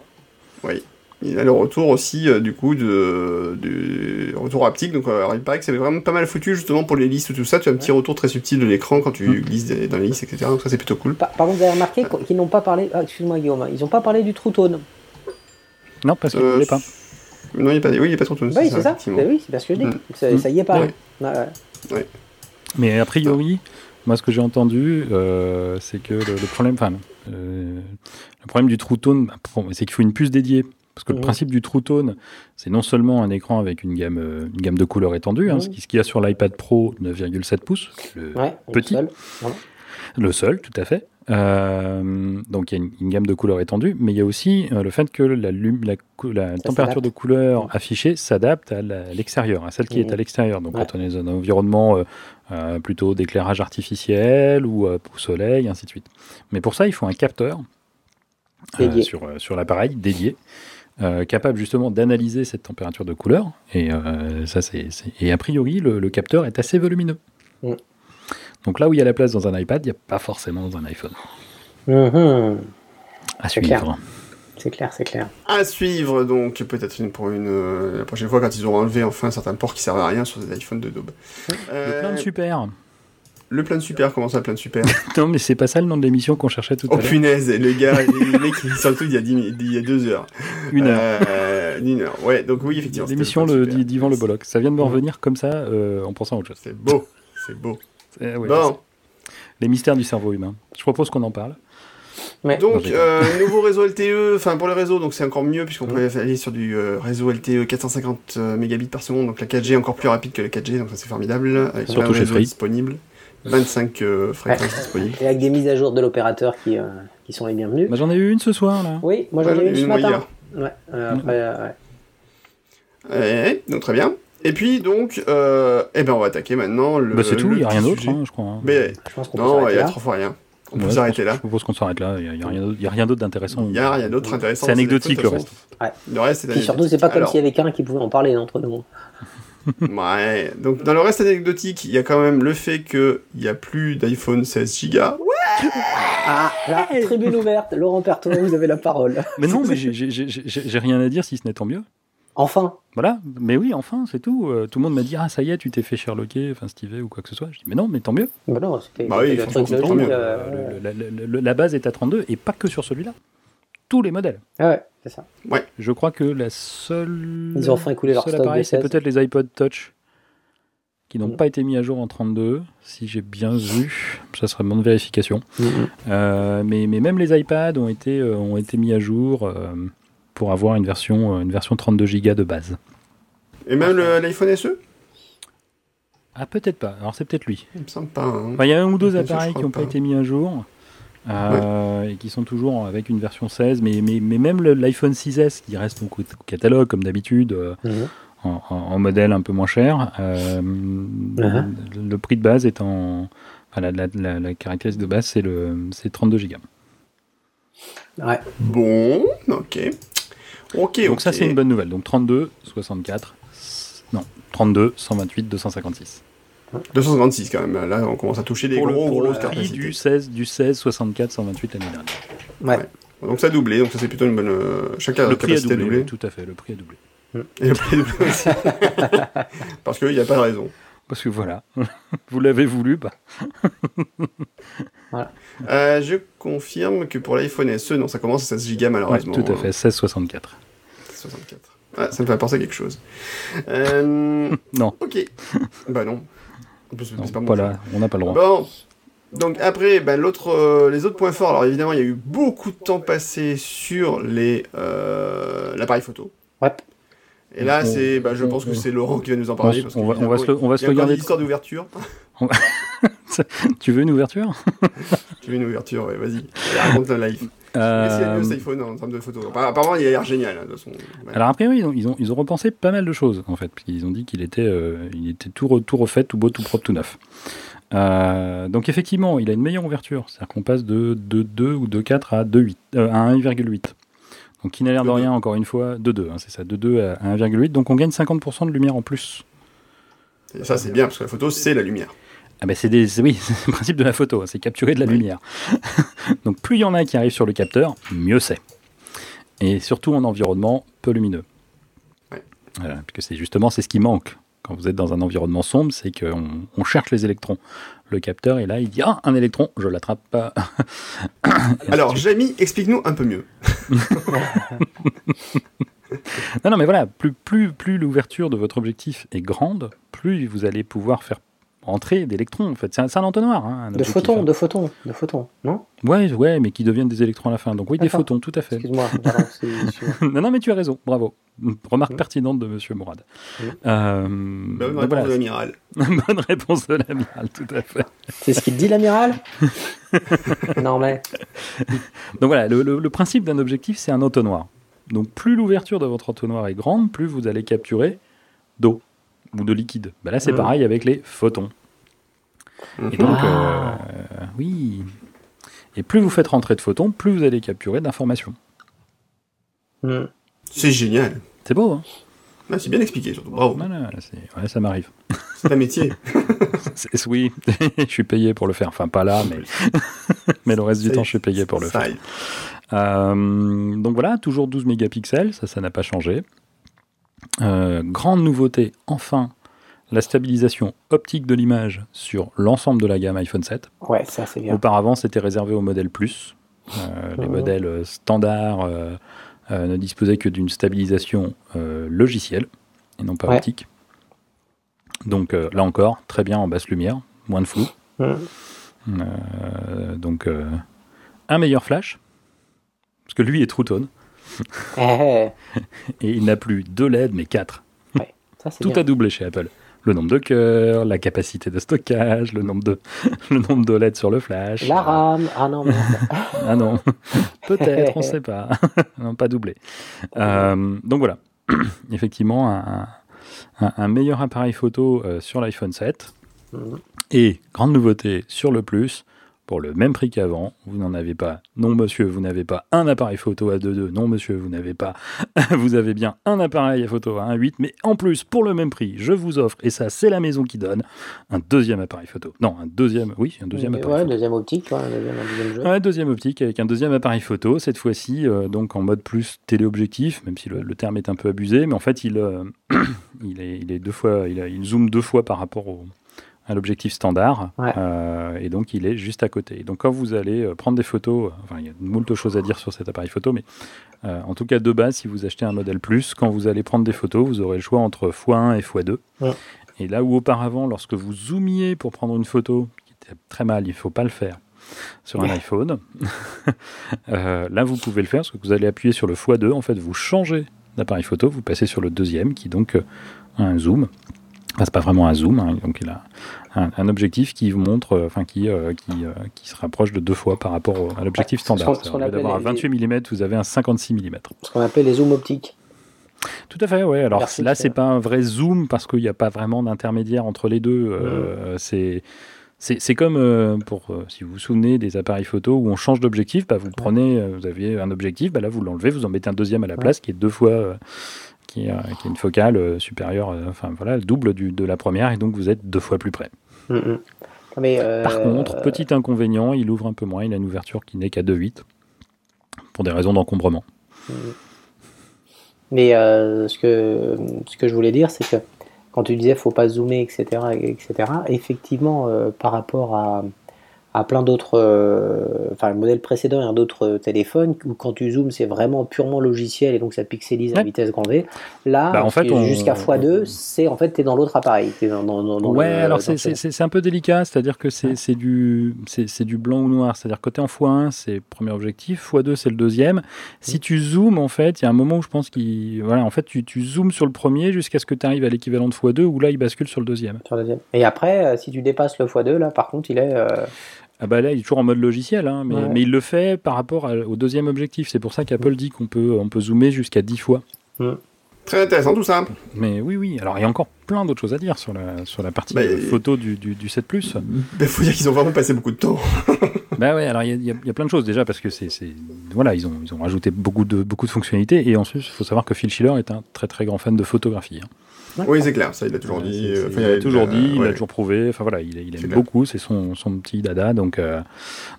Il a le retour aussi euh, du coup de, de retour haptique. Donc euh, il paraît que c'est vraiment pas mal foutu justement pour les listes tout ça. Tu as un petit retour très subtil de l'écran quand tu Mm. glisses des- dans les listes, etc. Donc ça c'est plutôt cool. Par, par contre, vous avez remarqué qu- qu'ils n'ont pas parlé. Ah, excuse-moi, Guillaume, ils n'ont pas parlé du True Tone. Non, parce qu'il ne Euh, voulait pas. Non, il n'y a pas, oui, il y a pas trop de Oui, c'est ça. Bah oui, c'est bien ce que je dis. Mm. Ça, Mm. ça y est pas. Ouais. Ouais, ouais. Mais a priori, moi, ce que j'ai entendu, euh, c'est que le, le problème, enfin, euh, le problème du True Tone, bah, c'est qu'il faut une puce dédiée. Parce que le Mhm. principe du True Tone, c'est non seulement un écran avec une gamme, euh, une gamme de couleurs étendue, hein, Mhm. ce qui- ce qu'il y a sur l'iPad Pro 9,7 pouces, le, Ouais, Petit. le seul, tout à fait. Euh, donc il y a une, une gamme de couleurs étendue, mais il y a aussi euh, le fait que la, température de couleur affichée s'adapte à l'extérieur, à celle qui est à l'extérieur. Donc Ouais. quand on est dans un environnement euh, plutôt d'éclairage artificiel ou au soleil, ainsi de suite. Mais pour ça, il faut un capteur sur, sur l'appareil dédié. euh, capable justement d'analyser cette température de couleur et euh, ça c'est et a priori le, le capteur est assez volumineux Mm. Donc là où il y a la place dans un iPad il n'y a pas forcément dans un iPhone Mhm. à C'est suivre clair. C'est clair, c'est clair. À suivre donc peut-être une, pour une euh, la prochaine fois quand ils auront enlevé enfin certains ports qui servent à rien sur des iPhones de daube. le Euh, plein de super Le plein de super, comment ça, plein de super <laughs> non mais c'est pas ça le nom de l'émission qu'on cherchait tout à Oh l'heure punaise, le gars, le mec qui sort tout il y a, dix- il y a deux heures. une heure Euh, une heure, ouais, donc oui, effectivement. l'émission de le Le Bolloc ça vient de me Mhm. revenir comme ça euh, en pensant à autre chose C'est beau, c'est beau. Eh ouais, bon, les mystères du cerveau humain je propose qu'on en parle Ouais. Donc, j'ai euh, nouveau réseau LTE, enfin pour le réseau, donc c'est encore mieux puisqu'on peut aller sur du euh, réseau LTE 450 euh, mégabits par seconde, donc la 4G est encore plus rapide que la 4G, donc ça c'est formidable. Avec Surtout chez Free. disponibles, 25 euh, fréquences disponibles. <laughs> Et avec des mises à jour de l'opérateur qui, euh, qui sont les bienvenues. bah, j'en ai eu une ce soir là Oui, moi j'en Ouais, ai une ce matin. Ouais, euh, après, euh, ouais. Ouais, donc très bien. Et puis donc, euh, eh ben on va attaquer maintenant le. bah, c'est tout il n'y a rien d'autre hein, je crois hein. Mais Je pense qu'on peut non, il s'arrêter y a trois fois rien. On peut Ouais, s'arrêter je là. Je propose qu'on s'arrête là. Il n'y a, rien d'autre- il y a rien d'autre d'intéressant. Il n'y a rien d'autre intéressant. C'est anecdotique, le reste. façon. Le reste, c'est Puis surtout, c'est pas comme s'il y avait qu'un qui pouvait en parler d'entre nous. <laughs> Ouais, donc dans le reste anecdotique, il y a quand même le fait qu'il n'y a plus d'iPhone 16 Go. Ah, là, tribune ouverte. Laurent Perton, vous avez la parole. Mais non, mais j'ai rien à dire si ce n'est tant mieux. Enfin. Voilà, mais oui, enfin, c'est tout. Euh, tout le monde m'a dit Ah, ça y est, tu t'es fait Sherlocker, enfin, Steve ou quoi que ce soit. Je dis Mais non, mais tant mieux. Bah non, c'était Bah oui, euh, le- la base est à 32 et pas que sur celui-là. Tous les modèles. Ah ouais, c'est ça. Je crois que la seule. Ils ont enfin écoulé leur seul stock appareil, c'est 16. peut-être les iPod Touch qui n'ont Mm. pas été mis à jour en 32, si j'ai bien vu. Ça serait bonne vérification. Euh, mais, mais même les iPads ont été, euh, ont été mis à jour euh, pour avoir une version, euh, une version 32 Go de base. Et même l'iPhone SE Ah, peut-être pas. Alors, c'est peut-être lui. Il me semble pas. hein. Enfin, il y a un ou deux appareils qui n'ont pas pas. été mis à jour. euh, et qui sont toujours avec une version 16, mais, mais, mais même l'iPhone 6S qui reste au, catalogue comme d'habitude, euh, Mhm. en, en- en modèle un peu moins cher, euh, Uh-huh. le prix de base est en, Enfin, la, la, la, caractéristique de base, c'est le, c'est 32 Go. Ouais. Bon, ok. Ok, Donc ça, c'est une bonne nouvelle. Donc 32, 64, non, 32, 128, 256. 256 quand même. Là, on commence à toucher des pour le, gros, pour le grosses prix capacités. du 16, du 16, 64, 128 l'année dernière. Ouais. Donc ça a doublé, donc ça c'est plutôt une bonne. euh, Chacun a le la prix a capacité doublé, à tout à fait, le prix a doublé. Et le prix a doublé aussi. <laughs> Parce qu'il n'y a pas de raison. Parce que voilà, <laughs> vous l'avez voulu, bah. Euh, je confirme que pour l'iPhone SE, non, ça commence à 16 Go Ouais, malheureusement. tout à fait, 16, 64. 64. Ah, ça me fait penser à quelque chose. Euh, <laughs> Non, ok. bah non. En plus, non, pas pas mon là, on n'a pas le droit. Bon. Donc après, bah, l'autre, euh, les autres points forts. Alors évidemment, il y a eu beaucoup de temps passé sur les euh, l'appareil photo. Ouais. Et là, On- c'est, bah, je on- pense que on- c'est Laurent qui va nous en On, parler. s- parce on va, on va se le, on va se y a le encore garder. des histoires d'ouverture. <laughs> Tu veux une ouverture? <laughs> Tu veux une ouverture, ouais, vas-y. Raconte la live. Euh, de iPhone en termes de photos Appa- Apparemment, il a l'air génial. hein, de son... ouais. Alors après, oui, ils ont, ils ont, ils ont repensé pas mal de choses, en fait, puisqu'ils ont dit qu'il était, euh, il était tout, re- tout refait, tout beau, tout propre, tout neuf. Euh, donc effectivement, il a une meilleure ouverture, c'est-à-dire qu'on passe de 2,2 ou 2,4 à 2,8, euh, à 1,8. Donc qui n'a l'air de 2,2. rien, encore une fois, 2,2, hein, c'est ça, 2,2 à 1,8, donc on gagne 50% de lumière en plus. Et ça, c'est bien, parce que la photo, c'est la lumière. Ah ben c'est oui, <laughs> c'est le principe de la photo, hein, c'est capturer de la Oui. lumière. <laughs> Donc plus il y en a qui arrivent sur le capteur, mieux c'est. Et surtout en environnement peu lumineux. Voilà, parce que c'est justement c'est ce qui manque quand vous êtes dans un environnement sombre, c'est qu'on on cherche les électrons. Le capteur est là, il dit ah un électron, je l'attrape pas. <laughs> Alors. Jamie, explique-nous un peu mieux. non non mais voilà, plus plus plus l'ouverture de votre objectif est grande, plus vous allez pouvoir faire entrer d'électrons. En fait, c'est un, entonnoir. hein, un De photons, de photons, de photons, non? Ouais, ouais, mais qui deviennent des électrons à la fin. Donc oui, des photons, tout à fait. Excuse-moi, <laughs> non, non, mais tu as raison, bravo. Remarque Mm. pertinente de Monsieur Mourad. Mm. Euh, Bonne donc réponse voilà, de l'amiral. <laughs> bonne réponse de l'amiral, tout à fait. c'est ce qu'il dit l'amiral? <laughs> Non mais, Donc voilà, le, le- le principe d'un objectif, c'est un entonnoir. Donc plus l'ouverture de votre entonnoir est grande, plus vous allez capturer d'eau ou de liquide. Bah là, c'est Mm. pareil avec les photons. Et Mhm. donc, Ah. euh, oui. Et plus vous faites rentrer de photons, plus vous allez capturer d'informations. hmm, C'est génial. C'est beau, hein Ah, c'est bien expliqué, surtout. Bravo. Voilà, c'est- ouais, ça m'arrive. <laughs> C'est un métier. <laughs> C'est- Oui, <laughs> je suis payé pour le faire. Enfin, pas là, mais, mais le reste du temps, je suis payé pour le faire. Euh, donc voilà, toujours 12 mégapixels, ça, ça n'a pas changé. Euh, grande nouveauté, enfin, la stabilisation optique de l'image sur l'ensemble de la gamme iPhone 7. ouais, ça c'est bien. Auparavant, c'était réservé au modèle Plus. Euh, Les Mhm. modèles euh, standards euh, ne disposaient que d'une stabilisation logicielle et non pas Ouais. optique. Donc là encore, très bien en basse lumière, moins de flou. Euh, donc un meilleur flash, parce que lui est True Tone, et il n'a plus deux LED mais quatre. ça Tout bien. a doublé chez Apple. Le nombre de cœurs, la capacité de stockage, le nombre de, <laughs> le nombre de LED sur le flash. La RAM, ah non merde. Ah non, <laughs> peut-être, on ne sait pas. <laughs> non, pas doublé. Euh, donc voilà, <clears throat> effectivement, un, un- un meilleur appareil photo euh, sur l'iPhone 7. Hmm. Et, grande nouveauté, sur le Plus, pour le même prix qu'avant, vous n'en avez pas. Non, monsieur, vous n'avez pas un appareil photo à 2.2. Non, monsieur, vous n'avez pas. <laughs> vous avez bien un appareil à photo à 1.8. Mais en plus, pour le même prix, je vous offre, et ça, c'est la maison qui donne, un deuxième appareil photo. Non, un deuxième, oui, un deuxième Mais appareil ouais, photo. deuxième optique, ouais, deuxième, un deuxième jeu. Ouais, deuxième optique avec un deuxième appareil photo, cette fois-ci euh, donc en mode plus téléobjectif, même si le, le terme est un peu abusé, mais en fait il, euh, <clears throat> il, est, il est deux fois, il, a- il zoome deux fois par rapport au, à l'objectif standard, Ouais. euh, et donc il est juste à côté. Et donc quand vous allez euh, prendre des photos, enfin il y a moult choses à dire sur cet appareil photo, mais euh, en tout cas de base, si vous achetez un modèle plus, quand vous allez prendre des photos, vous aurez le choix entre x1 et x2. Ouais. Et là où auparavant, lorsque vous zoomiez pour prendre une photo, qui était très mal, il ne faut pas le faire sur un Ouais. iPhone, <laughs> euh, là vous pouvez le faire parce que vous allez appuyer sur le x2, en fait vous changez d'appareil photo, vous passez sur le deuxième qui donc a un zoom. Enfin, c'est pas vraiment un zoom, hein, donc il a un, un objectif qui vous montre, euh, enfin qui, euh, qui, euh, qui se rapproche de deux fois par rapport au- à l'objectif ce standard. qu'on- ce d'avoir un les- 28 mm, vous avez un 56 mm. Ce qu'on appelle les zooms optiques. Tout à fait, ouais. Alors Merci, là, c'est pas un vrai zoom parce qu'il n'y a pas vraiment d'intermédiaire entre les deux. Euh, C'est C'est comme, euh, pour, euh, si vous vous souvenez des appareils photo où on change d'objectif, bah, vous prenez, euh, vous aviez un objectif, bah, là vous l'enlevez, vous en mettez un deuxième à la place qui est deux fois, qui, est, euh, qui est une focale euh, supérieure, euh, enfin voilà, le double du, de la première, et donc vous êtes deux fois plus près. Mm, mm. Mais, Par contre, petit inconvénient, il ouvre un peu moins, il a une ouverture qui n'est qu'à 2,8 pour des raisons d'encombrement. Mais euh, ce, que, ce que je voulais dire, c'est que quand tu disais faut pas zoomer, etc., etc., effectivement, par rapport à, à plein d'autres, euh, enfin le modèle précédent et un d'autres téléphones, où quand tu zoomes, c'est vraiment purement logiciel et donc ça pixelise à Ouais. vitesse grand V. Là, Bah, en fait, on- jusqu'à x2, c'est en fait, tu es dans l'autre appareil. T'es dans, dans, dans- dans ouais, le- alors c'est- c'est un peu délicat, c'est-à-dire que c'est c'est du, c'est du blanc ou noir. C'est-à-dire que t'es en x1, c'est le premier objectif, x2, c'est le deuxième. Si tu zoomes, en fait, il y a un moment où je pense qu'il. Voilà, en fait, tu, tu zoomes sur le premier jusqu'à ce que tu arrives à l'équivalent de x2, où là, il bascule sur le deuxième. sur le deuxième. Et après, euh, si tu dépasses le x2, là, par contre, il est. euh, Ah bah là, il est toujours en mode logiciel, hein, mais, Ouais. mais il le fait par rapport à- au deuxième objectif. C'est pour ça qu'Apple dit qu'on peut, on peut zoomer jusqu'à 10 fois. Très intéressant tout ça. Mais oui, oui. Alors, il y a encore plein d'autres choses à dire sur la, sur la partie Bah, euh, photo du, du, du 7 Plus. Ben, faut dire qu'ils ont vraiment passé beaucoup de temps. <laughs> Bah ouais, alors il y, a- il y a- il y a plein de choses déjà parce que c'est, c'est- voilà, ils ont, ils ont rajouté beaucoup de, beaucoup de fonctionnalités et ensuite il faut savoir que Phil Schiller est un très très grand fan de photographie. hein. Oui, c'est clair, ça il a toujours Euh, dit. euh, c'est- enfin, il a toujours dit, il ouais. a toujours prouvé. Enfin voilà, il, il aime clair. beaucoup, c'est son, son petit dada. Donc, euh,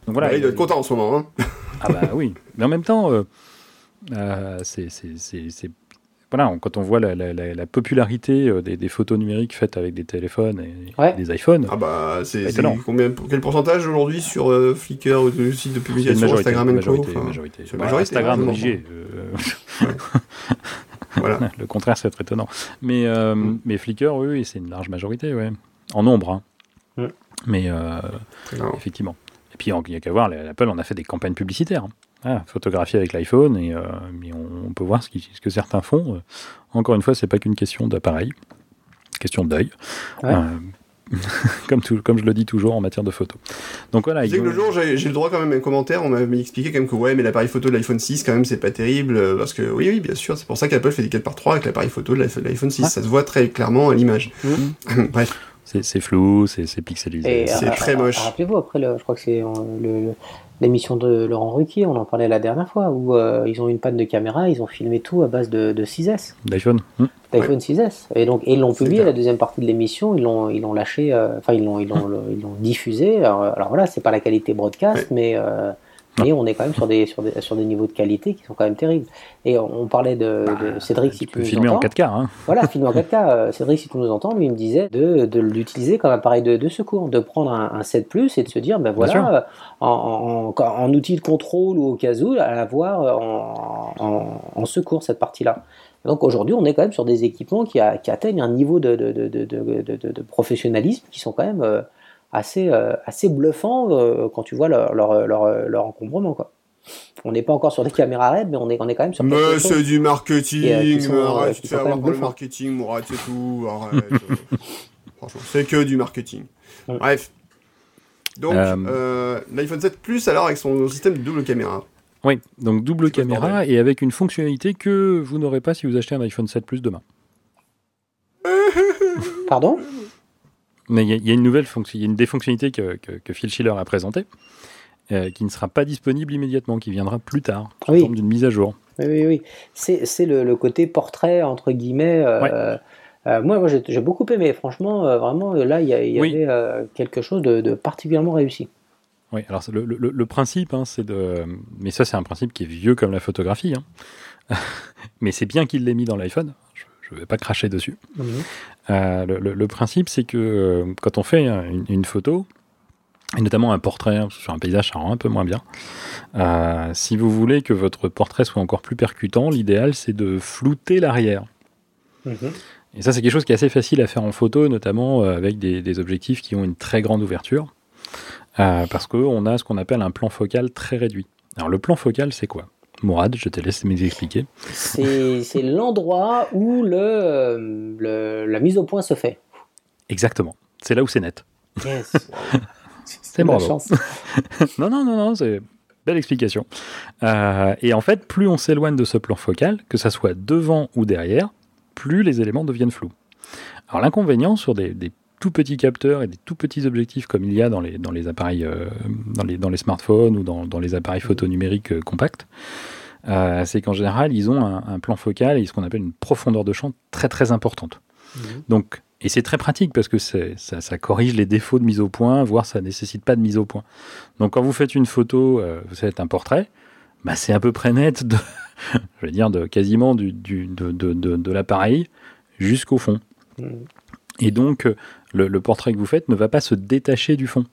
donc voilà. Ouais, il doit être content en ce moment. Hein. <laughs> Ah bah oui, mais en même temps, euh, euh, c'est, c'est- c'est- c'est- voilà, on- quand on voit la, la- la- la popularité des, des photos numériques faites avec des téléphones et, Ouais. des iPhones, Ah bah, c'est combien, quel pourcentage aujourd'hui sur euh, Flickr ou le site de c'est une publication majorité, Instagram majorité, enfin, majorité. Bah, majorité, Instagram hein, obligé. euh, <laughs> <laughs> Voilà. Le contraire, c'est très étonnant. Mais, euh, Mm. mais Flickr, oui, c'est une large majorité, ouais. En nombre, hein. Mm. Mais euh, effectivement. Et puis, il n'y a qu'à voir, Apple en a fait des campagnes publicitaires. hein. Ah, photographier avec l'iPhone, et euh, mais on, on peut voir ce, qui- ce que certains font. Encore une fois, c'est pas qu'une question d'appareil, question d'œil. Ouais. <laughs> Comme, tout- comme je le dis toujours en matière de photo. Donc voilà. Tu sais ils que ont- le jour, j'ai le droit quand même à un commentaire, on m'avait expliqué quand même que ouais, mais l'appareil photo de l'iPhone 6, quand même, c'est pas terrible, euh, parce que oui, oui, bien sûr, c'est pour ça qu'Apple fait des 4x3 avec l'appareil photo de l'iPhone- l'iPhone 6, Ouais. ça se voit très clairement à l'image. Bref, c'est flou, c'est pixelisé. C'est très moche. Rappelez-vous, après, le- je crois que c'est euh, le- le- l'émission de Laurent Ruquier, on en parlait la dernière fois, où euh, ils ont eu une panne de caméra, ils ont filmé tout à base de, de 6S, d'iPhone. Hmm. d'iPhone 6S. Et donc, et ils l'ont publié, la deuxième partie de l'émission, ils l'ont, ils l'ont lâché, euh, enfin, ils l'ont, ils l'ont, <laughs> ils l'ont diffusé. Alors, alors voilà, c'est pas la qualité broadcast, mais, euh, mais on est quand même sur des, sur, des, sur des niveaux de qualité qui sont quand même terribles. Et on, on parlait de, de Cédric, si Tu peux nous filmer en entends. 4K. Hein. Voilà, <laughs> filmé en 4K. euh, Cédric, si tu nous entends, lui, il me disait de, de l'utiliser comme appareil de, de secours, de prendre un, un 7 Plus et de se dire, ben voilà, euh, en, en, outil de contrôle ou au cas où, à l'avoir euh, en, en, secours, cette partie-là. Donc aujourd'hui, on est quand même sur des équipements qui, a- qui atteignent un niveau de, de, professionnalisme qui sont quand même assez, euh, assez bluffants euh, quand tu vois leur, leur, leur, leur encombrement. Quoi. On n'est pas encore sur des caméras RED, mais on est, on est quand même sur mais c'est du marketing, Et, euh, qui sont, arrête, tu te fais avoir par le marketing, Mourad, c'est tout, <laughs> arrête. euh. Franchement, c'est que du marketing. Ouais. Bref. Donc, Euh, euh, l'iPhone 7 Plus, alors, avec son système de double caméra. Oui, donc double caméra et avec une fonctionnalité que vous n'aurez pas si vous achetez un iPhone 7 Plus demain. Pardon? Mais il y, a- il y a une nouvelle fonction, il y a une des fonctionnalités que, que, que Phil Schiller a présentée, euh, qui ne sera pas disponible immédiatement, qui viendra plus tard, sous Oui. forme d'une mise à jour. Oui, oui, oui. C'est, le, le côté portrait, entre guillemets. euh, Ouais. euh, moi, moi j'ai, beaucoup aimé. Franchement, vraiment, là, il y, a- il y Oui. avait quelque chose de, de particulièrement réussi. Oui, alors c'est le, le- le principe, hein, c'est de. Mais ça, c'est un principe qui est vieux comme la photographie. hein. <laughs> mais c'est bien qu'il l'ait mis dans l'iPhone. Je ne vais pas cracher dessus. Euh, le, le- le principe, c'est que euh, quand on fait une, une photo, et notamment un portrait, hein, sur un paysage, ça rend un peu moins bien. euh, si vous voulez que votre portrait soit encore plus percutant, l'idéal, c'est de flouter l'arrière. Mhm. Et ça, c'est quelque chose qui est assez facile à faire en photo, notamment avec des, des objectifs qui ont une très grande ouverture, parce qu'on a ce qu'on appelle un plan focal très réduit. Alors, le plan focal, c'est quoi? Mourad, je te laisse m'expliquer. C'est, c'est l'endroit où le, le- la mise au point se fait. Exactement. C'est là où c'est net. Yes. <laughs> C'est bravo. <laughs> non, non, non, non, c'est belle explication. Euh, et en fait, plus on s'éloigne de ce plan focal, que ça soit devant ou derrière, plus les éléments deviennent flous. Alors l'inconvénient sur des, des tout petits capteurs et des tout petits objectifs comme il y a dans les, dans les appareils, euh, dans, les, dans les smartphones ou dans, dans les appareils photo numériques euh, compacts, euh, c'est qu'en général, ils ont un, un plan focal et ce qu'on appelle une profondeur de champ très très importante. Donc, et c'est très pratique parce que ça, ça corrige les défauts de mise au point, voire ça nécessite pas de mise au point. Donc quand vous faites une photo, euh, vous faites un portrait, bah, c'est à peu près net, de, <laughs> je vais dire de quasiment du, du- de, de, de, l'appareil jusqu'au fond. Mhm. Et donc le, le portrait que vous faites ne va pas se détacher du fond.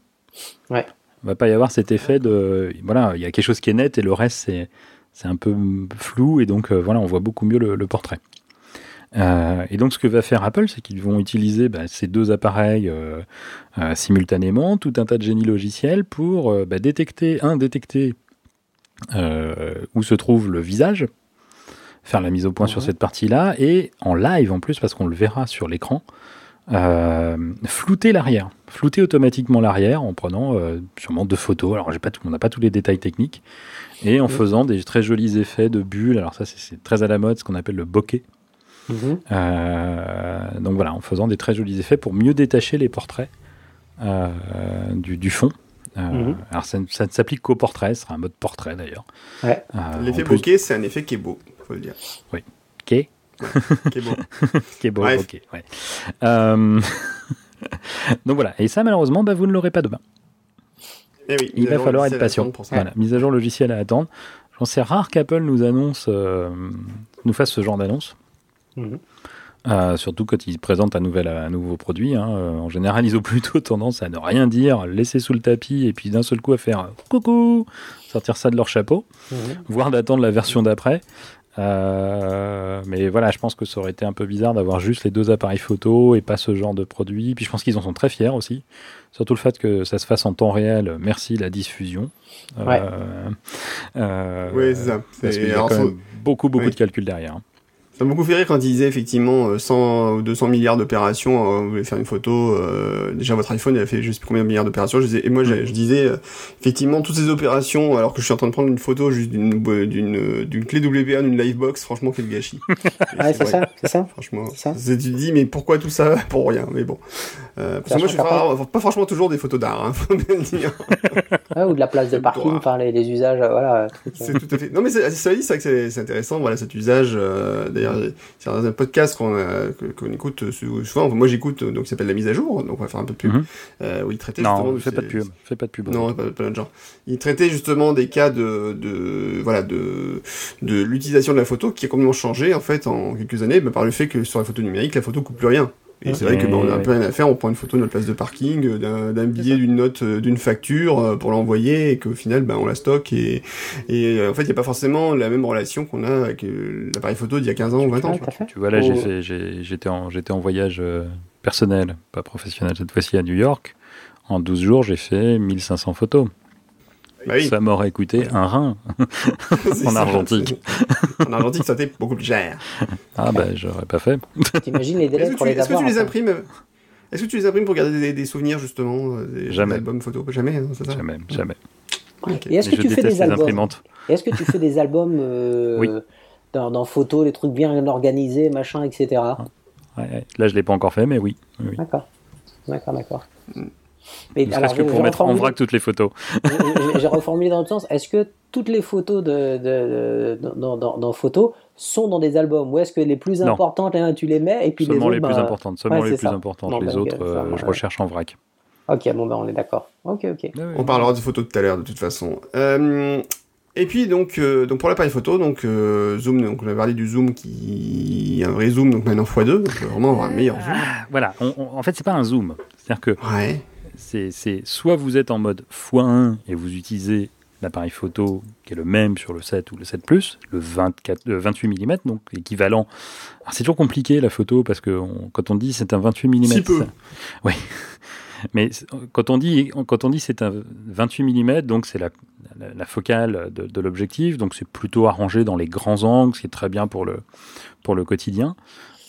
Ouais. Il va pas y avoir cet effet de voilà, il y a quelque chose qui est net et le reste c'est c'est un peu flou et donc euh, voilà, on voit beaucoup mieux le, le portrait. Euh, et donc ce que va faire Apple, c'est qu'ils vont utiliser bah, ces deux appareils euh, euh, simultanément, tout un tas de génie logiciel pour bah, détecter, un, détecter où se trouve le visage, faire la mise au point sur cette partie-là, et en live en plus, parce qu'on le verra sur l'écran, euh, flouter l'arrière, flouter automatiquement l'arrière en prenant euh, sûrement deux photos. Alors j'ai pas tout, on n'a pas tous les détails techniques, et en faisant des très jolis effets de bulles. Alors ça c'est- très à la mode, ce qu'on appelle le bokeh. Mhm. Euh, donc voilà, en faisant des très jolis effets pour mieux détacher les portraits euh, du, du fond. Euh, Mhm. Alors ça, ne- ça ne s'applique qu'au portrait, ce sera un mode portrait d'ailleurs. Ouais. Euh, L'effet bokeh, c'est un effet qui est beau, faut le dire. Ok, Qui est beau. <laughs> qui est beau, Bref. ok. ouais. Euh, <laughs> donc voilà, et ça malheureusement, bah, vous ne l'aurez pas demain. Eh oui, Il va falloir être patient. attendre Pour ça. Voilà, mise à jour logicielle à attendre. Je pense que c'est rare qu'Apple nous annonce, euh, nous fasse ce genre d'annonce. Mhm. Euh, surtout quand ils présentent un, nouvel, un nouveau produit. hein. En général, ils ont <laughs> plutôt tendance à ne rien dire, laisser sous le tapis et puis d'un seul coup à faire coucou, sortir ça de leur chapeau, Mhm. voire d'attendre la version d'après. Euh, mais voilà, je pense que ça aurait été un peu bizarre d'avoir juste les deux appareils photo et pas ce genre de produit. Puis je pense qu'ils en sont très fiers aussi. Surtout le fait que ça se fasse en temps réel, merci la diffusion. Euh, Ouais. euh, Oui, c'est ça. Parce C'est- qu'il y a alors, quand faut- même beaucoup, beaucoup Oui. de calculs derrière. Ça m'a beaucoup fait rire quand il disait effectivement euh, 100 ou 200 milliards d'opérations, euh, vous voulez faire une photo, euh, déjà votre iPhone il a fait je sais plus combien de milliards d'opérations, je disais, et moi je, je disais euh, effectivement toutes ces opérations alors que je suis en train de prendre une photo juste d'une d'une euh, d'une clé WPA, d'une livebox, franchement quel gâchis. <laughs> Ouais, c'est ça, c'est ça. Franchement, ça. tu te dis mais pourquoi tout ça pour rien, mais bon. Euh, parce que moi je fais pas, pas franchement toujours des photos d'art, hein, faut bien le dire. <laughs> Ouais, ou de la place de parking, enfin les, les usages, euh, voilà. euh. <laughs> C'est tout à fait. Non, mais c'est ça dit, c'est vrai que c'est- intéressant, voilà, cet usage. euh, D'ailleurs, c'est un podcast qu'on qu'on écoute sou- souvent. Enfin, moi, j'écoute, donc, qui s'appelle La Mise à Jour, donc on va faire un peu de pub. Euh, où il traitait justement. Non, de fais pas de pub. Fais pas de pub. Non, pas, genre. Il traitait justement des cas de, de voilà, de, de l'utilisation de la photo qui a complètement changé, en fait, en quelques années, bah, par le fait que sur la photo numérique, la photo coupe plus rien. Et c'est vrai que bah, on a un peu rien à faire, on prend une photo de notre place de parking, euh, d'un billet, d'une note, euh, d'une facture euh, pour l'envoyer, et qu'au final, bah, on la stocke. Et, et en fait, il n'y a pas forcément la même relation qu'on a avec l'appareil photo d'il y a 15 ans ou 20 ans. Tu vois. là, j'ai Oh. j'étais en, j'étais en voyage personnel, pas professionnel cette fois-ci à New York. En 12 jours, j'ai fait 1500 photos. Bah oui. Ça m'aurait coûté un rein. <laughs> En argentique. en argentique, ça t'est beaucoup plus cher. Ah, bah, j'aurais pas fait. T'imagines les délais Est-ce que, pour tu, les est-ce que tu les imprimes Est-ce que tu les imprimes pour garder des, des souvenirs justement euh, des, Jamais. des albums photos Jamais, hein, c'est ça? Jamais, jamais. Et est-ce que tu fais des les albums imprimantes. Est-ce que tu fais des albums Oui. dans, dans photos, des trucs bien organisés, machin, etc. Ouais, ouais. Là, je l'ai pas encore fait, mais oui. D'accord. D'accord, d'accord. Mm. Mais Ne serait-ce que pour mettre en vrac toutes les photos. <laughs> j'ai- reformulé dans l'autre sens. Est-ce que toutes les photos de, de, de- dans, dans, dans photos sont dans des albums Ou est-ce que les plus importantes, hein, tu les mets et puis Seulement les les autres, plus bah, importantes. Seulement ouais, les c'est plus ça. importantes. Les bah, autres, euh, je recherche en vrac. Ok, bon, ben on est d'accord. Ok, ok. On parlera de photos tout à l'heure de toute façon. Euh, et puis donc, euh, donc pour l'appareil photo, donc euh, zoom, donc on a parlé du zoom qui un vrai zoom, donc maintenant x2, donc vraiment avoir un meilleur zoom. Ah, voilà. On- on- en fait, c'est pas un zoom. C'est-à-dire que Ouais. C'est soit vous êtes en mode x1 et vous utilisez l'appareil photo qui est le même sur le 7 ou le 7 Plus, le 24, le 28 mm, donc équivalent. C'est toujours compliqué la photo parce que on- quand on dit c'est un 28 mm, Si peu. ça- <laughs> oui. Mais quand on dit quand on dit c'est un 28 mm, donc c'est la, la, la focale de, de l'objectif, donc c'est plutôt arrangé dans les grands angles, ce qui est très bien pour le pour le quotidien.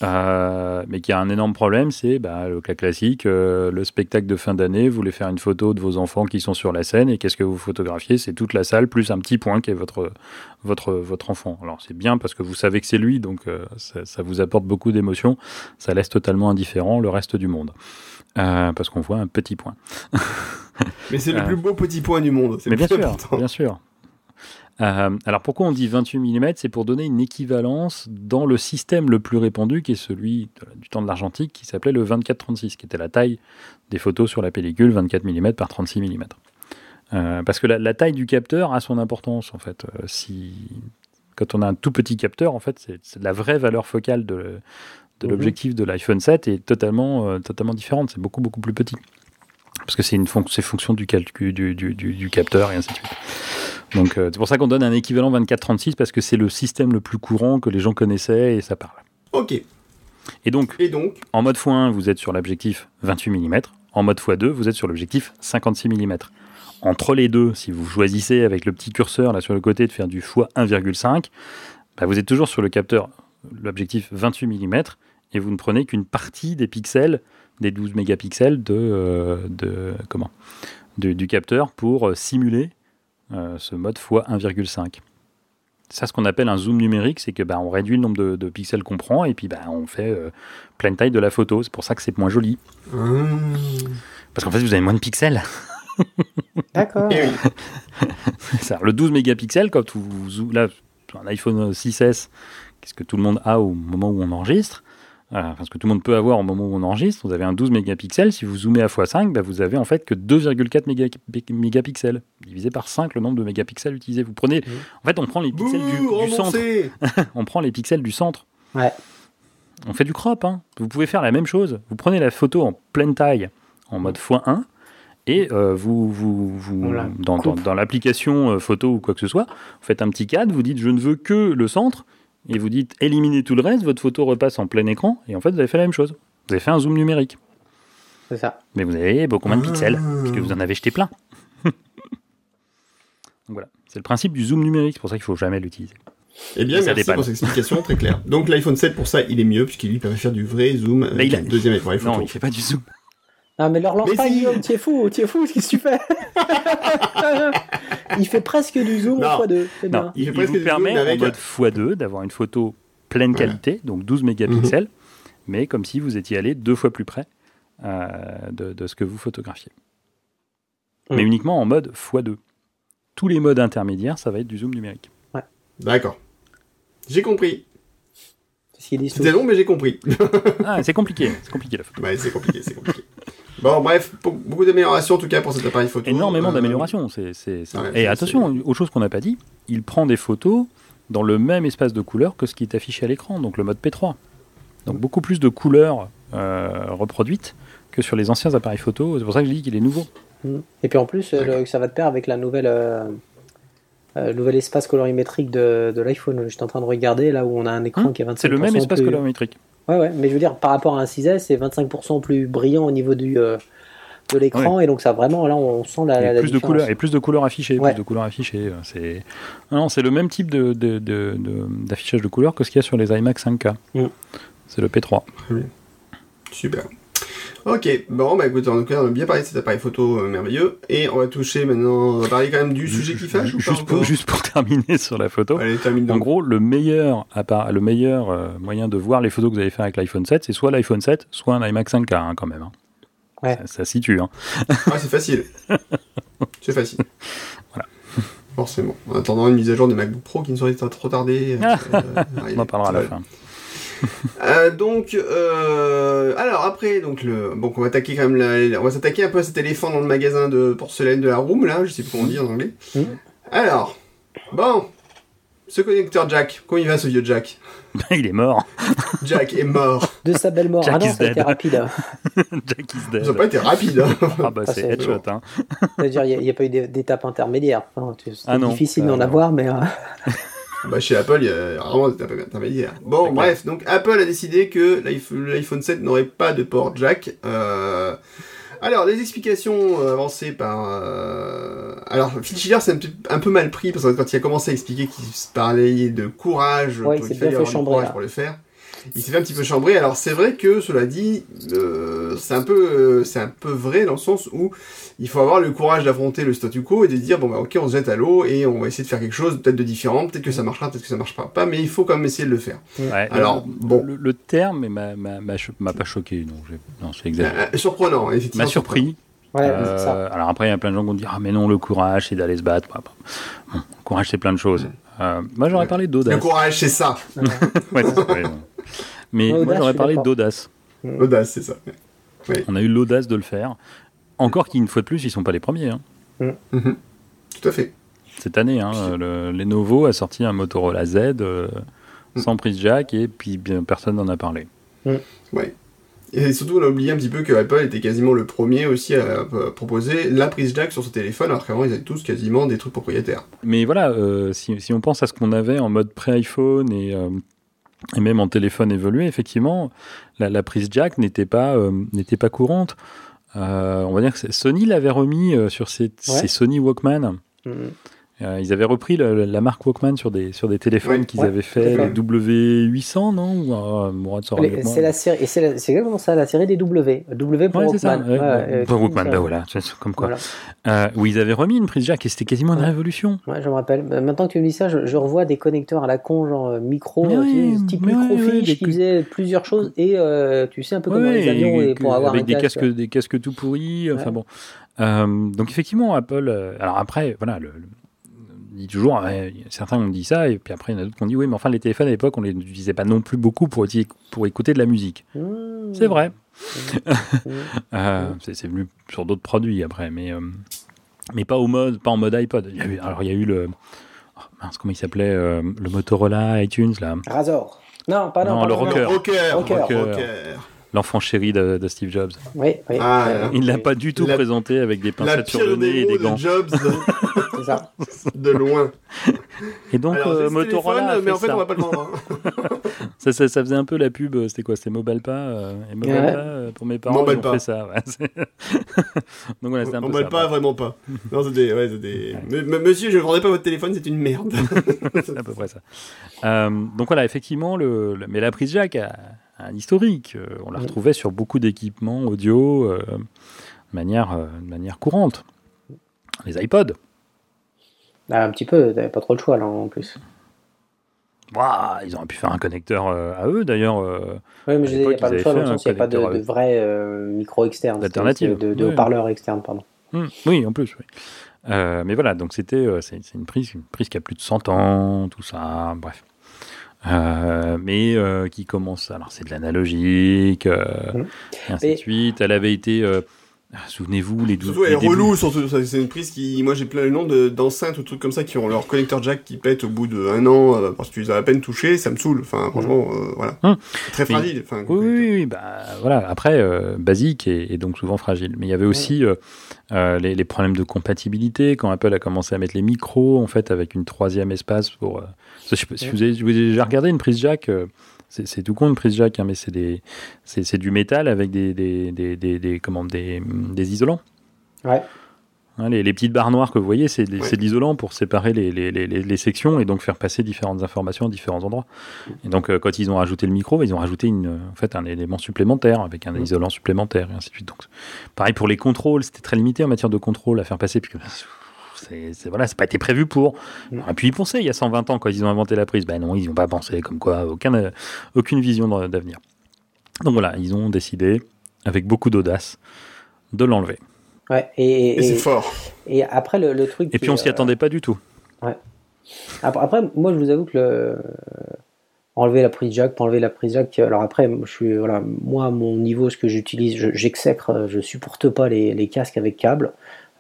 Euh, mais qui a un énorme problème, c'est bah, le cas classique, euh, le spectacle de fin d'année, vous voulez faire une photo de vos enfants qui sont sur la scène, et qu'est-ce que vous photographiez? C'est toute la salle, plus un petit point qui est votre, votre, votre enfant. Alors c'est bien parce que vous savez que c'est lui, donc euh, ça, ça vous apporte beaucoup d'émotions, ça laisse totalement indifférent le reste du monde. parce qu'on voit un petit point. Mais c'est le plus beau petit point du monde. C'est le bien plus sûr, important. bien sûr. Euh, alors pourquoi on dit 28 mm C'est pour donner une équivalence dans le système le plus répandu, qui est celui de- du temps de l'argentique, qui s'appelait le 24-36, qui était la taille des photos sur la pellicule, 24 mm par 36 mm. Euh, parce que la, la taille du capteur a son importance en fait. Euh, si quand on a un tout petit capteur, en fait, c'est la vraie valeur focale de, de Mhm. l'objectif de l'iPhone 7 est totalement, totalement différente. C'est beaucoup beaucoup plus petit parce que c'est une fonction du calcul du, du, du- du capteur et ainsi de suite. Donc euh, c'est pour ça qu'on donne un équivalent 24-36 parce que c'est le système le plus courant que les gens connaissaient et ça parle. Ok. Et donc Et donc, en mode x1 vous êtes sur l'objectif 28 mm, en mode x2 vous êtes sur l'objectif 56 mm. Entre les deux, si vous choisissez avec le petit curseur là sur le côté de faire du x 1,5, bah, vous êtes toujours sur le capteur, l'objectif 28 mm et vous ne prenez qu'une partie des pixels, des 12 mégapixels de, euh, de comment de- du capteur pour euh, simuler euh, ce mode x 1,5. Ça, ce qu'on appelle un zoom numérique, c'est que bah, on réduit le nombre de, de pixels qu'on prend et puis bah, on fait euh, pleine taille de la photo. C'est pour ça que c'est moins joli. hum, Parce qu'en fait, vous avez moins de pixels. <laughs> D'accord. eh <laughs> le 12 mégapixels, quand vous, vous- là, sur un iPhone 6S, qu'est-ce que tout le monde a au moment où on enregistre euh, enfin, ce que tout le monde peut avoir au moment où on enregistre, vous avez un 12 mégapixels. Si vous zoomez à x5, bah, vous avez en fait que 2,4 méga- mégapixels, divisé par 5 le nombre de mégapixels utilisés. Vous prenez, Mhm. en fait, on prend les pixels du, Bouh, du centre. <laughs> On prend les pixels du centre. Ouais. On fait du crop. hein. Vous pouvez faire la même chose. Vous prenez la photo en pleine taille, en mode x1, et euh, vous, vous, vous- dans, dans l'application euh, photo ou quoi que ce soit, vous faites un petit cadre, vous dites je ne veux que le centre, et vous dites éliminez tout le reste, votre photo repasse en plein écran, et en fait vous avez fait la même chose. Vous avez fait un zoom numérique. C'est ça. Mais vous avez beaucoup moins de Ah. pixels, puisque vous en avez jeté plein. <laughs> Donc voilà, c'est le principe du zoom numérique, c'est pour ça qu'il ne faut jamais l'utiliser. Eh bien, merci dépanne. pour cette explication très claire. Donc l'iPhone 7, pour ça, il est mieux, puisqu'il lui permet de faire du vrai zoom avec il a- un deuxième appareil Non, photo. il ne fait pas du zoom. Ah, mais leur lance Mais pas, si. Guillaume, t'es fou, t'es fou, qu'est-ce que tu fais <laughs> Il fait presque du zoom Non. en x2, c'est Non, bien. Il vous permet en mode x2 d'avoir une photo pleine qualité, donc 12 mégapixels, mais comme si vous étiez allé deux fois plus près euh, de, de ce que vous photographiez. Mm. Mais uniquement en mode x2. Tous les modes intermédiaires, ça va être du zoom numérique. D'accord. J'ai compris. C'était long, mais j'ai compris. Ah, c'est compliqué, c'est compliqué la photo. ouais, c'est compliqué, c'est compliqué. <laughs> Bon, bref, beaucoup d'améliorations en tout cas pour cet appareil photo. Énormément Euh, d'améliorations. c'est- c'est- c'est- ouais, Et c'est- attention, autre chose qu'on n'a pas dit, il prend des photos dans le même espace de couleur que ce qui est affiché à l'écran, donc le mode P3. Donc beaucoup plus de couleurs euh, reproduites que sur les anciens appareils photo. C'est pour ça que je dis qu'il est nouveau. Et puis en plus, euh, le- ça va de pair avec la nouvelle, euh, euh, nouvel espace colorimétrique de, de l'iPhone. J'étais en train de regarder là où on a un écran Hum, qui est 25% C'est le même espace plus... colorimétrique. Ouais, ouais, mais je veux dire, par rapport à un 6S, c'est 25% plus brillant au niveau du, euh, de l'écran, et donc ça vraiment, là, on sent la, Et la, la plus de différence. couleurs et plus de couleurs affichées. Ouais. Plus de couleurs affichées. euh, C'est non, c'est le même type de, de- de- de- d'affichage de couleurs que ce qu'il y a sur les iMac 5K. Mm. C'est le P3. Super. Ok, bon, bah écoute, en tout cas, on a bien parlé de cet appareil photo euh, merveilleux. Et on va toucher maintenant, on va parler quand même du sujet qui fâche ou pas Juste pour, juste <laughs> terminer sur la photo. Allez, termine En donc. gros, le meilleur, le meilleur euh, moyen de voir les photos que vous allez faire avec l'iPhone 7, c'est soit l'iPhone 7, soit un iMac 5K hein, quand même. hein. Ouais. Ça, ça situe. hein. Ah, c'est facile. <laughs> c'est facile. Voilà. Forcément. En attendant une mise à jour des MacBook Pro qui ne serait pas trop tardée. euh. <laughs> On en parlera à la fin. Euh, donc, euh, alors après, donc le, bon, on va attaquer quand même, la- on va s'attaquer un peu à cet éléphant dans le magasin de porcelaine de la room là, je sais plus comment on dit en anglais. Mhm. Alors, bon, ce connecteur Jack, comment il va ce vieux Jack? <laughs> Il est mort. Jack est mort. De sa belle mort. Jack ah non, is ça a été dead. rapide. hein. <laughs> Jack is Ça n'a dead. pas été rapide. Hein. <laughs> Ah bah Ah, c'est headshot. Hein. C'est-à-dire, il n'y a, pas eu d'é- d'étape intermédiaire. Enfin, C'était Ah difficile d'en non. avoir, mais. Bah chez Apple, il y a rarement d'étape intermédiaire. Bon, bref, donc Apple a décidé que l'iPhone l'iPhone 7 n'aurait pas de port Jack. Euh, Alors, des explications euh, avancées par... euh, Alors, Phil Schiller s'est un, peu mal pris, parce que quand il a commencé à expliquer qu'il se parlait de courage, Ouais, il fait avoir chambrer, courage là. pour le faire, il s'est fait un petit peu chambrer. Alors c'est vrai que cela dit, euh, c'est un peu, euh, c'est un peu vrai dans le sens où il faut avoir le courage d'affronter le statu quo et de dire bon bah ok on se jette à l'eau et on va essayer de faire quelque chose peut-être de différent, peut-être que ça marchera, peut-être que ça marchera pas, mais il faut quand même essayer de le faire. Ouais, Alors, le, bon. le, le terme m'a- m'a m'a cho- m'a pas choqué, non, j'ai- non c'est exagéré. Euh, surprenant, effectivement. m'a surpris. Ouais, Euh, c'est ça. alors après, il y a plein de gens qui vont dire Ah, mais non, le courage, c'est d'aller se battre. Bon, le courage, c'est plein de choses. Euh, moi, j'aurais Ouais. parlé Le d'audace. courage, <laughs> c'est ça. Ouais, c'est ça, ouais, bon. <laughs> Mais moi, j'aurais parlé d'audace. L'audace, c'est ça. On a eu l'audace de le faire. Encore qu'une fois de plus, ils sont pas les premiers. hein. Mhm. Tout à fait. Cette année, hein, le Lenovo a sorti un Motorola Z euh, Mm. sans prise jack et puis bien, personne n'en a parlé. Ouais. Et surtout, on a oublié un petit peu que Apple était quasiment le premier aussi à, à proposer la prise jack sur son téléphone, alors qu'avant ils avaient tous quasiment des trucs propriétaires. Mais voilà, euh, si, si on pense à ce qu'on avait en mode pré-iPhone et, euh, et même en téléphone évolué, effectivement, la, la prise jack n'était pas, euh, n'était pas courante. Euh, on va dire que Sony l'avait remis euh, sur ses, ses Sony Walkman. Mhm. Euh, ils avaient repris le- la marque Walkman sur des, sur des téléphones Ouais. qu'ils Ouais, avaient fait, les W800, non Ou, euh. C'est la série, et c'est la- c'est exactement ça, la série des W. W pour Ouais, ça. Walkman. ouais, Ouais, ouais, euh, pas Walkman, ça. bah voilà, comme quoi. Voilà. Euh, où ils avaient remis une prise jack et c'était quasiment une révolution. Ouais, je me rappelle. Euh, Maintenant que tu me dis ça, je, je revois des connecteurs à la con, genre euh, micro, euh, tu type microfiche qui faisait plusieurs choses et euh, tu sais un peu comme dans Ouais, les avions et et pour que- avoir avec un des casque. casques, des casques tout pourris. Enfin bon. Euh, donc effectivement, Apple. euh, alors après, voilà, le, le- on dit toujours. ouais, certains ont dit ça et puis après il y en a d'autres qui ont dit oui, mais enfin les téléphones à l'époque on les utilisait pas non plus beaucoup pour écouter de la musique. Mmh. C'est vrai. Mmh. <laughs> Euh, c'est c'est venu sur d'autres produits après, mais euh, mais pas au mode, pas en mode iPod. Il y a eu- alors il y a eu le oh, mince, comment il s'appelait euh, le Motorola iTunes là, Razor. Non, pas non. Non, pas le rocker. Rocker, Rocker. l'enfant chéri de, de Steve Jobs. Oui, oui. Ah, euh, Il l'a oui, pas du tout La- présenté avec des La pincettes sur le nez et des gants. de Jobs <laughs> C'est <laughs> ça. de loin. Et donc Alors, euh, Motorola a téléphone, mais en fait ça. on va pas le vendre. hein. <laughs> Ça, ça, ça faisait un peu la pub, euh, c'était quoi C'était Mobalpa euh, Et Mobalpa, Ouais. euh, pour mes parents, ils Mobalpa. ont fait ça. ouais, <laughs> c'est- Donc voilà, c'est un peu ça. pas, vraiment pas. Non, des, ouais, mais monsieur, je ne vendais pas votre téléphone, c'est une merde. C'est à peu près ça. Euh, donc voilà, effectivement, le, le- mais la prise jack a, un historique. On la retrouvait sur beaucoup d'équipements audio euh, de, manière, euh, de manière courante. Les iPods. Ah, un petit peu, t'avais pas trop le choix là en plus. Ils auraient pu faire un connecteur euh, à eux d'ailleurs. euh, Oui, mais je disais, il n'y a pas le choix dans le sens, il n'y a pas de, de vrai euh, micro externe. D'alternative, De, haut-parleur externe, pardon. Hmm, oui, en plus. Oui. Euh, mais voilà, donc c'était euh, c'est une prise, une prise qui a plus de 100 ans, tout ça, bref. Euh, mais euh, qui commence. Alors c'est de l'analogique, euh, Mhm. et ainsi Et- de suite. Elle avait été. Euh, Souvenez-vous, les, dou- Surtout, elle les est débuts. relou, surtout. C'est une prise qui, moi, j'ai plein le nom de- d'enceintes ou trucs comme ça qui ont leur connecteur jack qui pète au bout d'un an euh, parce que tu les as à peine touchés, ça me saule. Enfin, franchement, euh, voilà. Hum. Très Mais- fragile. Enfin, Oui, oui, oui, bah voilà. Après, euh, basique et, et donc souvent fragile. Mais il y avait aussi les, les problèmes de compatibilité quand Apple a commencé à mettre les micros en fait avec une troisième espace pour. je sais pas si vous avez, vous avez déjà regardé une prise jack. C'est tout con une prise jack, hein, mais c'est des, c'est c'est du métal avec des, des, des, des, des- comment, des, des isolants. Ouais. Hein, les, les petites barres noires que vous voyez, c'est Ouais. de l'isolant pour séparer les, les, les, les- les sections et donc faire passer différentes informations à différents endroits. Et donc, euh, quand ils ont rajouté le micro, ils ont rajouté une, en fait, un élément supplémentaire avec un Mm. isolant supplémentaire et ainsi de suite. Donc, pareil pour les contrôles, c'était très limité en matière de contrôle à faire passer. Puis, c'est voilà, c'est pas été prévu pour. Mm. Et puis ils pensaient il y a 120 ans quand ils ont inventé la prise. Ben non, ils n'ont pas pensé comme quoi, aucun, euh, aucune vision d'a- d'avenir. Donc voilà, ils ont décidé, avec beaucoup d'audace, de l'enlever. Ouais, et, Et c'est fort. et après, le, le truc. Et puis on s'y euh, attendait pas du tout. Après, après, moi, je vous avoue que le... enlever la prise jack, pour enlever la prise jack, alors après, je suis, voilà, moi, à mon niveau, ce que j'utilise, je- j'exècre, euh, je supporte pas les, les casques avec câble.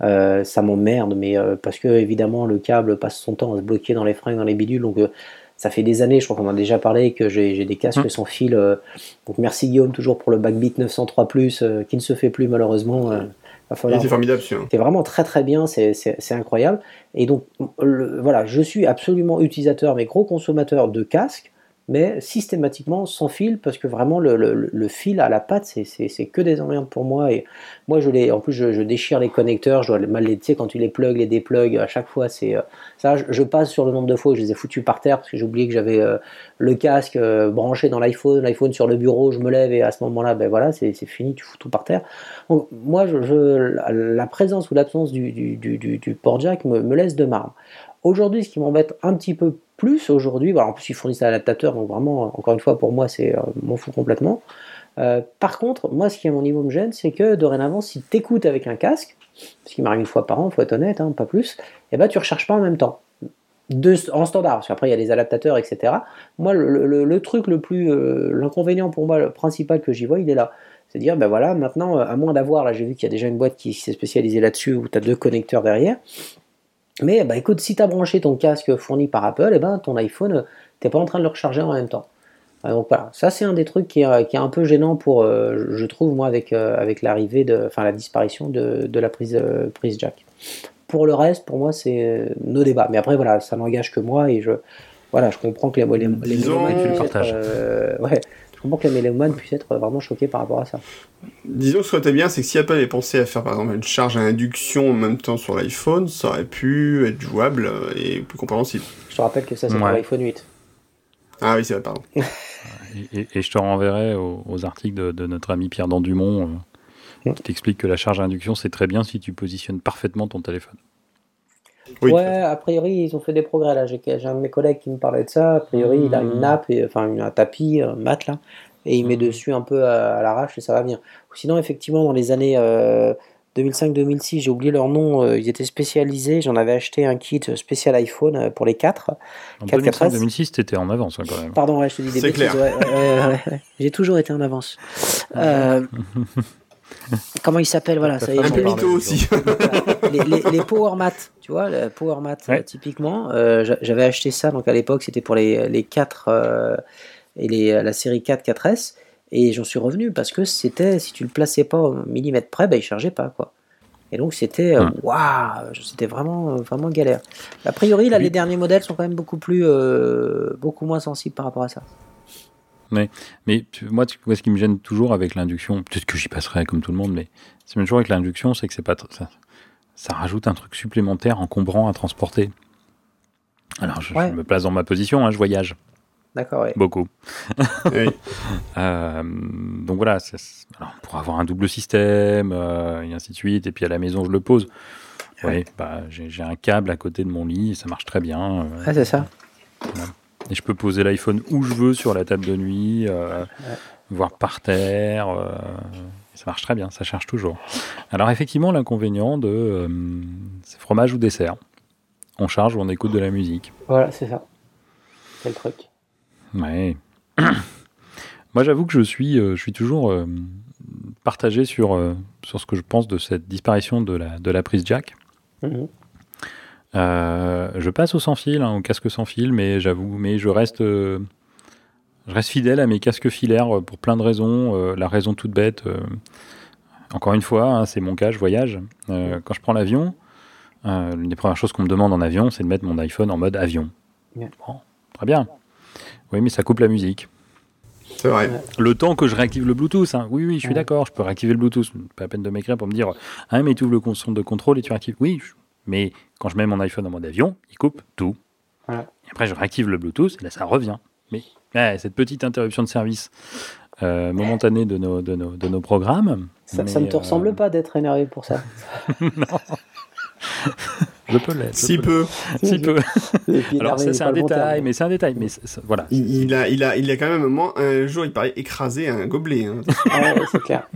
Euh, ça m'emmerde, mais euh, parce que évidemment, le câble passe son temps à se bloquer dans les freins, dans les bidules, donc euh, ça fait des années, je crois qu'on en a déjà parlé, que j'ai des casques Mm. sans fil. donc merci Guillaume toujours pour le Backbeat 903 euh, qui ne se fait plus malheureusement. falloir était formidable, c'est vraiment très très bien, c'est- c'est c'est incroyable. Et donc le- voilà, je suis absolument utilisateur, mais gros consommateur de casques, mais systématiquement sans fil, parce que vraiment le, fil à la patte, c'est que des emmerdes pour moi. Et moi, je les, en plus, je, je déchire les connecteurs, je dois mal les, tu sais, quand tu les plugs, les déplugs, à chaque fois, c'est ça. Je, passe sur le nombre de fois où je les ai foutus par terre, parce que j'ai que j'avais le casque branché dans l'iPhone, l'iPhone sur le bureau, je me lève et à ce moment-là, ben voilà, c'est fini, tu fous tout par terre. Donc, moi, je, la présence ou l'absence du, du, du, du, port jack me, me laisse de marbre. Aujourd'hui, ce qui m'embête un petit peu plus aujourd'hui, en plus ils fournissent un adaptateur, donc vraiment, encore une fois, pour moi, c'est euh, m'en fout complètement. Euh, par contre, moi, ce qui à mon niveau me gêne, c'est que dorénavant, si tu écoutes avec un casque, ce qui m'arrive une fois par an, faut être honnête, hein, pas plus, et eh ben tu recharges pas en même temps. En standard, parce qu'après il y a des adaptateurs, etc. Moi, le, truc le plus, euh, l'inconvénient pour moi, le principal que j'y vois, il est là. C'est à dire, ben voilà, maintenant, à moins d'avoir, là j'ai vu qu'il y a déjà une boîte qui s'est spécialisée là-dessus, où tu as deux connecteurs derrière, mais bah écoute, si tu as branché ton casque fourni par Apple, et eh ben ton iPhone, t'es pas en train de le recharger en même temps. Ah, donc voilà, ça c'est un des trucs qui est, qui est un peu gênant pour, euh, je trouve moi, avec, euh, avec l'arrivée de, enfin la disparition de, de la prise, euh, prise jack. Pour le reste, pour moi, c'est nos débats. Mais après voilà, ça n'engage que moi et je, voilà, je comprends que les, les, les, tu le partages. ouais, comprends que la mélomanes puisse être vraiment choqué par rapport à ça. Disons que ce qui était bien, c'est que si Apple avait pensé à faire par exemple une charge à induction en même temps sur l'iPhone, ça aurait pu être jouable et plus compréhensible. Je te rappelle que ça c'est pour l'iPhone 8. Ah oui, c'est vrai, pardon. <laughs> et, je te renverrai aux, articles de, notre ami Pierre Dandumont euh, qui t'explique que la charge à induction c'est très bien si tu positionnes parfaitement ton téléphone. Ouais, a priori, ils ont fait des progrès là. J'ai un de mes collègues qui me parlait de ça. A priori, il a une mmh. nappe, et, enfin un tapis, un mat là, et il met mmh. dessus un peu à, l'arrache et ça va bien. Sinon, effectivement, dans les années 2005-2006, euh, j'ai oublié leur nom, euh, ils étaient spécialisés. J'en avais acheté un kit spécial iPhone euh, pour les 4. En 2005-2006, t'étais en avance hein, quand même. Pardon, je te dis des bêtises. j'ai toujours été en avance. <laughs> comment il s'appelle voilà ça un peu mytho aussi. Les, les, power mat tu vois le power mat typiquement j'avais acheté ça donc à l'époque c'était pour les, les 4 et les, la série 4 4S et j'en suis revenu parce que c'était si tu le plaçais pas au millimètre près bah, il chargeait pas quoi. Et donc c'était euh, waouh c'était vraiment vraiment galère. A priori là les derniers modèles sont quand même beaucoup plus euh, beaucoup moins sensibles par rapport à ça mais, mais moi, ce qui me gêne toujours avec l'induction, peut-être que j'y passerai comme tout le monde, mais ce qui me gêne toujours avec l'induction, c'est que c'est pas ça, ça, rajoute un truc supplémentaire encombrant à transporter. Alors, je, me place dans ma position, hein, je voyage. D'accord, <laughs> oui. Beaucoup. <laughs> Euh, donc voilà, pour avoir un double système, euh, et ainsi de suite, et puis à la maison, je le pose. Oui, bah, j'ai un câble à côté de mon lit, et ça marche très bien. Euh. ah, c'est ça. Et je peux poser l'iPhone où je veux sur la table de nuit, voire par terre. ça marche très bien, ça charge toujours. Alors effectivement, l'inconvénient de c'est fromage ou dessert. On charge ou on écoute de la musique. Voilà, c'est ça. C'est le truc. Ouais. <coughs> Moi, j'avoue que je suis, euh, je suis toujours euh, partagé sur, euh, sur ce que je pense de cette disparition de la, de la prise jack. Mhm. je passe au sans fil, hein, au casque sans fil, mais j'avoue, mais je reste, je reste fidèle à mes casques filaires pour plein de raisons. la raison toute bête, encore une fois, hein, c'est mon cas, je voyage. quand je prends l'avion, l'une des premières choses qu'on me demande en avion, c'est de mettre mon iPhone en mode avion. très bien. Oui, mais ça coupe la musique. C'est vrai. Le temps que je réactive le Bluetooth, hein. oui, oui, je suis d'accord, je peux réactiver le Bluetooth. Pas la peine de m'écrire pour me dire, ah, mais tu ouvres le console de contrôle et tu réactives. Oui, mais quand je mets mon iPhone en mode avion, il coupe tout. Et après, je réactive le Bluetooth et là, ça revient. Mais cette petite interruption de service euh, momentanée de nos, de, nos, de nos programmes. Ça, ne te ressemble euh, pas d'être énervé pour ça <laughs> Non. <laughs> Je peux l'être. Si peu. Si peu. <laughs> Alors ça c'est un détail, mais c'est un détail, mais voilà. Il, a, il a, il a quand même un, moment, un jour, il paraît écrasé un gobelet. Hein. ah c'est clair.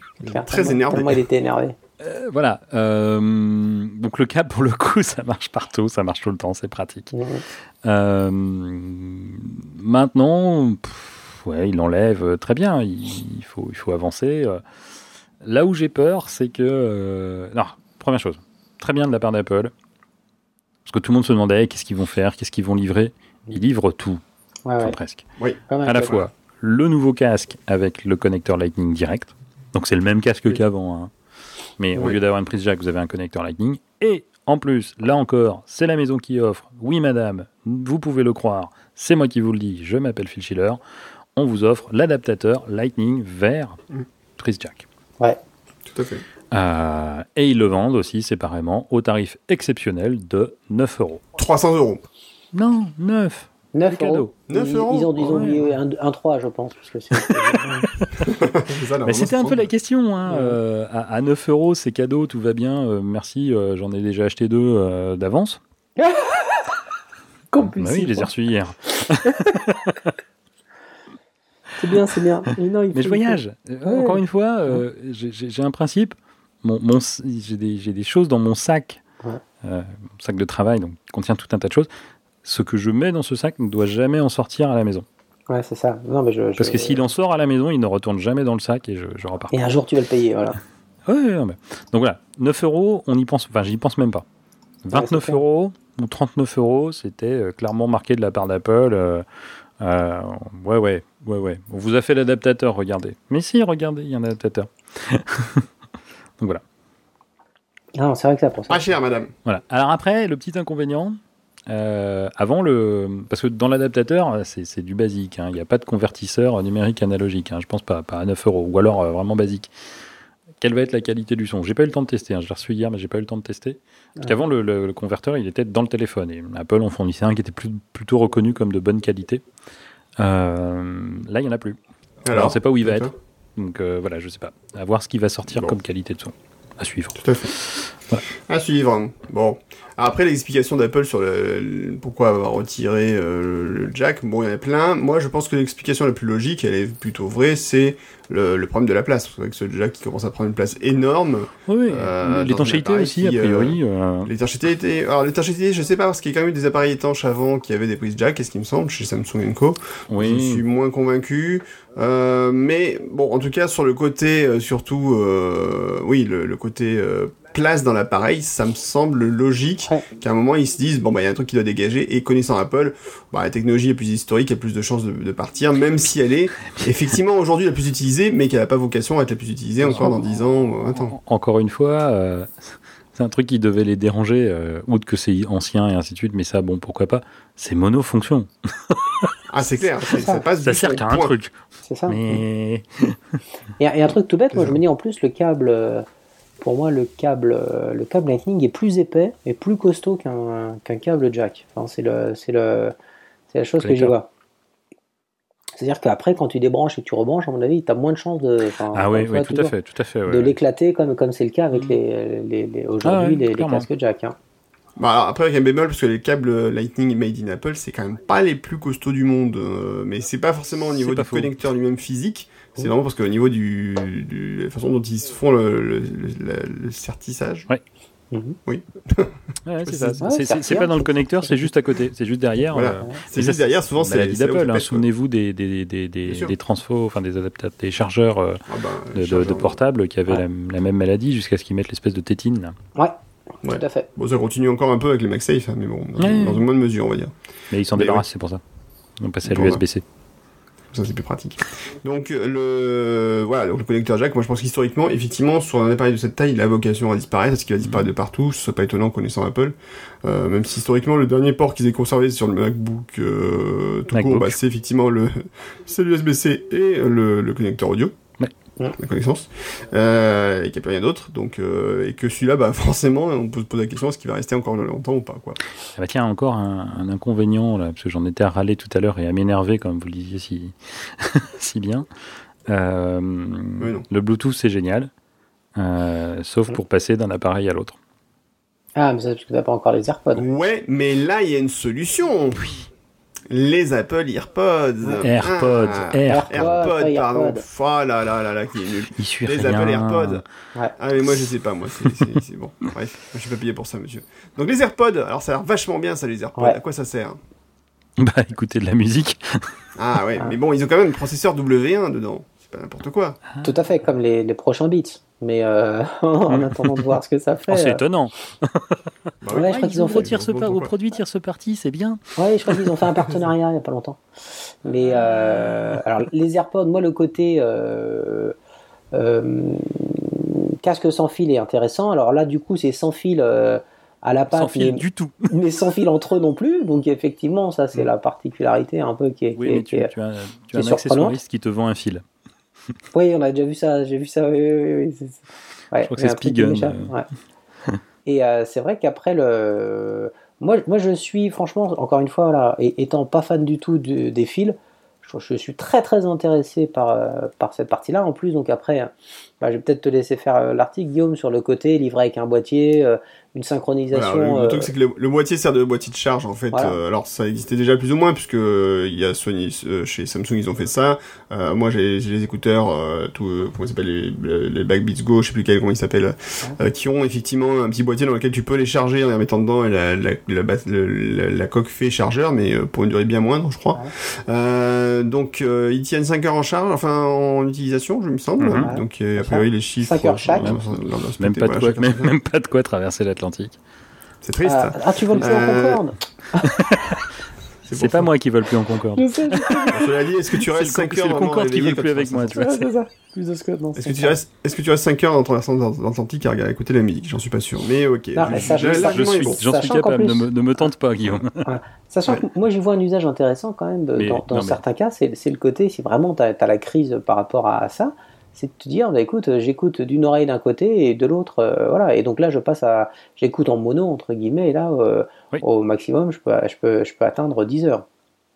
Très énervé. Moi, il était énervé. Euh, voilà. Euh, donc le câble, pour le coup, <laughs> ça marche partout, ça marche tout le temps, c'est pratique. Euh, maintenant, ouais, il l'enlève très bien. Il, faut, il faut avancer. Là où j'ai peur, c'est que non. Première chose, très bien de la part d'Apple. Parce que tout le monde se demandait qu'est-ce qu'ils vont faire, qu'est-ce qu'ils vont livrer. Ils livrent tout, presque. Oui. À la fois le nouveau casque avec le connecteur Lightning direct. Donc c'est le même casque qu'avant. Hein. Mais au lieu d'avoir une prise jack, vous avez un connecteur Lightning. Et En plus, là encore, c'est la maison qui offre. Oui, madame, vous pouvez le croire. C'est moi qui vous le dis. Je m'appelle Phil Schiller. On vous offre l'adaptateur Lightning vers Mm. Prise Jack. Ouais. Tout à fait. Euh, et ils le vendent aussi séparément au tarif exceptionnel de 9 euros. 300 euros. Non, 9 9 C'est cadeau. euros. 9 Ils- euros Ils ont, ils ont Ouais. oublié un, un 3, je pense. Parce que c'est- <laughs> C'est ça, Mais normalement, c'était un peu la 30. question. Hein. Ouais. euh, à, à 9 euros, c'est cadeau, tout va bien. euh, merci, euh, j'en ai déjà acheté deux euh, d'avance. <laughs> Compulsif, Bah oui, je les ai reçus hier. <laughs> C'est bien, c'est bien. Mais, non, il Mais je voyage. Euh, Ouais. Encore une fois, euh, j'ai- un principe. Mon, mon j'ai des, j'ai des choses dans mon sac, Ouais. euh, mon sac de travail, donc qui contient tout un tas de choses. Ce que je mets dans ce sac ne doit jamais en sortir à la maison. Ouais, c'est ça. Non, mais je, Parce que s'il en sort à la maison, il ne retourne jamais dans le sac et je, je repars. Et un jour, tu vas le payer, voilà. <laughs> Ouais, ouais, Donc voilà, 9 euros, on y pense, enfin j'y pense même pas. 29 clair. euros ou 39 euros, c'était euh, clairement marqué de la part d'Apple. euh, euh, ouais, ouais, ouais, ouais. On vous a fait l'adaptateur, regardez. Mais si, regardez, il y a un adaptateur. <laughs> Donc voilà. Non, c'est vrai que ça pour ça. Pas cher, madame. Voilà. Alors après, le petit inconvénient, euh, avant le, parce que dans l'adaptateur, c'est du basique. hein. Il n'y a pas de convertisseur numérique analogique. Hein. Je pense pas, pas à 9 euros, ou alors euh, vraiment basique. Quelle va être la qualité du son? J'ai pas eu le temps de tester. hein. Je l'ai reçu hier, mais j'ai pas eu le temps de tester. Parce Ah. qu'avant, le, le- le converteur, il était dans le téléphone. Et Apple en fournissait un qui était plus- plutôt reconnu comme de bonne qualité. Euh, là, il y en a plus. Alors, on sait pas où il va être. Donc voilà, je sais pas. À voir ce qui va sortir Bon. comme qualité de son. À suivre. Tout à fait. À suivre. Bon. Après, l'explication d'Apple sur le, le- pourquoi avoir retiré euh, le jack, bon, il y en a plein. Moi, je pense que l'explication la plus logique, elle est plutôt vraie, c'est le, le problème de la place. Que ce jack qui commence à prendre une place énorme. Oui, Euh, l'étanchéité aussi, a qui, priori. euh, L'étanchéité était... Alors, l'étanchéité, je sais pas, parce qu'il y a quand même eu des appareils étanches avant qui avaient des prises jack, est-ce qu'il me semble, chez Samsung Co. Je oui. suis moins convaincu. Euh, mais bon, en tout cas, sur le côté, euh, surtout, euh, oui, le, le côté euh, place dans l'appareil, ça me semble logique Ouais. qu'à un moment ils se disent bon bah il y a un truc qui doit dégager et connaissant Apple, bah la technologie est plus historique, a plus de chances de, de partir, même si elle est <laughs> effectivement aujourd'hui la plus utilisée, mais qu'elle n'a pas vocation à être la plus utilisée encore dans 10 ans, ou 20 ans. En- Encore une fois, euh, c'est un truc qui devait les déranger, euh, outre que c'est ancien et ainsi de suite, mais ça, bon, pourquoi pas. C'est monofonction. <laughs> Ah c'est clair, ça, ça passe Ça sert qu'à un point. truc. C'est ça. Mais Et, et un truc tout bête, moi je me dis en plus le câble, euh, pour moi le câble, euh, le câble Lightning est plus épais et plus costaud qu'un qu'un câble jack. Enfin, c'est le, c'est le, c'est la chose que j'y vois. C'est-à-dire qu'après quand tu débranches et que tu rebranches, à mon avis, tu as moins de chances de, ah oui, oui, tout à toujours, fait, tout à fait. ouais, de l'éclater comme comme c'est le cas avec Mm. les, les, les- Ah aujourd'hui ouais, les, casques jack. hein. Bah, alors, après, avec un bémol, parce que les câbles Lightning Made in Apple, c'est quand même pas les plus costauds du monde. euh, mais c'est pas forcément au niveau du faux. connecteur lui-même physique. C'est vraiment parce qu'au niveau du, du- la façon dont ils font le, le, le, le- le sertissage. Mhm. <laughs> Ouais, c'est ça. Ouais, C'est- ça C'est c'est tient, pas dans le connecteur, c'est juste à côté. C'est juste derrière. Voilà. euh, C'est ça, juste derrière, souvent, c'est là où d'Apple. hein. Souvenez-vous des, des, des, des, des transfos, enfin des adaptateurs, des chargeurs euh, Ah bah, de, de- chargeur. de portables qui avaient Ouais. la, la même maladie jusqu'à ce qu'ils mettent l'espèce de tétine. là. Ouais, Ouais. tout à fait. Bon, ça continue encore un peu avec les MagSafe, hein, mais bon, dans, Ouais. dans une bonne mesure, on va dire. Mais ils s'en débarrassent, c'est pour ça. Ils ont passé à l'USB-C. Ça, c'est plus pratique. Donc, euh, le, voilà, donc le connecteur jack, moi, je pense qu'historiquement, effectivement, sur un appareil de cette taille, il a vocation à disparaître, parce qu'il va disparaître de partout, ce serait pas étonnant connaissant Apple. Euh, même si historiquement, le dernier port qu'ils aient conservé sur le MacBook, euh, tout MacBook. court, bah, c'est effectivement le, <laughs> c'est l'USB-C et le, le connecteur audio. La connaissance. Euh, et qu'il n'y a plus rien d'autre. Donc, euh, et que celui-là, bah, <laughs> forcément, on peut se poser la question, est-ce qu'il va rester encore longtemps ou pas, quoi. Ah bah tiens, encore un, un inconvénient, là, parce que j'en étais à râler tout à l'heure et à m'énerver, comme vous le disiez si, <laughs> si bien. Euh, non. le Bluetooth, c'est génial, euh, sauf pour passer d'un appareil à l'autre. Ah, mais ça, parce que t'as pas encore les AirPods. Ouais, mais là, il y a une solution. Les Apple AirPods. AirPods, Ah, Air- AirPods, pas pardon. AirPods. Oh là là là là qui est nul. Il suit Les rien. Apple AirPods. Ouais. Ah mais moi je sais pas, moi c'est- bon. <laughs> Bref, je suis pas payé pour ça, monsieur. Donc les AirPods, alors ça a l'air vachement bien ça les AirPods. Ouais. À quoi ça sert? Bah écoutez de la musique. <laughs> Ah ouais, Ah. mais bon, ils ont quand même un processeur W1 dedans. C'est pas n'importe quoi. Tout à fait, comme les, les prochains beats. Mais euh, <laughs> en attendant de voir ce que ça fait. Oh, c'est euh, étonnant. <laughs> Bah. Ouais, je crois qu'ils ont fait- tire ce au produit tire ce parti, c'est bien. Ouais, je crois qu'ils ont fait un partenariat il n'y a pas longtemps. Mais euh, alors, les AirPods, moi, le côté euh, euh, casque sans fil est intéressant. Alors là, du coup, c'est sans fil euh, à la patte, Sans fil mais, du tout. <laughs> mais sans fil entre eux non plus. Donc effectivement, ça c'est Mm. la particularité un peu qui est. Oui, qui est- mais qui tu, est- tu as, tu as un accessoiriste qui te vend un fil. <laughs> Oui, on a déjà vu ça. J'ai vu ça. Oui, oui, oui, c'est- c'est- ouais, Je crois que c'est Spigen, ouais. Et euh, c'est vrai qu'après le, moi, moi je suis franchement encore une fois là, étant pas fan du tout des fils, je, je suis très très intéressé par euh, par cette partie-là. En plus, donc après, bah, je vais peut-être te laisser faire euh, l'article Guillaume sur le côté livré avec un boîtier, une synchronisation. Voilà, le, le euh, truc c'est que le, le boîtier sert de boîtier de charge en fait. Voilà. Euh, alors ça existait déjà plus ou moins puisque euh, il y a Sony euh, chez Samsung ils ont fait ça. Euh, moi j'ai j'ai les écouteurs euh, tout euh, comment s'appelle les, les Backbeats Go, je sais plus quel comment ils s'appellent, euh, qui ont effectivement un petit boîtier dans lequel tu peux les charger en les mettant dedans et la la, la, la, la coque fait chargeur mais euh, pour une durée bien moindre je crois. Ouais. Euh, donc euh, ils tiennent 5 heures en charge, enfin en utilisation je me semble. Mhm. Donc euh, a priori les chiffres. 5 heures chaque. Même pas, de quoi, chacun même, son- même pas de quoi traverser l'Atlantique. C'est triste. ah, ah, tu voles plus en Euh, Concorde <laughs> C'est pas ça. moi qui vole plus en Concorde. Je sais, je sais. Cela dit, est-ce que tu restes le 5 Con- heures c'est le Concorde qui plus avec moi, tu vois. C'est ça. Est-ce que tu restes, est-ce que tu restes 5 heures en traversant l'Atlantique à écouter la musique J'en suis pas sûr. Mais ok. Non, mais Je suis, bon. j'en suis capable, ne me, ne me tente pas, Guillaume. <laughs> Sachant Ouais. que moi j'y vois un usage intéressant quand même Mais- dans, dans non, mais- certains cas, c'est le côté, si vraiment tu as, la crise par rapport à ça, c'est de te dire, bah, écoute, euh, j'écoute d'une oreille d'un côté et de l'autre, euh, voilà, et donc là je passe à, j'écoute en mono entre guillemets, et là euh, Oui. au maximum je peux, je, peux, je peux atteindre 10 heures.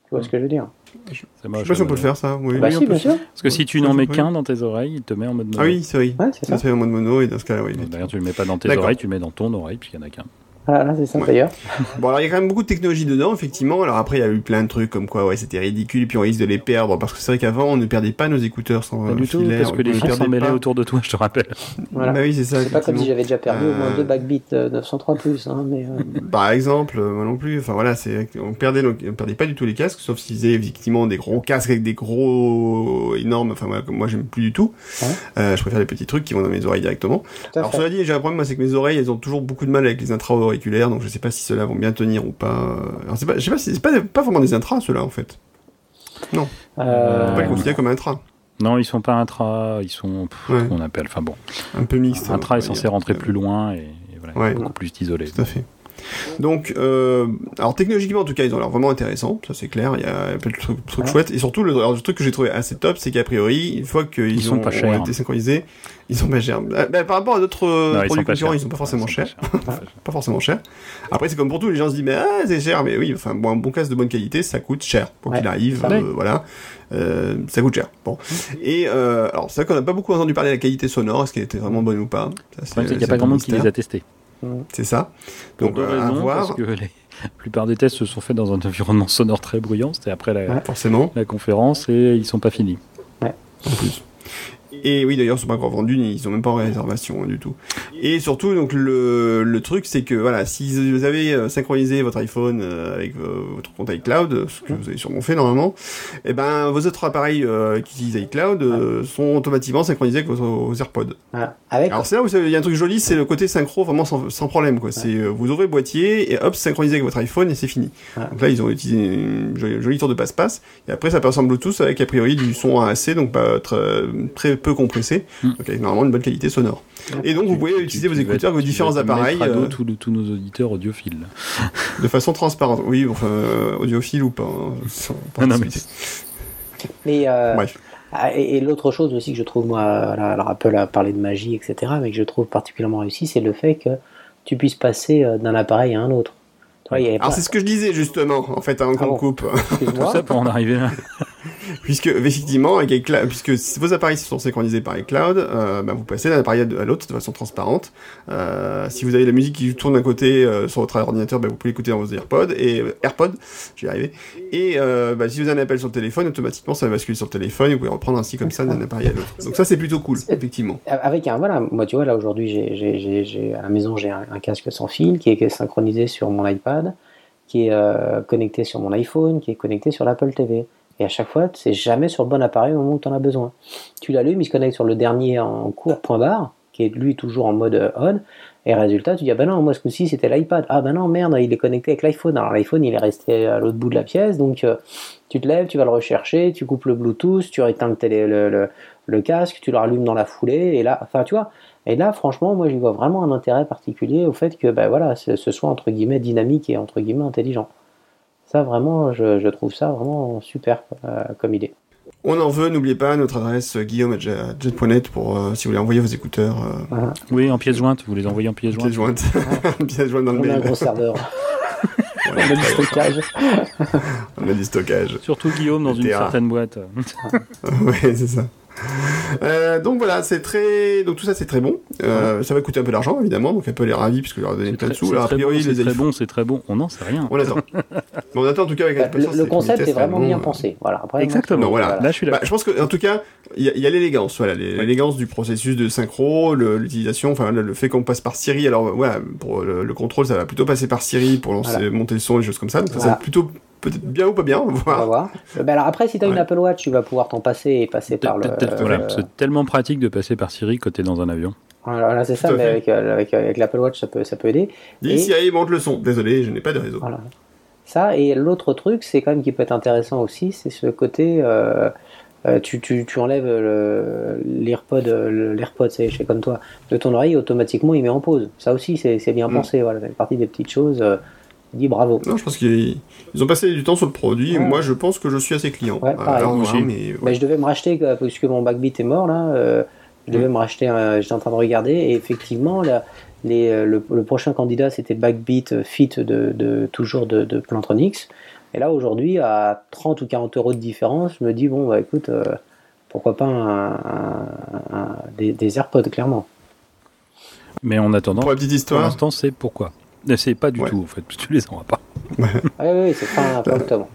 Tu vois Mm. ce que je veux dire? Je moche, sais pas si on peut le faire ça. Oui, Bah oui, si, peut bien sûr. Parce que si tu n'en mets qu'un dans tes oreilles, il te met en mode mono. Ah oui, c'est vrai. Ouais, c'est ça. Ça se fait en mode mono et dans ce cas-là, oui. D'ailleurs, tu le mets pas dans tes oreilles, tu le mets dans ton oreille, puisqu'il y en a qu'un. Voilà, là, c'est ça Ouais. d'ailleurs. Bon, alors il y a quand même beaucoup de technologie dedans, effectivement. Alors après, il y a eu plein de trucs comme quoi, ouais, c'était ridicule, et puis on risque de les perdre, parce que c'est vrai qu'avant, on ne perdait pas nos écouteurs sans Pas euh, du tout, filaire, parce que les gens s'en mêlaient autour de toi, je te rappelle. Voilà. Bah oui, c'est ça. C'est pas comme si j'avais déjà perdu au moins Euh, deux backbeats euh, 903 plus, hein, mais euh, <laughs> Par exemple, euh, moi non plus. Enfin voilà, c'est on perdait nos- on perdait pas du tout les casques, sauf s'ils faisaient effectivement des gros casques avec des gros énormes. Enfin voilà, comme moi j'aime plus du tout. Euh, je préfère les petits trucs qui vont dans mes oreilles directement. tout Alors fait. cela dit, j'ai un problème, moi, c'est que mes oreilles, elles ont toujours beaucoup de mal avec les donc je sais pas si ceux-là vont bien tenir ou pas. Alors c'est pas, je sais pas, si- c'est pas, pas vraiment des intras ceux-là en fait. Euh, On peut pas les considérer comme intra. Non, ils sont pas intra, ils sont, pff, Ouais. qu'on appelle, enfin bon, Un peu mixte. intra est censé rentrer plus loin et, et voilà, Ouais. beaucoup plus isolé. Tout à fait. Donc, euh, alors technologiquement en tout cas, ils ont l'air vraiment intéressants, ça c'est clair. Il y a plein de trucs, trucs Ouais. chouettes. Et surtout, le, alors, le truc que j'ai trouvé assez top, c'est qu'a priori, une fois qu'ils Ils ont, pas ont chers. été synchronisés, ils sont pas chers. Euh, bah, par rapport à d'autres euh, produits sont pas concurrents, chers. ils sont pas forcément chers. pas chers. <laughs> pas forcément cher. Après, c'est comme pour tout, les gens se disent, mais ah, c'est cher, mais oui, enfin, bon, un bon casque de bonne qualité, ça coûte cher. Pour Ouais, qu'il arrive, euh, voilà, euh, ça coûte cher. Bon. Et, euh, alors, c'est vrai qu'on n'a pas beaucoup entendu parler de la qualité sonore, est-ce qu'elle était vraiment bonne ou pas? Qu'il n'y a pas grand monde qui les a testés. C'est ça. Pour Donc, deux euh, à raisons, voir, parce que les- <laughs> la plupart des tests se sont faits dans un environnement sonore très bruyant, c'était après la, Ouais. forcément, la conférence et ils sont pas finis. en plus. Et oui, d'ailleurs, ils sont pas encore vendus, ils ont même pas en réservation hein, du tout. Et surtout, donc le, le truc, c'est que voilà, si vous avez euh, synchronisé votre iPhone euh, avec euh, votre compte iCloud, ce que vous avez sûrement fait normalement, et ben vos autres appareils euh, qui utilisent iCloud euh, sont automatiquement synchronisés avec vos, vos AirPods. Voilà. Avec, Alors c'est là où il y a un truc joli, c'est le côté synchro vraiment sans, sans problème quoi. C'est euh, vous ouvrez le boîtier et hop synchronisé avec votre iPhone et c'est fini. Donc là ils ont utilisé une jolie, jolie tour de passe-passe et après ça passe en Bluetooth avec a priori du son AAC donc pas très, très peu compressé Mm. donc avec normalement une bonne qualité sonore. Et donc vous Tu- pouvez tu- utiliser tu vos écouteurs vos différents appareils mettre à dos euh, tous, nos auditeurs audiophiles. de façon transparente. Oui enfin euh, audiophile ou pas. hein, sans <laughs> Non, non, mais- euh, Bref. Ah, Et, et l'autre chose aussi que je trouve, moi, alors Apple a parlé de magie, etc., mais que je trouve particulièrement réussi, c'est le fait que tu puisses passer d'un appareil à un autre. Tu vois, il y avait Alors pas- c'est ce que je disais justement en fait avant Ah qu'on bon. coupe. Tout Excuse-moi. ça pour en arriver là. <laughs> Puisque effectivement, avec iCloud, puisque vos appareils sont synchronisés par iCloud, euh, bah, vous passez d'un appareil à l'autre de façon transparente. Euh, si vous avez la musique qui tourne d'un côté euh, sur votre ordinateur, bah, vous pouvez l'écouter dans vos AirPods et AirPods, j'y arrivé. Et bah, si vous avez un appel sur le téléphone, automatiquement ça va basculer sur le téléphone et vous pouvez reprendre ainsi comme ça d'un appareil à l'autre. Donc ça c'est plutôt cool, effectivement. Avec un, voilà, moi tu vois, là aujourd'hui, à la maison, j'ai un, casque sans fil qui est, synchronisé sur mon iPad, qui est connecté sur mon iPhone, qui est connecté sur l'Apple TV. Et à chaque fois, c'est jamais sur le bon appareil au moment où tu en as besoin. Tu l'allumes, il se connecte sur le dernier en cours, point barre, qui est lui toujours en mode euh, on. Et résultat, tu dis, ah ben non, moi ce coup-ci c'était l'iPad. Ah ben non, merde, il est connecté avec l'iPhone. Alors l'iPhone, il est resté à l'autre bout de la pièce, donc euh, tu te lèves, tu vas le rechercher, tu coupes le Bluetooth, tu éteins le, casque, tu le rallumes dans la foulée, et là, enfin tu vois, Et là, franchement, moi, j'y vois vraiment un intérêt particulier au fait que, ben ce soit entre guillemets dynamique et entre guillemets intelligent. Ça, vraiment, je, je trouve ça vraiment super euh, comme idée. On en veut, n'oubliez pas notre adresse euh, guillaume@jet.net pour euh, si vous voulez envoyer vos écouteurs. Euh, Voilà. Oui, en pièce jointe, vous les envoyez en pièce pièce jointe. <laughs> pièce jointe dans le On a un gros serveur. <laughs> on a du stockage. On a du stockage. Surtout Guillaume dans une certaine boîte. <laughs> ouais, c'est ça. <laughs> Euh, donc voilà, c'est très, donc tout ça c'est très bon. Euh, Ça va coûter un peu d'argent évidemment, donc Apple est ravi puisque leur a donné plein de très, sous. c'est Alors, a très priori bon, c'est les très bon, c'est très bon. On n'en sait rien. on attend. <laughs> On attend en tout cas avec Bah, impatience. le, le les concept est vraiment allemands, bien pensé. Voilà. Après, Exactement. Non, voilà. Là, je suis Bah, d'accord. je pense que en tout cas, il y a, l'élégance, voilà, les- l'élégance du processus de synchro, l'utilisation, enfin le, fait qu'on passe par Siri. Alors voilà, pour le, le contrôle, ça va plutôt passer par Siri pour lancer, Voilà. monter le son, des choses comme ça. Donc ça, ça plutôt peut-être bien ou pas bien, on va on va voir. Euh, bah, alors après, si tu as une. Apple Watch, tu vas pouvoir t'en passer et passer par le. Voilà, euh, C'est tellement pratique de passer par Siri quand t'es dans un avion. Voilà, voilà, c'est ça, mais avec, euh, avec, avec l'Apple Watch, ça peut, ça peut aider. Dis Et- Siri, monte le son. Désolé, je n'ai pas de réseau. Voilà. Ça, et l'autre truc, c'est quand même qui peut être intéressant aussi, c'est ce côté. euh, euh, tu, tu, tu enlèves l'AirPod, l'AirPod, c'est je fais comme toi, de ton oreille, automatiquement il met en pause. Ça aussi, c'est c'est bien Mm. pensé. Voilà, ça fait partie des petites choses. Euh, dis bravo. Non, je pense qu'ils ils ont passé du temps sur le produit. et Ouais. Moi, je pense que je suis assez client. Ouais, pareil. Alors, Moi voilà, aussi. mais Bah, je devais me racheter, euh, puisque mon Backbeat est mort là, euh, je devais me racheter, un- j'étais en train de regarder, et effectivement, là, les, euh, le, le prochain candidat c'était Backbeat euh, Fit de, de- toujours de, de Plantronics. Et là aujourd'hui, à 30 ou 40 euros de différence, je me dis, bon, bah écoute, euh, pourquoi pas un- un- un- des, des AirPods, clairement. Mais en attendant, Pour la petite pour histoire, l'instant, c'est pourquoi? Mais C'est pas du Ouais. tout, en fait, parce que tu les auras pas. <laughs> Ah oui, oui, c'est fin, fin octobre.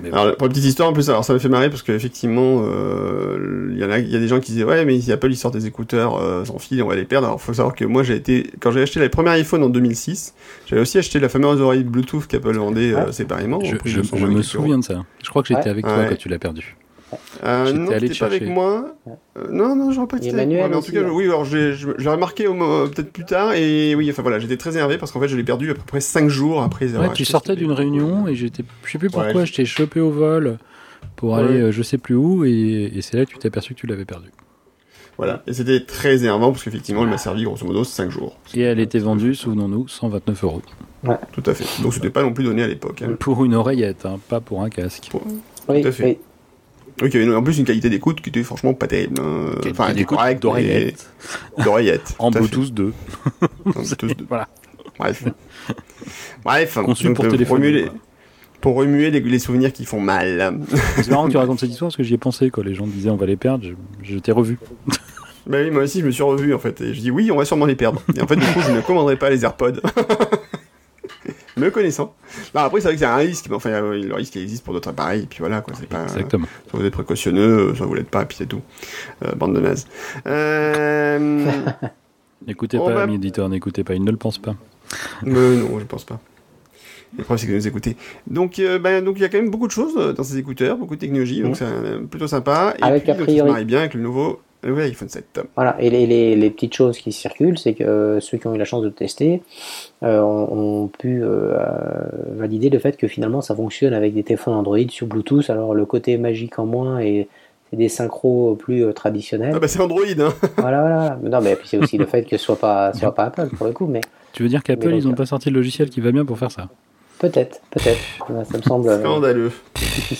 Mais Alors, pour la petite histoire, en plus, alors ça me fait marrer parce qu'effectivement, euh, il y en a, il y a des gens qui disaient ouais, mais si Apple ils sortent des écouteurs euh, sans fil, on va les perdre. Alors, faut savoir que moi, j'ai été, quand j'ai acheté les premiers iPhone en 2006, j'avais aussi acheté la fameuse oreille Bluetooth qu'Apple vendait euh, séparément. je, je- de 120 je me souviens de ça. Je crois que j'étais Ouais. avec toi Ouais. quand tu l'as perdu. Euh, J'étais non, allé pas avec moi. Euh, non, non, j'aurais pas Et été avec Emmanuel moi. Mais en tout cas, hein. oui, alors j'ai je- j'ai remarqué mo- peut-être plus tard. Et oui, enfin voilà, j'étais très énervé parce qu'en fait, je l'ai perdu à peu près 5 jours après. avoir Ouais, tu sortais d'une réunion et j'étais, je sais plus Ouais, pourquoi, je- je t'ai chopé au vol pour Ouais. aller euh, je sais plus où et, et c'est là que tu t'es aperçu que tu l'avais perdu. Voilà, et c'était très énervant parce qu'effectivement, elle m'a servi grosso modo 5 jours. Et elle était vendue, souvenons-nous, 129 euros. Tout à fait. Donc c'était pas non plus donné à l'époque. hein. Pour une oreillette, hein, pas pour un casque. Oui, à fait. oui. Oui, qui avait en plus une qualité d'écoute qui était franchement pas terrible. hein. Enfin, elle était correcte, d'oreillette. D'oreillette. En. Bluetooth 2. En Bluetooth deux. Voilà. Bref. Bref. Conçu pour euh, remuer pour remuer les, les souvenirs qui font mal. C'est marrant que tu racontes cette histoire parce que j'y ai pensé quand les gens disaient on va les perdre. Je, je t'ai revu. bah oui, moi aussi, je me suis revu en fait. Et je dis oui, on va sûrement les perdre. Et en fait, du coup, je ne commanderai pas les AirPods. <laughs> Me connaissant. Non, après, c'est vrai que c'est un risque, mais enfin, euh, le risque il existe pour d'autres appareils, et puis voilà, quoi, c'est pas. Exactement. Soit vous êtes précautionneux, soit vous l'êtes pas, puis c'est tout. Euh, bande de nazes. Euh... <laughs> N'écoutez pas, va- ami éditeur, n'écoutez pas. Il ne le pense pas. <laughs> Mais non, je pense pas. Le problème, c'est que vous nous écoutez. Donc, euh, ben, donc il y a quand même beaucoup de choses euh, dans ces écouteurs, beaucoup de technologie, donc Mhm. c'est euh, plutôt sympa. Et Avec puis, a donc, ça se marie bien avec le nouveau le nouvel iPhone 7. Voilà, et les, les, les petites choses qui circulent, c'est que euh, ceux qui ont eu la chance de le tester euh, ont, ont pu euh, euh, valider le fait que finalement ça fonctionne avec des téléphones Android sur Bluetooth. Alors le côté magique en moins et c'est des synchros plus euh, traditionnels. Ah bah c'est Android, hein <laughs> Voilà, voilà. Mais Non, mais puis c'est aussi le fait que ce soit pas, soit pas Apple pour le coup, mais Tu veux dire qu'Apple, ils n'ont euh, pas sorti le logiciel qui va bien pour faire ça? peut-être, peut-être. Ça me semble euh, Scandaleux.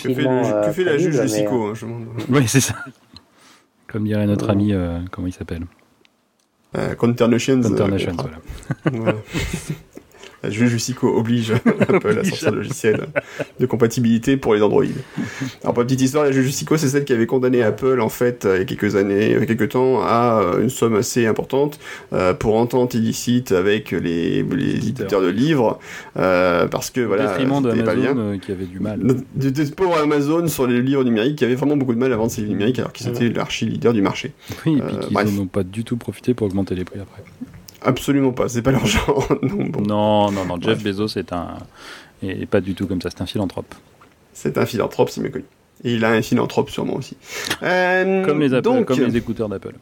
Euh, que fait la juge de mais, Sico hein. Oui, c'est ça. Comme dirait notre ami, euh, comment il s'appelle? Euh, Conternations. euh, International, comprend. voilà. <laughs> La juge Sico oblige <laughs> Apple à sortir un logiciel de compatibilité pour les Android. Alors, pour la petite histoire, la juge Sico, c'est celle qui avait condamné Apple, en fait, euh, il y a quelques années, il y a quelques temps, à euh, une somme assez importante euh, pour entente illicite avec les, les éditeurs de livres, euh, parce que, voilà, c'était pas bien. Euh, qui avait du mal. De, de pauvre Amazon sur les livres numériques qui avait vraiment beaucoup de mal à vendre ses livres numériques alors qu'ils étaient l'archi-leader du marché. Oui, et puis Euh, bref. n'ont pas du tout profité pour augmenter les prix après. Absolument pas, c'est pas <laughs> leur genre. non, bon. Non, non, non, Jeff Bref. Bezos est un. Et pas du tout comme ça, c'est un philanthrope. C'est un philanthrope, c'est méconnu. Et il a un philanthrope sûrement aussi. Euh, Comme les, Apple- donc, comme les écouteurs d'Apple.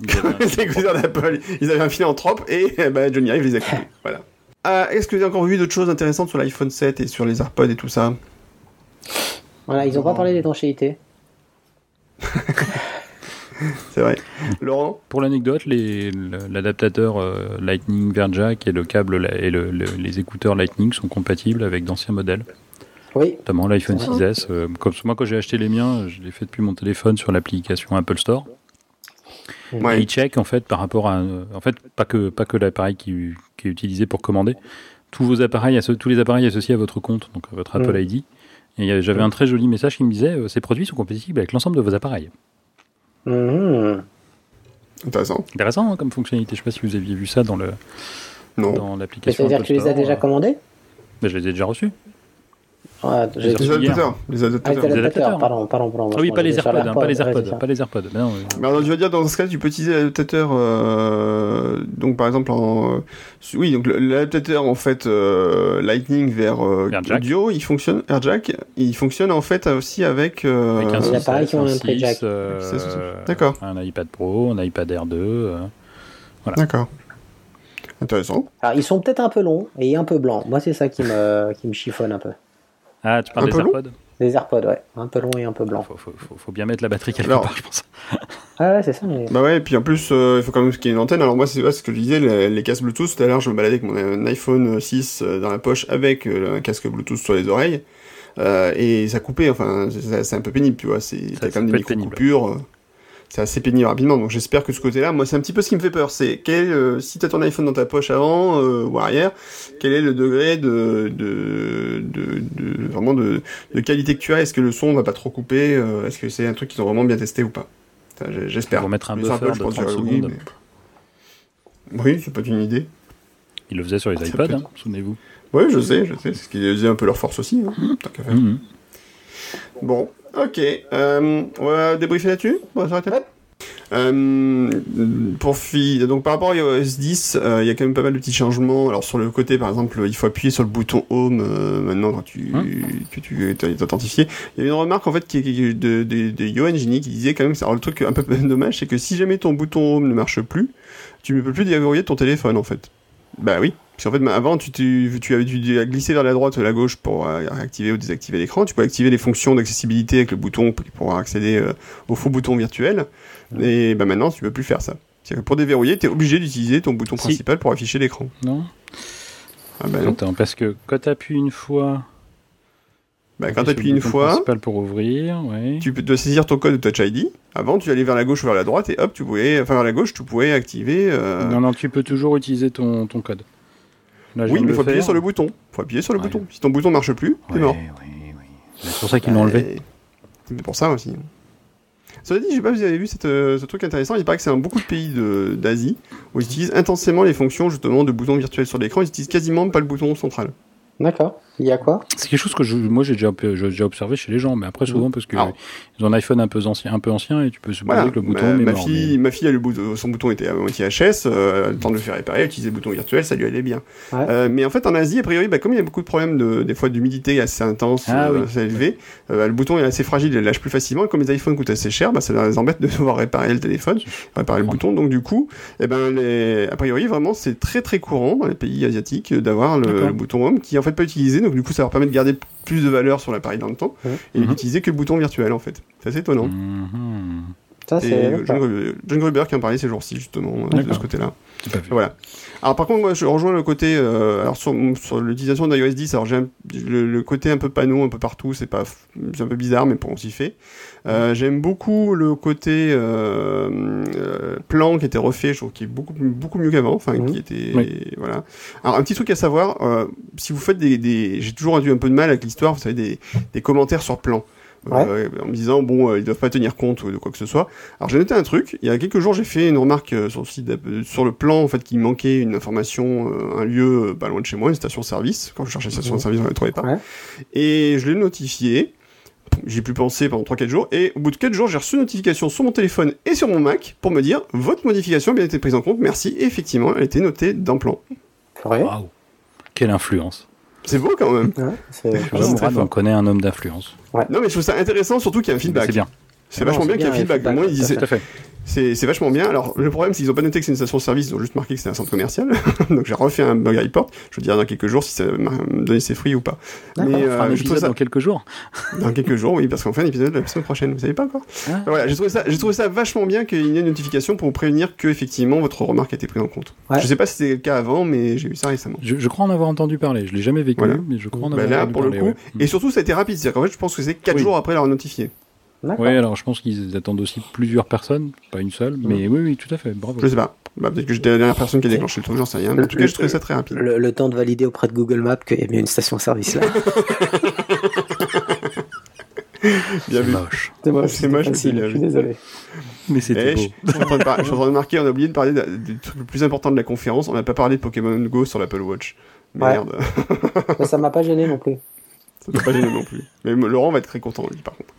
<laughs> Ils avaient un les philanthrope. écouteurs d'Apple, ils avaient un philanthrope et ben, Johnny Ive les a coupés. <laughs> voilà. Euh, Est-ce que vous avez encore vu d'autres choses intéressantes sur l'iPhone 7 et sur les AirPods et tout ça? Voilà, ils ont pas parlé d'étanchéité. <laughs> C'est vrai. Laurent Pour l'anecdote, l'adaptateur euh, Lightning vers jack et le câble et le- le- les écouteurs Lightning sont compatibles avec d'anciens modèles, Oui, notamment l'iPhone Ah. 6S. euh, comme moi, quand j'ai acheté les miens, je l'ai fait depuis mon téléphone sur l'application Apple Store. Et Ouais. il check en fait par rapport à, en fait pas que pas que l'appareil qui, qui est utilisé pour commander, tous vos appareils, tous les appareils associés à votre compte, donc à votre Apple Mm. ID. Et j'avais un très joli message qui me disait euh, ces produits sont compatibles avec l'ensemble de vos appareils. Mhm. Intéressant. Intéressant hein, comme fonctionnalité. Je sais pas si vous aviez vu ça dans le Non. dans l'application. C'est-à-dire que tu les as déjà euh, commandés? Mais je les ai déjà reçus. Ouais, Les adaptateurs. Les Ah, adaptateurs. les Les adaptateurs, adaptateurs. pardon, pardon, pardon. Ah oui, Moi, pas les AirPods, hein, pas les AirPods, pas les AirPods. Mais non, Mais alors, je veux dire, dans ce cas, tu peux utiliser l'adaptateur, euh, donc par exemple en, euh, oui, donc l'adaptateur en fait euh, Lightning vers, euh, audio, il fonctionne, AirJack, il fonctionne en fait aussi avec, euh, avec un Les 6S, appareils qui ont un trait 6, jack. euh, C'est ça, c'est- d'accord. Un iPad Pro, un iPad Air 2. euh. D'accord. Intéressant. Alors, ils sont peut-être un peu longs et un peu blancs. Moi, c'est ça qui me, qui me chiffonne un peu. Ah, tu parles Un des peu long AirPods Les AirPods, ouais. Un peu longs et un peu blancs. faut, faut, faut, faut bien mettre la batterie quelque Alors- part, je pense. <laughs> Ah ouais, c'est ça. Mais... Bah ouais, et puis en plus, euh, il faut quand même qu'il y ait une antenne. Alors moi, c'est ouais, ce que je disais, les, les casques Bluetooth, tout à l'heure, je me baladais avec mon euh, iPhone 6 euh, dans la poche avec un casque Bluetooth sur les oreilles. Euh, et ça coupait, enfin, c'est c'est un peu pénible, tu vois. T'as quand même des micro-coupures. C'est assez pénible rapidement, donc j'espère que ce côté-là, moi, c'est un petit peu ce qui me fait peur. C'est quel, euh, si t'as ton iPhone dans ta poche avant euh, ou arrière, quel est le degré de, de, de, de- vraiment de, de qualité que tu as? Est-ce que le son va pas trop couper euh, Est-ce que c'est un truc qu'ils ont vraiment bien testé ou pas? J'espère. Mettre un buffer Apple, de je pense 30 que oui, secondes. mais- Oui, c'est pas une idée. Ils le faisaient sur les iPods, peut hein, souvenez-vous. Oui, je sais, je sais. C'est ce qui faisait un peu leur force aussi. Hein, tant faire. Mhm. Bon, ok. Euh, on va débriefer là-dessus On va s'arrêter là Euh, pour fi- donc par rapport à iOS 10, euh, il y a quand même pas mal de petits changements. Alors sur le côté, par exemple, il faut appuyer sur le bouton Home euh, maintenant quand tu Hein que tu es authentifié. Il y a une remarque en fait qui qui de, de, de Johan Gini qui disait quand même. Alors le truc un peu <laughs> dommage, c'est que si jamais ton bouton Home ne marche plus, tu ne peux plus déverrouiller ton téléphone en fait. Bah oui. Parce qu'en fait, avant, tu, tu, tu avais dû glisser vers la droite ou la gauche pour euh, activer ou désactiver l'écran. Tu peux activer les fonctions d'accessibilité avec le bouton pour accéder euh, au faux bouton virtuel. Et bah, maintenant, tu peux plus faire ça. C'est-à-dire que pour déverrouiller, tu es obligé d'utiliser ton bouton Si. principal pour afficher l'écran. Non Ah bah non. Attends, parce que quand tu appuies une fois. Bah, quand tu appuies une fois, principal pour ouvrir, ouais. tu peux dois saisir ton code de Touch ID. Avant, tu allais vers la gauche ou vers la droite et hop, tu pouvais, enfin vers la gauche, tu pouvais activer. euh, Non, non, tu peux toujours utiliser ton, ton code. Là, oui, mais le faut appuyer sur le bouton. Faut appuyer sur le Ouais. bouton. Si ton bouton marche plus, t'es Ouais, mort. oui, oui. C'est pour ça qu'ils l'ont enlevé. C'est pour ça aussi. Cela dit, je sais pas si vous avez vu cette, euh, ce truc intéressant. Il paraît que c'est un beaucoup de pays d'Asie où ils utilisent intensément les fonctions justement de bouton virtuel sur l'écran. Ils utilisent quasiment pas le bouton central. D'accord. Il y a quoi? C'est quelque chose que je, moi j'ai déjà, déjà observé chez les gens, mais après souvent parce que Alors. ils ont un iPhone un peu ancien, un peu ancien et tu peux supposer Voilà. que le bouton ma, est ma mort, fille, ma fille a le bouton, son bouton était à moitié HS. Euh, le temps de le faire réparer, elle utilisait le bouton virtuel, ça lui allait bien. Ouais. Euh, mais en fait, en Asie, a priori, bah, comme il y a beaucoup de problèmes de, des fois d'humidité assez intense, Ah euh, oui. assez élevé, euh, le bouton est assez fragile, il lâche plus facilement. Et comme les iPhones coûtent assez cher, bah, ça les embête de <laughs> devoir réparer le téléphone, réparer le bouton. Donc du coup, eh ben, les, a priori, vraiment, c'est très très courant dans les pays asiatiques euh, d'avoir le bouton Home qui est en fait pas utilisé. Donc du coup, ça leur permet de garder plus de valeur sur l'appareil dans le temps et Mhm. d'utiliser que le bouton virtuel en fait. C'est assez étonnant. Mhm. Ça, c'est. John, Gruber- John Gruber qui en parlait ces jours-ci justement euh, de ce côté-là. Voilà. Alors par contre, moi, je rejoins le côté, euh, alors sur, sur l'utilisation d'iOS 10, alors j'ai le, le côté un peu panneau, un peu partout, c'est pas, c'est un peu bizarre, mais bon, on s'y fait. Euh, J'aime beaucoup le côté euh, euh, plan qui était refait, je trouve qu'il est beaucoup, beaucoup mieux qu'avant, enfin Mhm. qui était, Oui. voilà. Alors un petit truc à savoir, euh, si vous faites des, des j'ai toujours eu un peu de mal avec l'histoire, vous savez, des, des commentaires sur plan. Euh, en me disant bon euh, ils doivent pas tenir compte de quoi que ce soit. Alors j'ai noté un truc, il y a quelques jours j'ai fait une remarque euh, sur le site sur le plan en fait qu'il manquait une information euh, un lieu pas loin de chez moi, une station service. Quand je cherchais station Mhm. service, je ne la trouvais pas. Ouais. Et je l'ai notifié. J'ai pu penser pendant 3-4 jours et au bout de 4 jours, j'ai reçu une notification sur mon téléphone et sur mon Mac pour me dire votre modification a bien été prise en compte, merci. Et effectivement, elle était notée dans le plan. Quelle influence. C'est beau quand même. Ouais, on connaît un homme d'influence. Non mais je trouve ça intéressant surtout qu'il y a un feedback. C'est bien. C'est vachement bien qu'il y ait un feedback. Au moins, il disait, Tout à fait. C'est vachement bien. Alors, le problème, c'est qu'ils ont pas noté que c'est une station-service, ils ont juste marqué que c'est un centre commercial. <laughs> Donc, j'ai refait un bug report. Je vous dirai dans quelques jours si ça m'a donné ses fruits ou pas. D'accord. On fera euh, je trouve épisode ça dans quelques jours. <laughs> dans quelques jours, oui, parce qu'on fait un épisode la semaine prochaine. Vous savez pas encore Ah. Voilà, j'ai trouvé ça, trouvé ça vachement bien qu'il y ait une notification pour vous prévenir que effectivement votre remarque a été prise en compte. Ouais. Je sais pas si c'était le cas avant, mais j'ai eu ça récemment. Je, je crois en avoir entendu parler. Je l'ai jamais vécu, Voilà. mais je crois en Bah avoir là, entendu pour le parler. coup, ouais. et surtout, ça a été rapide. C'est-à-dire qu'en fait, je pense que c'est 4 Oui. jours après leur notifié. Oui, alors je pense qu'ils attendent aussi plusieurs personnes, pas une seule, mais oui, oui, tout à fait, bravo. Je sais pas. Bah, peut-être que j'étais la dernière personne qui a déclenché le truc, j'en sais rien. Mais en tout cas, j'ai trouvé ça très rapide. Le, le temps de valider auprès de Google Maps qu'il y a bien une station-service là. <laughs> Bien C'est vu. moche. C'est moche, C'est moche, mais je suis désolé. Mais Eh, c'était je, beau. je suis en train de par- je suis en train de marquer, on a oublié de parler du truc le plus important de la conférence. On n'a pas parlé de Pokémon Go sur l'Apple Watch. Ouais. Merde. Mais ça m'a pas gêné non plus. ça peut pas gêner non plus. Mais Laurent va être très content, lui, par contre.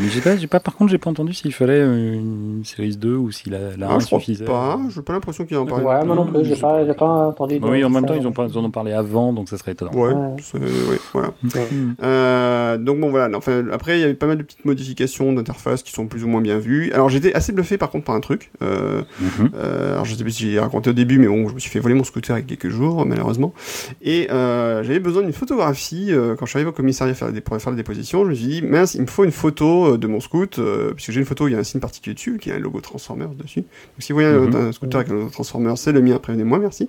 Mais j'ai pas, j'ai pas, par contre, j'ai pas entendu s'il fallait euh, une Series 2 ou si la, la Ah, 1 je crois suffisait. pas. J'ai pas l'impression qu'il en parle. Ouais, moi non plus, j'ai pas, j'ai pas entendu. Oui, en même temps, ils, ont pas, ils en ont parlé avant, donc ça serait étonnant. Ouais, Ouais. c'est- ouais, voilà. <laughs> Ouais. Euh, donc bon voilà, enfin, après il y avait pas mal de petites modifications d'interface qui sont plus ou moins bien vues. Alors j'étais assez bluffé par contre par un truc. Euh, Mhm. euh, alors je sais plus si j'ai raconté au début, mais bon, je me suis fait voler mon scooter il y a quelques jours malheureusement. Et euh, j'avais besoin d'une photographie euh, quand je suis arrivé au commissariat pour faire la déposition. Je me suis dit mince, il me faut une photo euh, de mon scoot euh, puisque j'ai une photo, il y a un signe particulier dessus, qui a un logo Transformers dessus. Donc si vous voyez un- Mhm. un, scooter avec un logo Transformers, c'est le mien. Prévenez-moi, merci.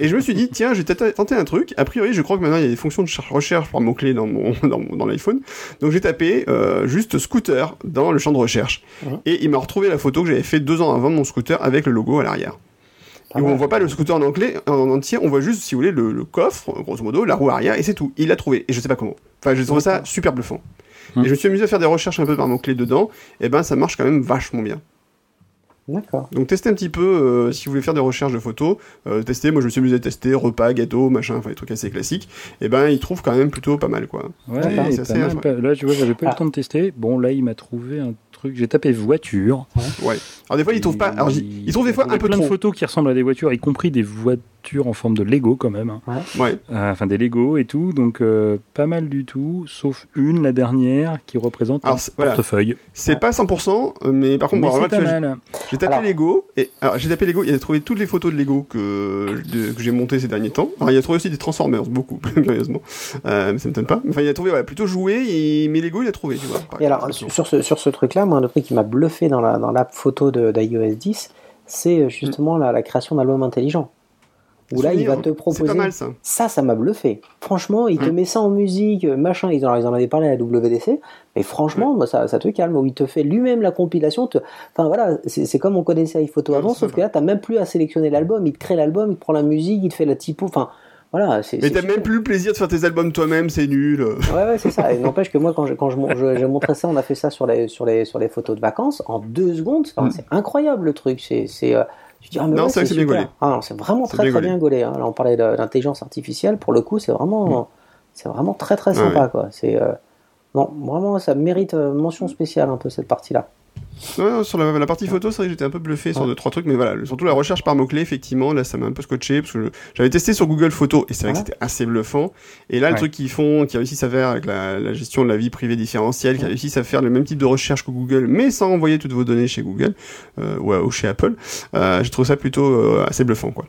Et je me suis dit tiens, j'ai tenté un truc. A priori, je crois que maintenant il y a des fonctions de cher- recherche par mots clés dans mon <laughs> dans, mon- dans l'iPhone. Donc j'ai tapé euh, juste scooter dans le champ de recherche. Mhm. Et il m'a retrouvé la photo que j'avais fait deux ans avant de mon scooter avec le logo à l'arrière. Pas Et on voit pas le scooter en anglais, en entier, on voit juste, si vous voulez, le, le coffre, grosso modo, la roue arrière, et c'est tout. Il l'a trouvé, et je sais pas comment. Enfin, j'ai trouvé ça super bluffant. Hmm. Et je me suis amusé à faire des recherches un peu par mots-clés dedans, et ben ça marche quand même vachement bien. D'accord. Donc testez un petit peu, euh, si vous voulez faire des recherches de photos, euh, testez, moi je me suis amusé à tester, repas, gâteaux, machin, enfin des trucs assez classiques, et ben il trouve quand même plutôt pas mal, quoi. Ouais, assez pas mal, pas- Là, tu vois, j'avais pas eu Ah. le temps de tester. Bon, là, il m'a trouvé un truc. J'ai tapé voiture. Ouais. Alors des fois il trouve pas, alors il, il trouve des fois il y a un peu plein de trop. photos qui ressemblent à des voitures, y compris des voitures en forme de Lego quand même. hein. Ouais. Euh, enfin, des Lego et tout. Donc, euh, pas mal du tout. Sauf une, la dernière, qui représente Alors, un voilà. portefeuille. C'est pas 100%, euh, mais par contre, bon. J'ai tapé Alors- Lego, et alors j'ai tapé Lego, il a trouvé toutes les photos de Lego que, de- que j'ai montées ces derniers temps. Alors il a trouvé aussi des Transformers, beaucoup, <laughs> curieusement. Euh, mais ça m'étonne pas. Enfin, il a trouvé voilà, plutôt joué, et, mais Lego il a trouvé, tu vois. Et alors, exemple. sur ce, sur ce truc-là, moi, un autre truc qui m'a bluffé dans la dans l'app photo d'iOS 10, c'est euh, justement la, la création d'albums intelligents. Où là, il va te proposer. pas mal ça. Ça, ça m'a bluffé. Franchement, il te Mm. met ça en musique, euh, machin. Ils en, ils en avaient parlé à la WDC. Mais franchement, moi, ça, ça te calme. Où il te fait lui-même la compilation. te- Enfin voilà, c'est comme on connaissait iPhoto avant, sauf que là, t'as même plus à sélectionner l'album. Il te crée l'album, il te prend la musique, il te fait la typo. Enfin voilà. Mais t'as même plus le plaisir de faire tes albums toi-même, c'est nul. Ouais, ouais, c'est ça. Et n'empêche que moi, quand je- quand je, mon- je- j'ai montré ça, on a fait ça sur les, sur les, sur les photos de vacances, en deux secondes, enfin, Mm. c'est incroyable le truc. C'est, c'est, euh, tu dis, ah, mais Non, ouais, c'est bien gaulé. Ah, non, c'est vraiment très, bien très gaulé. bien gaulé. hein. Là, on parlait d'intelligence artificielle, pour le coup, c'est vraiment, c'est vraiment très, très Mm. Ouais, sympa, quoi. C'est, euh, non, vraiment, ça mérite euh, mention spéciale, un peu, cette partie-là. Non, non, sur la, la partie photo, c'est vrai que j'étais un peu bluffé sur Ouais. deux, trois trucs, mais voilà, surtout la recherche par mots-clés, effectivement, là, ça m'a un peu scotché, parce que j'avais testé sur Google Photos, et c'est vrai que c'était assez bluffant. Et là, le truc qu'ils font, qu'ils réussissent à faire avec la, la gestion de la vie privée différentielle, qu'ils réussissent à faire le même type de recherche que Google, mais sans envoyer toutes vos données chez Google, euh, ou, chez Apple, euh, je trouve ça plutôt euh, assez bluffant, quoi.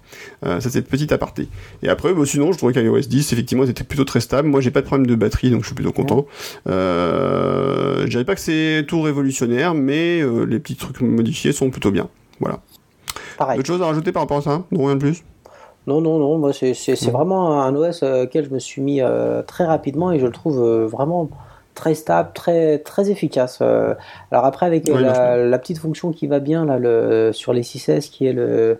Euh, ça, c'est une petite aparté. Et après, bah, sinon, je trouvais qu'iOS 10, effectivement, c'était plutôt très stable. Moi, j'ai pas de problème de batterie, donc je suis plutôt content. Euh, je dirais pas que c'est tout révolutionnaire, mais euh, les petits trucs modifiés sont plutôt bien. Voilà. Pareil. D'autres choses à rajouter par rapport à ça? Non, rien de plus? Non, non, non, moi c'est c'est- c'est vraiment un OS euh, auquel je me suis mis euh, très rapidement et je le trouve vraiment très stable, très, très efficace. Alors après, avec Oui, la, la petite fonction qui va bien là, le, sur les 6S, qui est le,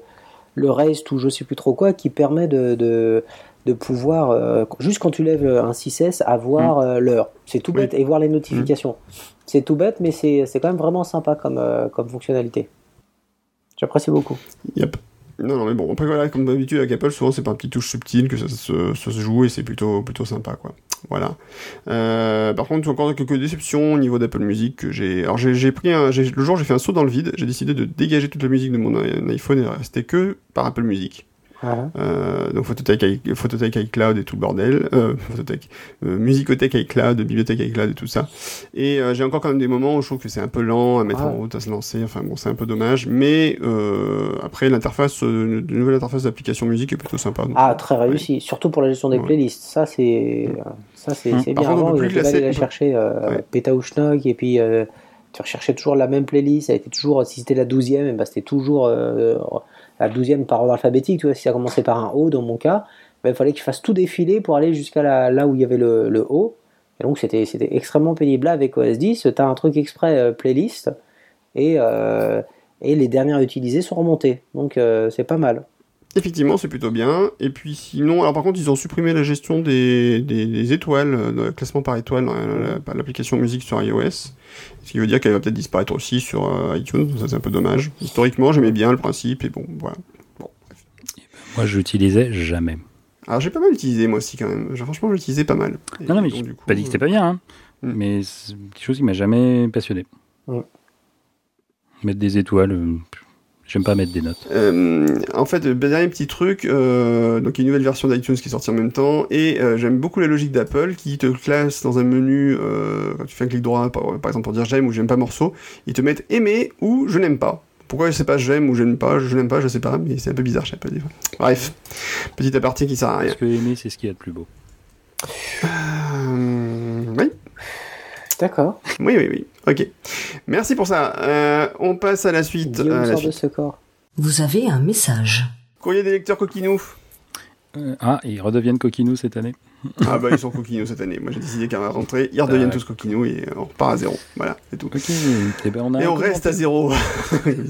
le raise ou je sais plus trop quoi, qui permet de, de, de pouvoir, euh, juste quand tu lèves un 6S, avoir euh, l'heure. C'est tout Mm. Oui. Mm. bête, et voir les notifications. C'est tout bête, mais c'est quand même vraiment sympa comme, euh, comme fonctionnalité. J'apprécie beaucoup. Yep. Non, non, mais bon, après voilà, comme d'habitude avec Apple, souvent c'est par petites touches subtiles que ça, se- ça se joue et c'est plutôt, plutôt sympa, quoi. Voilà. Euh, par contre, encore quelques déceptions au niveau d'Apple Music que j'ai. Alors j'ai pris un, le jour j'ai fait un saut dans le vide, j'ai décidé de dégager toute la musique de mon iPhone et de rester que par Apple Music. Ah, Euh, donc Phototech, Phototech iCloud et tout le bordel, euh, Phototech, euh, Musicothèque iCloud, Bibliothèque iCloud et tout ça. Et euh, j'ai encore quand même des moments où je trouve que c'est un peu lent à mettre Ah. en route, à se lancer. Enfin bon, c'est un peu dommage. Mais euh, après l'interface, de nouvelle interface d'application musique est plutôt sympa. donc, Ah, très réussi. Surtout pour la gestion des Ouais. playlists. Ça, c'est ça c'est Hum. Par bien. contre, on Avant, peut plus fallait classer- aller la chercher Ouais. péta ou schnock, et puis euh, tu recherchais toujours la même playlist. Elle était toujours, si c'était la douzième, eh ben, c'était toujours euh, la douzième par ordre alphabétique. Tu vois, si ça commençait par un O, dans mon cas, ben, il fallait que je fasse tout défiler pour aller jusqu'à là où il y avait le, le O. Et donc, c'était extrêmement pénible. Là, avec OS 10, tu un truc exprès euh, playlist et, euh, et les dernières utilisées sont remontées. Donc, euh, c'est pas mal. Effectivement, c'est plutôt bien. Et puis sinon, alors par contre, ils ont supprimé la gestion des, des, des étoiles, euh, le classement par étoile dans la- la- l'application musique sur iOS. Ce qui veut dire qu'elle va peut-être disparaître aussi sur euh, iTunes. Ça, c'est un peu dommage. Historiquement, j'aimais bien le principe. Et bon, voilà. Bon, bref. Moi, je l'utilisais jamais. Alors j'ai pas mal utilisé moi aussi quand même. Franchement, j'utilisais pas mal. Et Non, non, mais donc, je coup, pas dit que c'était pas bien, hein. Hmm. mais c'est quelque chose qui m'a jamais passionné. Ouais. Mettre des étoiles, euh, j'aime pas mettre des notes. Euh, en fait, dernier petit truc, euh, donc il y a une nouvelle version d'iTunes qui est sortie en même temps, et euh, j'aime beaucoup la logique d'Apple qui te classe dans un menu, quand tu fais un clic droit, par, par exemple pour dire j'aime ou j'aime pas morceau, ils te mettent aimer ou je n'aime pas. Pourquoi je sais pas j'aime ou je n'aime pas, je n'aime pas, je sais pas, mais c'est un peu bizarre, je sais pas dire. Bref, petit aparté qui sert à rien. Parce que aimer, c'est ce qu'il y a de plus beau. Euh, D'accord. oui, oui, oui. Ok. Merci pour ça. Euh, on passe à la suite. Guillaume à la sort de suite. ce corps. Vous avez un message. Courrier des lecteurs coquinous. Euh, ah, ils redeviennent coquinous cette année Ah bah ils sont coquinous cette année. Moi j'ai décidé qu'à la rentrée, ils redeviennent Tac. tous coquinous et on repart à zéro. Voilà, c'est tout. Ok, et ben on a Et on reste à zéro.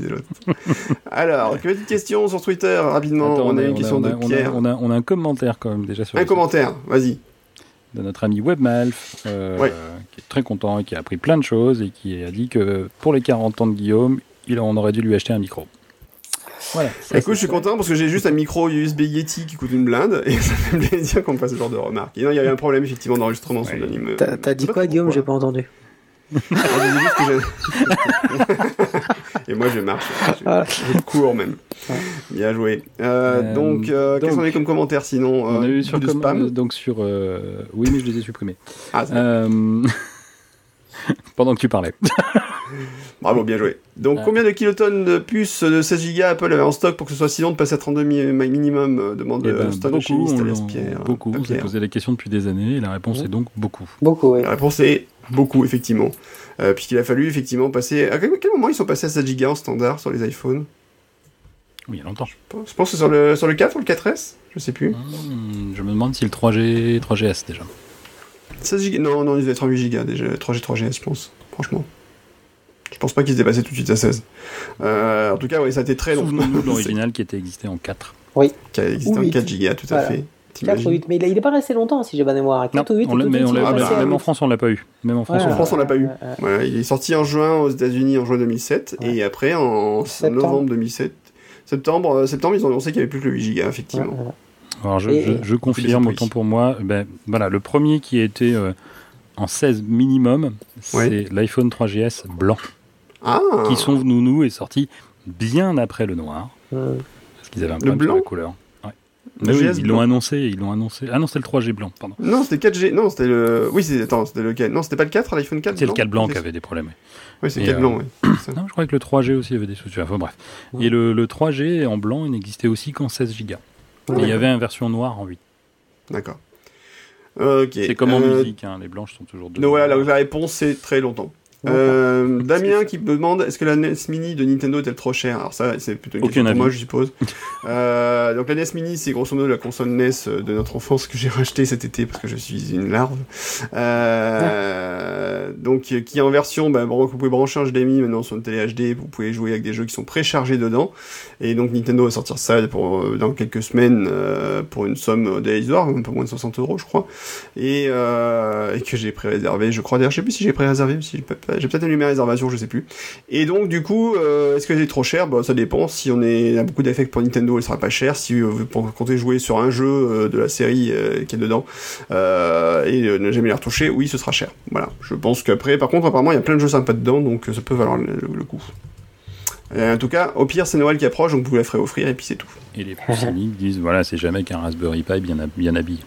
<laughs> Alors, petite question sur Twitter, rapidement. Attends, on a une question on a- de on a- Pierre. On a, on a un commentaire quand même déjà sur Un commentaire, vas-y. De notre ami Webmalf, euh, Ouais. qui est très content et qui a appris plein de choses et qui a dit que pour les 40 ans de Guillaume, il, on aurait dû lui acheter un micro. Voilà. ça, Écoute, je suis content parce que j'ai juste un micro USB Yeti qui coûte une blinde et <laughs> ça fait plaisir qu'on me fasse ce genre de remarques. Et non, il y avait un problème effectivement d'enregistrement sur Ouais. l'anime. T'as t'as dit quoi, Guillaume? J'ai pas entendu. <laughs> Et moi je marche, je, je cours même. Bien joué. Euh, Euh, donc, euh, quels donc, sont les comme commentaires sinon On euh, a eu sur, com- spam euh, donc sur euh, oui mais je les ai supprimés. Ah, Euh, <laughs> Pendant que tu parlais. <laughs> Bravo, bien joué. Donc, Ouais. combien de kilotonnes de puces de 16 Go Apple avait en stock pour que ce soit si long de passer à 32 mi- minimum Demande Eh ben, Stone beaucoup, chimiste on l'Espierre. beaucoup. Vous avez posé la question depuis des années et la réponse est donc beaucoup. Beaucoup, oui. La réponse est beaucoup, effectivement. Euh, Puisqu'il a fallu effectivement passer. À quel, moment ils sont passés à 7 Go en standard sur les iPhones? Oui, il y a longtemps. Je pense que c'est sur le, sur le 4 ou le 4S Je sais plus. Hmm, je me demande si le 3G, 3GS déjà. 16 Go Non, non, ils devaient être en 8 Go déjà. 3G, 3GS, je pense. Franchement. Je pense pas qu'ils se dépassaient tout de suite à 16. Euh, en tout cas, oui, ça a été très long. Souvenons-nous de <laughs> l'original qui était existé en 4. qui a existé Ou en huit. 4 Go, tout à Voilà. fait. 4 T'imagines ou 8, mais il, a- il est pas resté longtemps, si j'ai bonne mémoire. 4 ou 8, on l'a- mais on l'a- Ah, bah, même en France, on l'a pas eu. Même en France, Ouais, on France, on l'a pas eu. Voilà, il est sorti en juin aux États-Unis en juin 2007 Ouais. et après en Septembre. novembre 2007. Septembre, euh, septembre, ils ont annoncé qu'il n'y avait plus que le 8 Go, Ouais, effectivement. ouais. Alors je, Et- je- je confirme, autant pour moi, ben, voilà, le premier qui a été euh, en 16 minimum, c'est Ouais. l'iPhone 3GS blanc, Ah qui sont venus nous et sorti bien après le noir, Hum. parce qu'ils avaient un Le problème sur blanc la couleur. Mais oui, ils l'ont annoncé, ils l'ont annoncé. Ah non, c'était le 3G blanc, pardon. Non, c'était 4G. Non, c'était le. Oui, c'était. Attends, c'était lequel Non, c'était pas le 4, l'iPhone 4 C'est le 4 blanc qui avait des problèmes. Oui, c'est le 4 euh, blanc, oui. Ça. Non, je crois que le 3G aussi avait des soucis. Enfin bref. Ouais. Et le, le 3G en blanc, il n'existait aussi qu'en 16 Go. Ah, il y avait une version noire en 8. D'accord. C'est comme en Euh, musique, hein, les blanches sont toujours deux. Donc voilà, donc la réponse c'est très longtemps. Euh, Damien qui me demande est-ce que la NES Mini de Nintendo est-elle trop chère? Alors ça c'est plutôt une question pour moi je suppose. <laughs> euh, donc la NES Mini c'est grosso modo la console NES de notre enfance que j'ai racheté cet été parce que je suis une larve. Euh, donc euh, qui est en version, bah, vous pouvez brancher un HDMI maintenant sur une télé HD, vous pouvez jouer avec des jeux qui sont préchargés dedans. Et donc Nintendo va sortir ça pour, euh, dans quelques semaines euh, pour une somme dérisoire, un peu moins de 60 euros je crois et, euh, et que j'ai pré-réservé, je crois d'ailleurs, je sais plus si j'ai pré-réservé, si j'ai peut- j'ai peut-être annulé ma réservation, je sais plus. Et donc du coup, euh, est-ce que c'est trop cher Bah ça dépend, si on est, a beaucoup d'affects pour Nintendo, elle sera pas chère, si euh, vous comptez jouer sur un jeu euh, de la série qui est dedans, et ne jamais les retoucher, oui ce sera cher. Voilà, je pense qu'après, par contre apparemment il y a plein de jeux sympas dedans, donc ça peut valoir le, le coup. Et en tout cas, au pire, c'est Noël qui approche, donc vous la ferez offrir et puis c'est tout. Et les plus cyniques <laughs> disent voilà, c'est jamais qu'un Raspberry Pi bien, hab- bien habillé.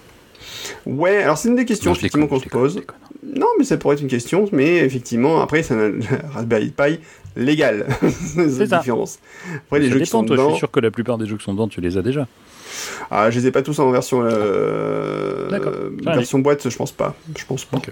Ouais, alors c'est une des questions Non, qu'on je se déconne, pose. je déconne. Non, mais ça pourrait être une question, mais effectivement, après, c'est <laughs> un Raspberry Pi légal. <laughs> c'est la différence. Après, les jeux qui sont toi, je dedans, suis sûr que la plupart des jeux qui sont dedans, tu les as déjà. ah, je les ai pas tous en version euh, version boîte, je pense pas. Je pense pas. Ok.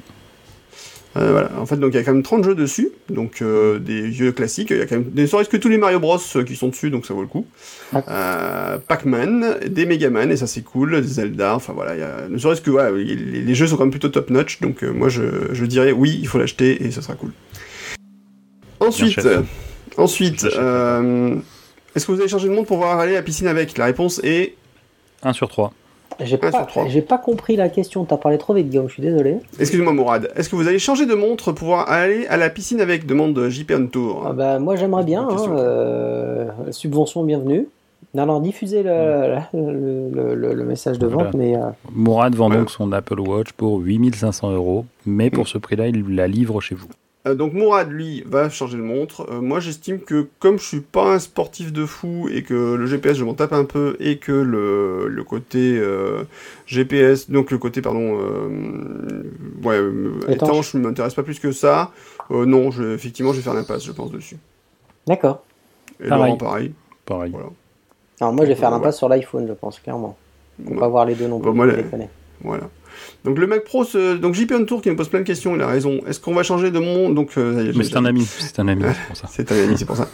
Euh, voilà. En fait, donc il y a quand même 30 jeux dessus, donc euh, des vieux classiques. Il y a quand même des serait-ce que tous les Mario Bros euh, qui sont dessus, donc ça vaut le coup. Euh, Pac-Man, des Mega Man, et ça c'est cool, des Zelda. Enfin voilà, il y a... ne serait-ce que voilà, les, les jeux sont quand même plutôt top notch, donc euh, moi je, je dirais oui, il faut l'acheter et ça sera cool. Ensuite, euh, ensuite, euh, est-ce que vous avez changé de monde pour pouvoir aller à la piscine avec? La réponse est 1 sur 3. J'ai pas, trois. j'ai pas compris la question. T'as parlé trop vite, Guillaume. Je suis désolé. Excusez-moi Mourad, est-ce que vous allez changer de montre pour pouvoir aller à la piscine avec demande JP on Tour Ah bah, moi, j'aimerais bien. Hein, euh, subvention bienvenue. Non, non, diffusez le, le, le- le- le message de vente, Voilà. mais euh, Mourad vend Ouais. donc son Apple Watch pour 8500 euros, mais pour Mm. ce prix-là, il la livre chez vous. Euh, donc Mourad, lui, va changer de montre. Euh, moi, j'estime que comme je suis pas un sportif de fou et que le GPS, je m'en tape un peu et que le, le côté euh, GPS, donc le côté, pardon, euh, ouais, Étanche. étanche, ne m'intéresse pas plus que ça. Euh, non, je, effectivement, je vais faire l'impasse, je pense, dessus. d'accord. Et Pareil. Laurent, pareil. Pareil. Voilà. Alors, moi, je vais faire Ouais. l'impasse sur l'iPhone, je pense, clairement. Ouais. pas voir les deux non Bah, plus. moi, je les-. Voilà. Donc le Mac Pro, se- donc JP on Tour qui me pose plein de questions, il a raison. Est-ce qu'on va changer de monde? Donc euh, c'est un ami, c'est un ami, c'est pour ça. <laughs> C'est un ami, c'est pour ça.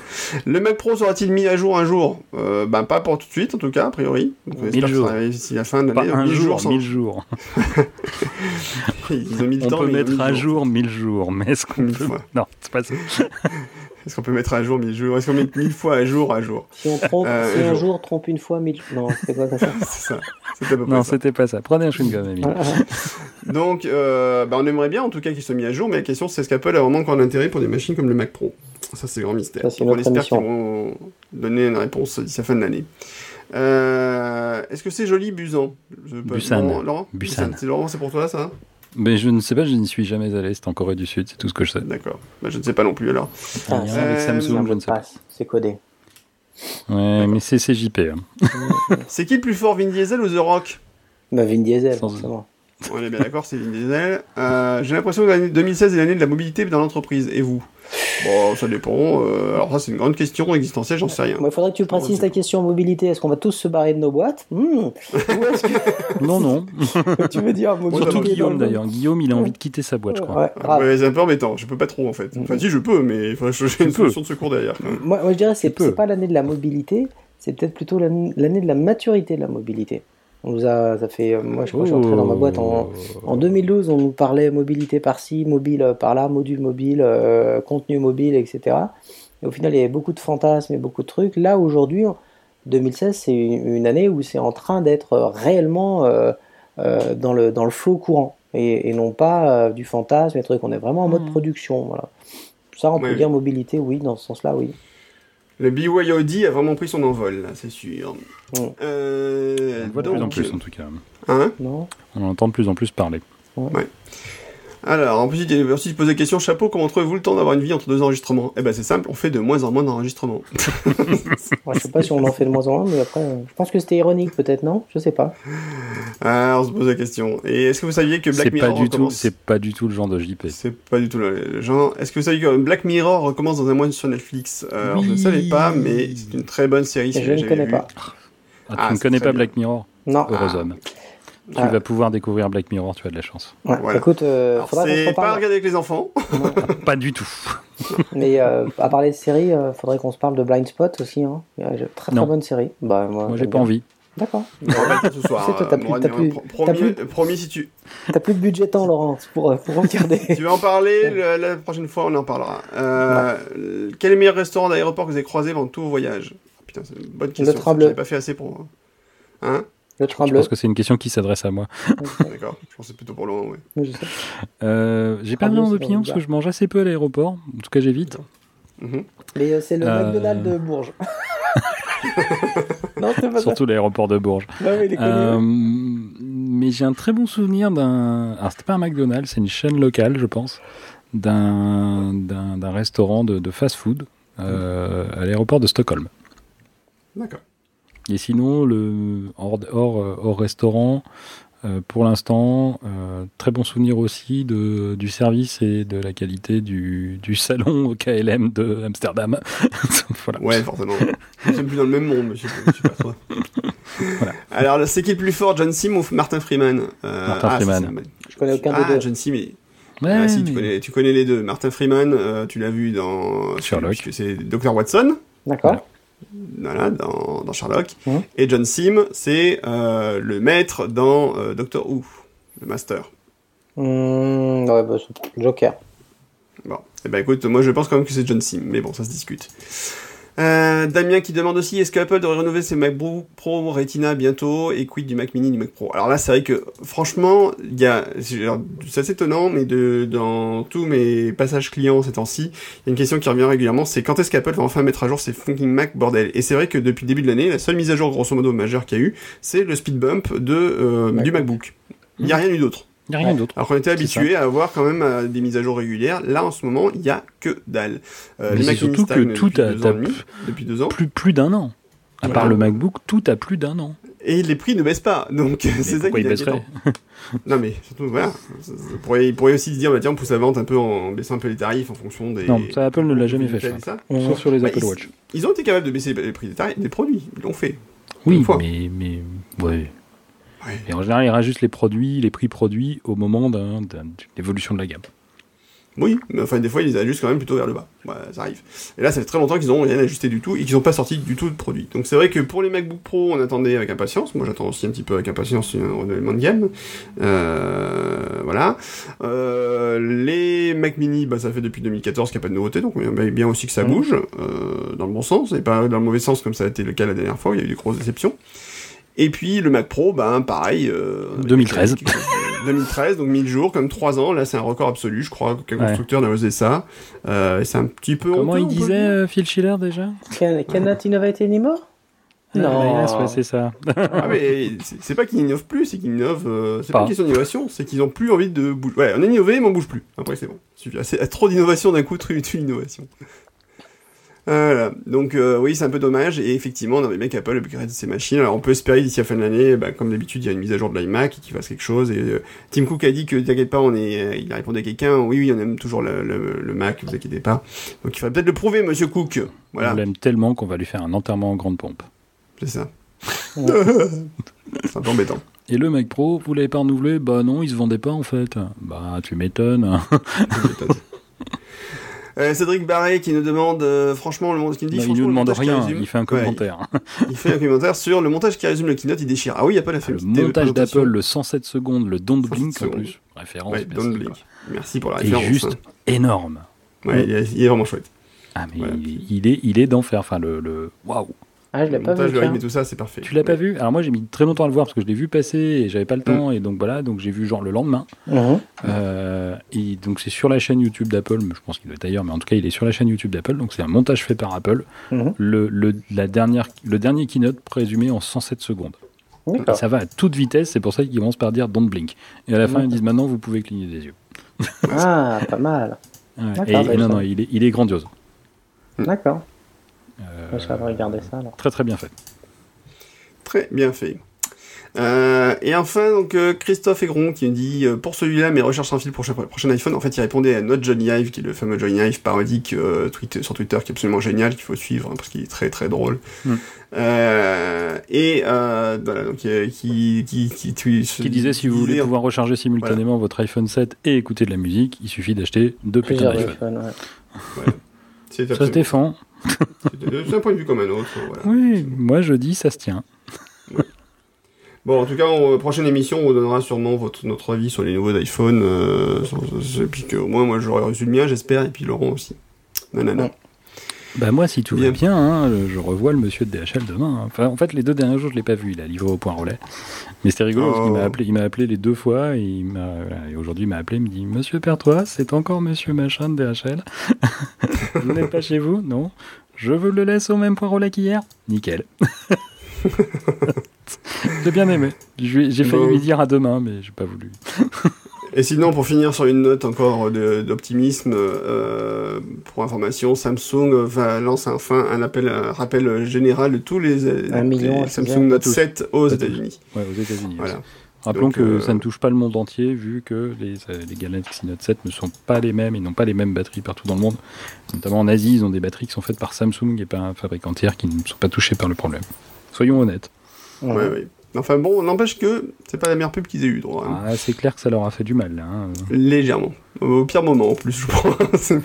Le Mac Pro sera-t-il mis à jour un jour? Euh, Ben pas pour tout de suite en tout cas, a priori. Donc, on Mille espère jours. d'ici la fin de l'année. un jour, sans- mille jours. <laughs> Ils ont mis le On temps, peut mettre à jour mille jours, mais est-ce qu'on peut... Non, c'est pas ça. <laughs> Est-ce qu'on peut mettre à jour mille jours? Est-ce qu'on met mille fois à jour à jour? Si on trompe, Euh, si un jour. jour trompe une fois, mille. Non, quoi comme ça <laughs> C'est près Non, c'était pas ça. Prenez un chewing-gum, Emile. Donc, euh, bah, on aimerait bien en tout cas qu'il soit mis à jour, mais la question c'est est-ce qu'Apple a vraiment encore l'intérêt pour des machines comme le Mac Pro? Ça c'est le grand mystère. Ça, on espère qu'ils vont donner une réponse d'ici la fin de l'année. Euh, est-ce que c'est joli Busan pas- Busan. Laurent, Laurent Busan. C'est Laurent, c'est pour toi ça? Mais je ne sais pas, je n'y suis jamais allé. C'est en Corée du Sud, c'est tout ce que je sais. D'accord. Bah, je ne sais pas non plus alors. Ah, avec Samsung, un je ne sais pas. C'est codé. Ouais, mais c'est CJP. hein. <laughs> C'est qui le plus fort, Vin Diesel ou The Rock? Bah, Vin Diesel, Sans- forcément. On est bien d'accord, c'est Vin Diesel. Euh, J'ai l'impression que l'année 2016 est l'année de la mobilité dans l'entreprise. Et vous? Bon, ça dépend. Euh, alors ça, c'est une grande question existentielle, j'en sais rien. Il faudrait que tu précises ta question mobilité. Est-ce qu'on va tous se barrer de nos boîtes? Hmm. Ou est-ce que <laughs> Non, non. <laughs> tu veux dire mobilité Surtout Guillaume d'ailleurs. Guillaume, il a envie de quitter sa boîte, je crois. Ouais, c'est un peu embêtant, je peux pas trop en fait. Enfin, si je peux, mais il faudrait que j'ai une solution de secours derrière. Moi, moi, je dirais que c'est pas l'année de la mobilité, c'est peut-être plutôt l'année de la maturité de la mobilité. On nous a, ça fait, euh, moi je crois que je suis entré dans ma boîte en, en 2012, on nous parlait mobilité par-ci, mobile euh, par-là, module mobile, euh, contenu mobile, etc. Et au final, il y avait beaucoup de fantasmes et beaucoup de trucs. Là, aujourd'hui, en 2016, c'est une, une année où c'est en train d'être réellement euh, euh, dans, le, dans le flot courant et, et non pas euh, du fantasme et trucs. On est vraiment en mode Mhm. production. Voilà. Ça, on Ouais. peut dire mobilité, oui, dans ce sens-là, oui. Le BYOD a vraiment pris son envol, là, c'est sûr. Euh, On le voit de donc, plus en plus en tout cas. Hein? Non On en entend de plus en plus parler. Alors, en plus, il aussi posé question, chapeau, comment trouvez-vous le temps d'avoir une vie entre deux enregistrements? Eh ben, c'est simple, on fait de moins en moins d'enregistrements. <laughs> Ouais, je sais pas si on en fait de moins en moins, mais après, euh, je pense que c'était ironique, peut-être, non? Je sais pas. Ah, on se pose la question. Et est-ce que vous saviez que Black C'est pas Mirror du tout, recommence? c'est pas du tout le genre de JP. C'est pas du tout le genre. Est-ce que vous saviez que Black Mirror recommence dans un mois sur Netflix? Euh, Alors, je ne savais pas, mais c'est une très bonne série. si Je ne connais vu. pas. Ah, Ah, tu ne c'est connais pas bien. Black Mirror? Non. Heureux Ah. Tu Ah. vas pouvoir découvrir Black Mirror, tu as de la chance. Ouais, Voilà. Écoute, euh, se C'est pas à regarder avec les enfants. Non. Pas du tout. <laughs> Mais euh, à parler de séries, euh, faudrait qu'on se parle de Blind Spot aussi. Hein. Très très Non. bonne série. Bah, moi, Moi, j'ai pas bien. envie. D'accord. Promis, plus- promis, si tu, T'as plus de budget temps, Laurent, pour, euh, pour regarder. <laughs> tu veux en parler, le- la prochaine fois, on en parlera. Euh, Quel est le meilleur restaurant d'aéroport que vous avez croisé pendant tout vos voyages? Putain, c'est une bonne question. ça, Tremblay. J'avais pas fait assez pour. Hein? Le Je pense que c'est une question qui s'adresse à moi. D'accord. Je pensais plutôt pour Laurent. Oui, sais. Euh, j'ai pas vraiment d'opinion parce que je mange assez peu à l'aéroport. En tout cas, j'évite. Mhm. Mais euh, c'est le Euh. McDonald's de Bourges. <laughs> non, c'est pas Surtout l'aéroport de Bourges. oui, est connu. Euh, mais j'ai un très bon souvenir d'un. Alors, c'était pas un McDonald's, c'est une chaîne locale, je pense. D'un restaurant de, de fast-food euh, à l'aéroport de Stockholm. D'accord. Et sinon, le hors, hors, euh, hors restaurant, euh, pour l'instant, euh, très bon souvenir aussi de, du service et de la qualité du, du salon au KLM de Amsterdam. <laughs> voilà. Ouais, forcément. Nous sommes plus dans le même monde, monsieur. Je sais pas trop. Voilà. Alors, c'est qui le plus fort, John Sim ou Martin Freeman Euh, Martin ah, Freeman. Je connais aucun Ah, des deux. John Sim, Ouais, ah, si, tu, connais, tu connais les deux. Martin Freeman, euh, tu l'as vu dans Sherlock. puisque c'est Dr Watson, D'accord. voilà, dans, dans Sherlock. Mhm. Et John Sim, c'est euh, le maître dans euh, Doctor Who, le master. Mmh, ouais, bah, Joker. Bon, eh ben écoute, moi je pense quand même que c'est John Sim, mais bon, ça se discute. Euh, Damien qui demande aussi est-ce qu'Apple devrait rénover ses MacBook Pro Retina bientôt et quid du Mac Mini du Mac Pro? Alors là c'est vrai que franchement il y a c'est assez étonnant mais de dans tous mes passages clients ces temps-ci il y a une question qui revient régulièrement c'est quand est-ce qu'Apple va enfin mettre à jour ses fucking Mac bordel? Et c'est vrai que depuis le début de l'année la seule mise à jour grosso modo majeure qu'il y a eu c'est le speed bump de euh, du MacBook. Il y a rien eu d'autre Il n'y a rien d'autre. alors qu'on était habitué à avoir quand même euh, des mises à jour régulières. Là, en ce moment, il y a que dalle. Euh, Mais surtout que stagnent tout depuis a- deux ans demi, depuis deux ans. Plus, plus d'un an. À Voilà. part le MacBook, tout a plus d'un an. Et les prix ne baissent pas. Donc, c'est ça qui ils est. Non, mais surtout, voilà. Ça- ça pourrait- Il pourrait aussi se dire, bah, tiens, on pousse la vente un peu en baissant un peu les tarifs en fonction des. Non, ça, Apple ne l'a jamais fait, ça. ça. Sauf sur les Bah, Apple ils- Watch. Ils ont été capables de baisser les prix des tarifs, des produits. Ils l'ont fait. Oui, mais, mais ouais. Et en général, ils rajustent les produits, les prix produits au moment d'un- d'un- d'une évolution de la gamme. Oui, mais enfin, des fois, ils les ajustent quand même plutôt vers le bas. Ouais, ça arrive. Et là, ça fait très longtemps qu'ils n'ont rien ajusté du tout et qu'ils n'ont pas sorti du tout de produit. Donc, c'est vrai que pour les MacBook Pro, on attendait avec impatience. Moi, j'attends aussi un petit peu avec impatience un renouvellement de gamme. Euh, voilà. Euh, les Mac Mini, bah, ça fait depuis 2014 qu'il n'y a pas de nouveauté. Donc, on aimerait bien aussi que ça Mhm. bouge euh, dans le bon sens et pas dans le mauvais sens comme ça a été le cas la dernière fois où il y a eu des grosses déceptions. Et puis le Mac Pro, ben pareil. euh, 2013. quelque chose de- 2013, donc 1000 jours, comme 3 ans. Là, c'est un record absolu, je crois qu'un Ouais. constructeur n'a osé ça. Euh, c'est un petit peu. Comment honteux, il disait euh, Phil Schiller déjà Can, cannot innovate anymore Non. Ah, yes, ouais, c'est ça. Ah, mais c'est pas qu'ils innovent plus, c'est qu'ils innovent. euh, c'est pas. Pas. une question d'innovation, c'est qu'ils ont plus envie de bouger. Ouais, on a innové, mais on bouge plus. Après, c'est bon. Suffit. C'est trop d'innovation d'un coup, <laughs> tue l'innovation. Voilà. Donc euh, oui, c'est un peu dommage. Et effectivement, on avait bien qu'Apple upgrade ses machines. Alors on peut espérer d'ici la fin de l'année, bah, comme d'habitude, il y a une mise à jour de l'iMac qui fasse quelque chose. Et euh, Tim Cook a dit que t'inquiète pas, on est. euh, il a répondu à quelqu'un. Oui, oui, on aime toujours le, le- le Mac. Vous inquiétez pas. Donc il faudrait peut-être le prouver, Monsieur Cook. Voilà, On l'aime tellement qu'on va lui faire un enterrement en grande pompe. c'est ça. <laughs> C'est un peu embêtant. Et le Mac Pro, vous l'avez pas renouvelé? Bah non, il se vendait pas en fait. Bah tu m'étonnes. Euh, Cédric Barret qui nous demande euh, franchement le monde qui nous dit Bah, il nous le demande montage qui rien, résume- il fait un Ouais, commentaire. il fait un commentaire sur le montage qui résume le keynote, il déchire. Ah oui, Apple a fait Le une petite montage d'Apple, le 107 secondes, le Don't 107 Blink en plus. Référence. Ouais, don't blink. Merci pour la référence. juste hein. énorme. Ouais, il est, il est vraiment chouette. Ah mais Voilà. il, il est, il est d'enfer. Enfin le, le... waouh. Ah, je l'ai pas montage, vu. le rythme tiens. et tout ça, c'est parfait. Tu l'as pas vu? Alors moi j'ai mis très longtemps à le voir parce que je l'ai vu passer et j'avais Mm. pas le temps et donc voilà donc j'ai vu genre le lendemain. Mhm. Euh, et donc c'est sur la chaîne YouTube d'Apple, je pense qu'il doit être ailleurs, mais en tout cas il est sur la chaîne YouTube d'Apple, donc c'est un montage fait par Apple. Mhm. Le, le, la dernière, le dernier keynote présumé en 107 secondes. Et D'accord. ça va à toute vitesse, c'est pour ça qu'ils commencent par dire don't blink. Et à la fin ils disent maintenant vous pouvez cligner des yeux. Ah, pas mal. Ouais. D'accord, Et, bah, et non, non, il est, il est grandiose. D'accord. Euh, Je vais regarder ça alors. très très bien fait. Très bien fait. Euh, et enfin, donc euh, Christophe Aigron qui nous dit euh, pour celui-là, mes recherches sans fil pour le prochain iPhone. En fait, il répondait à notre Johnny Hive, qui est le fameux Johnny Hive parodique euh, tweet, sur Twitter, qui est absolument génial, qu'il faut suivre hein, parce qu'il est très très drôle. Mm. Euh, et euh, voilà, donc euh, qui qui qui, qui, Qui disait si vous voulez pouvoir recharger simultanément votre iPhone 7 et écouter de la musique, il suffit d'acheter deux putains d'iPhone. iPhones, ouais. c'est Ça se défend. C'est un point de vue comme un autre. Voilà. Oui, moi je dis ça se tient. Bon, en tout cas, en prochaine émission, on vous donnera sûrement votre, notre avis sur les nouveaux d'iPhone. Euh, et puis que, au moins, moi, j'aurai reçu le mien, j'espère, et puis Laurent aussi. Nanana. Ouais. Bah moi si tout va bien, hein, je revois le monsieur de DHL demain. hein. Enfin en fait les deux derniers jours je l'ai pas vu, il a livré au point relais. Mais c'était rigolo parce qu'il Oh. m'a appelé, il m'a appelé les deux fois et, il m'a, voilà, et aujourd'hui il m'a appelé, il me dit Monsieur Pertois, c'est encore Monsieur Machin de DHL. <laughs> vous n'êtes pas chez vous? Non. Je vous le laisse au même point relais qu'hier? Nickel. <laughs> j'ai bien aimé. J'ai failli lui dire à demain mais j'ai pas voulu. <laughs> Et sinon, pour finir sur une note encore d'optimisme, euh, pour information, Samsung va lancer enfin un appel, un rappel général de tous les, Un million, les Samsung. Note Tous. 7 aux. États-Unis. Ouais, aux États-Unis. Voilà. Rappelons Donc, que euh, ça ne touche pas le monde entier, vu que les, euh, les Galaxy Note 7 ne sont pas les mêmes, ils n'ont pas les mêmes batteries partout dans le monde. Notamment en Asie, ils ont des batteries qui sont faites par Samsung et par un fabricant tiers qui ne sont pas touchés par le problème. Soyons honnêtes. Ouais, ouais. Enfin bon, n'empêche que c'est pas la meilleure pub qu'ils aient eu droit. hein. Ah, c'est clair que ça leur a fait du mal. là, hein. Légèrement. Au pire moment en plus, je crois. <laughs> Bon.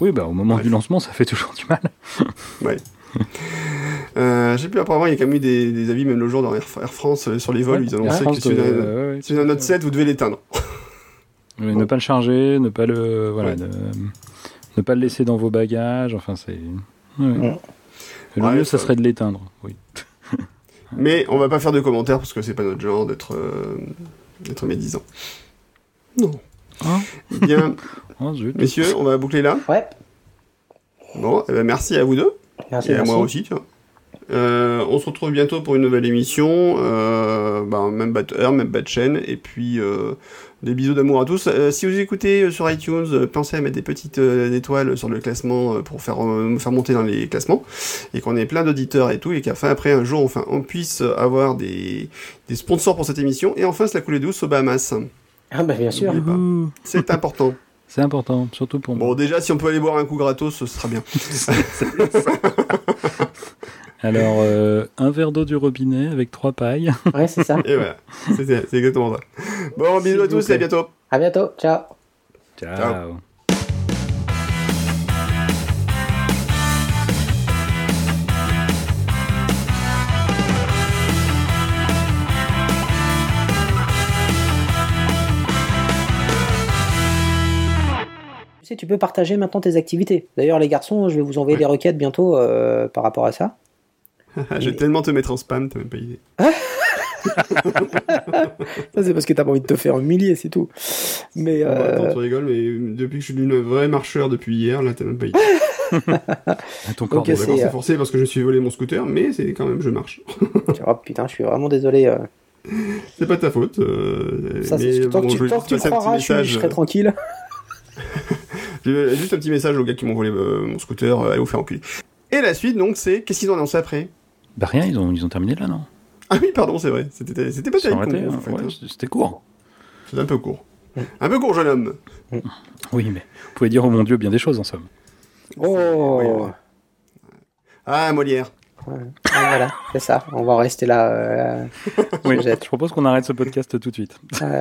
Oui, bah, au moment Bref. du lancement, ça fait toujours du mal. <laughs> Euh, je sais plus, apparemment, il y a quand même eu des, des avis, même le jour dans Air, Air France, euh, sur les vols, Ouais, ils Air annonçaient que France si vous un- ouais, ouais, Note 7, vous devez l'éteindre. Mais Ne pas le charger, ne pas le, voilà, Ouais. ne, ne pas le laisser dans vos bagages. Enfin, c'est. ouais. Ouais. Le Ouais, mieux, ça ça- serait de l'éteindre. Oui. Mais on va pas faire de commentaires parce que c'est pas notre genre d'être euh, d'être médisant. Non. Hein Bien, <laughs> Oh, messieurs, on va boucler là. Ouais, Bon, eh ben, merci à vous deux. merci. et à merci. moi aussi, tiens. Euh, on se retrouve bientôt pour une nouvelle émission. Euh, ben, même bas de heure, même bas de chaîne. Et puis, euh, des bisous d'amour à tous. Euh, si vous écoutez euh, sur iTunes, euh, pensez à mettre des petites euh, étoiles sur le classement euh, pour faire, euh, me faire monter dans les classements. Et qu'on ait plein d'auditeurs et tout. Et qu'après, après, un jour, enfin, on puisse avoir des, des sponsors pour cette émission. Et enfin, se la couler douce aux Bahamas. Ah bah bien sûr. C'est important. <laughs> C'est important, surtout pour moi. Bon, déjà, si on peut aller boire un coup gratos, ce sera bien. <laughs> <laughs> Alors, euh, un verre d'eau du robinet avec trois pailles. <laughs> Ouais, c'est ça. Et voilà. C'est c'est exactement ça. Bon, bisous à tous et à bientôt. À bientôt. Ciao. Ciao. Ciao. Tu sais, tu peux partager maintenant tes activités. D'ailleurs, les garçons, je vais vous envoyer des requêtes bientôt euh, par rapport à ça. <laughs> Je vais tellement te mettre en spam, t'as même pas idée. <laughs> Ça, c'est parce que t'as pas envie de te faire humilier, c'est tout. Mais Bon, euh, attends, tu rigoles, mais depuis que je suis devenu un vrai marcheur depuis hier, là, t'as même pas idée. <laughs> Ton corps. Ok, Bon, c'est, euh, forcé parce que je me suis volé mon scooter, mais c'est quand même, je marche. oh, putain, je suis vraiment désolé. euh. C'est pas ta faute. euh, Ça, c'est- mais tant bon, que je tu, tant tu croiras, je, suis- je message, serai tranquille. euh, Juste un petit message aux gars qui m'ont volé euh, mon scooter, euh, allez vous faire enculer. Et la suite, donc, c'est qu'est-ce qu'ils ont annoncé après? Bah rien, ils ont, ils ont terminé là, non Ah oui, pardon, c'est vrai. C'était c'était pas terrible ouais, hein. C'était court. C'était un peu court. Un peu court, jeune homme. Oui, mais vous pouvez dire, oh mon Dieu, bien des choses en somme. Oh, Oui. Ah, Molière. Ouais, voilà, c'est ça. On va en rester là. euh, Oui, je propose qu'on arrête ce podcast tout de suite. euh,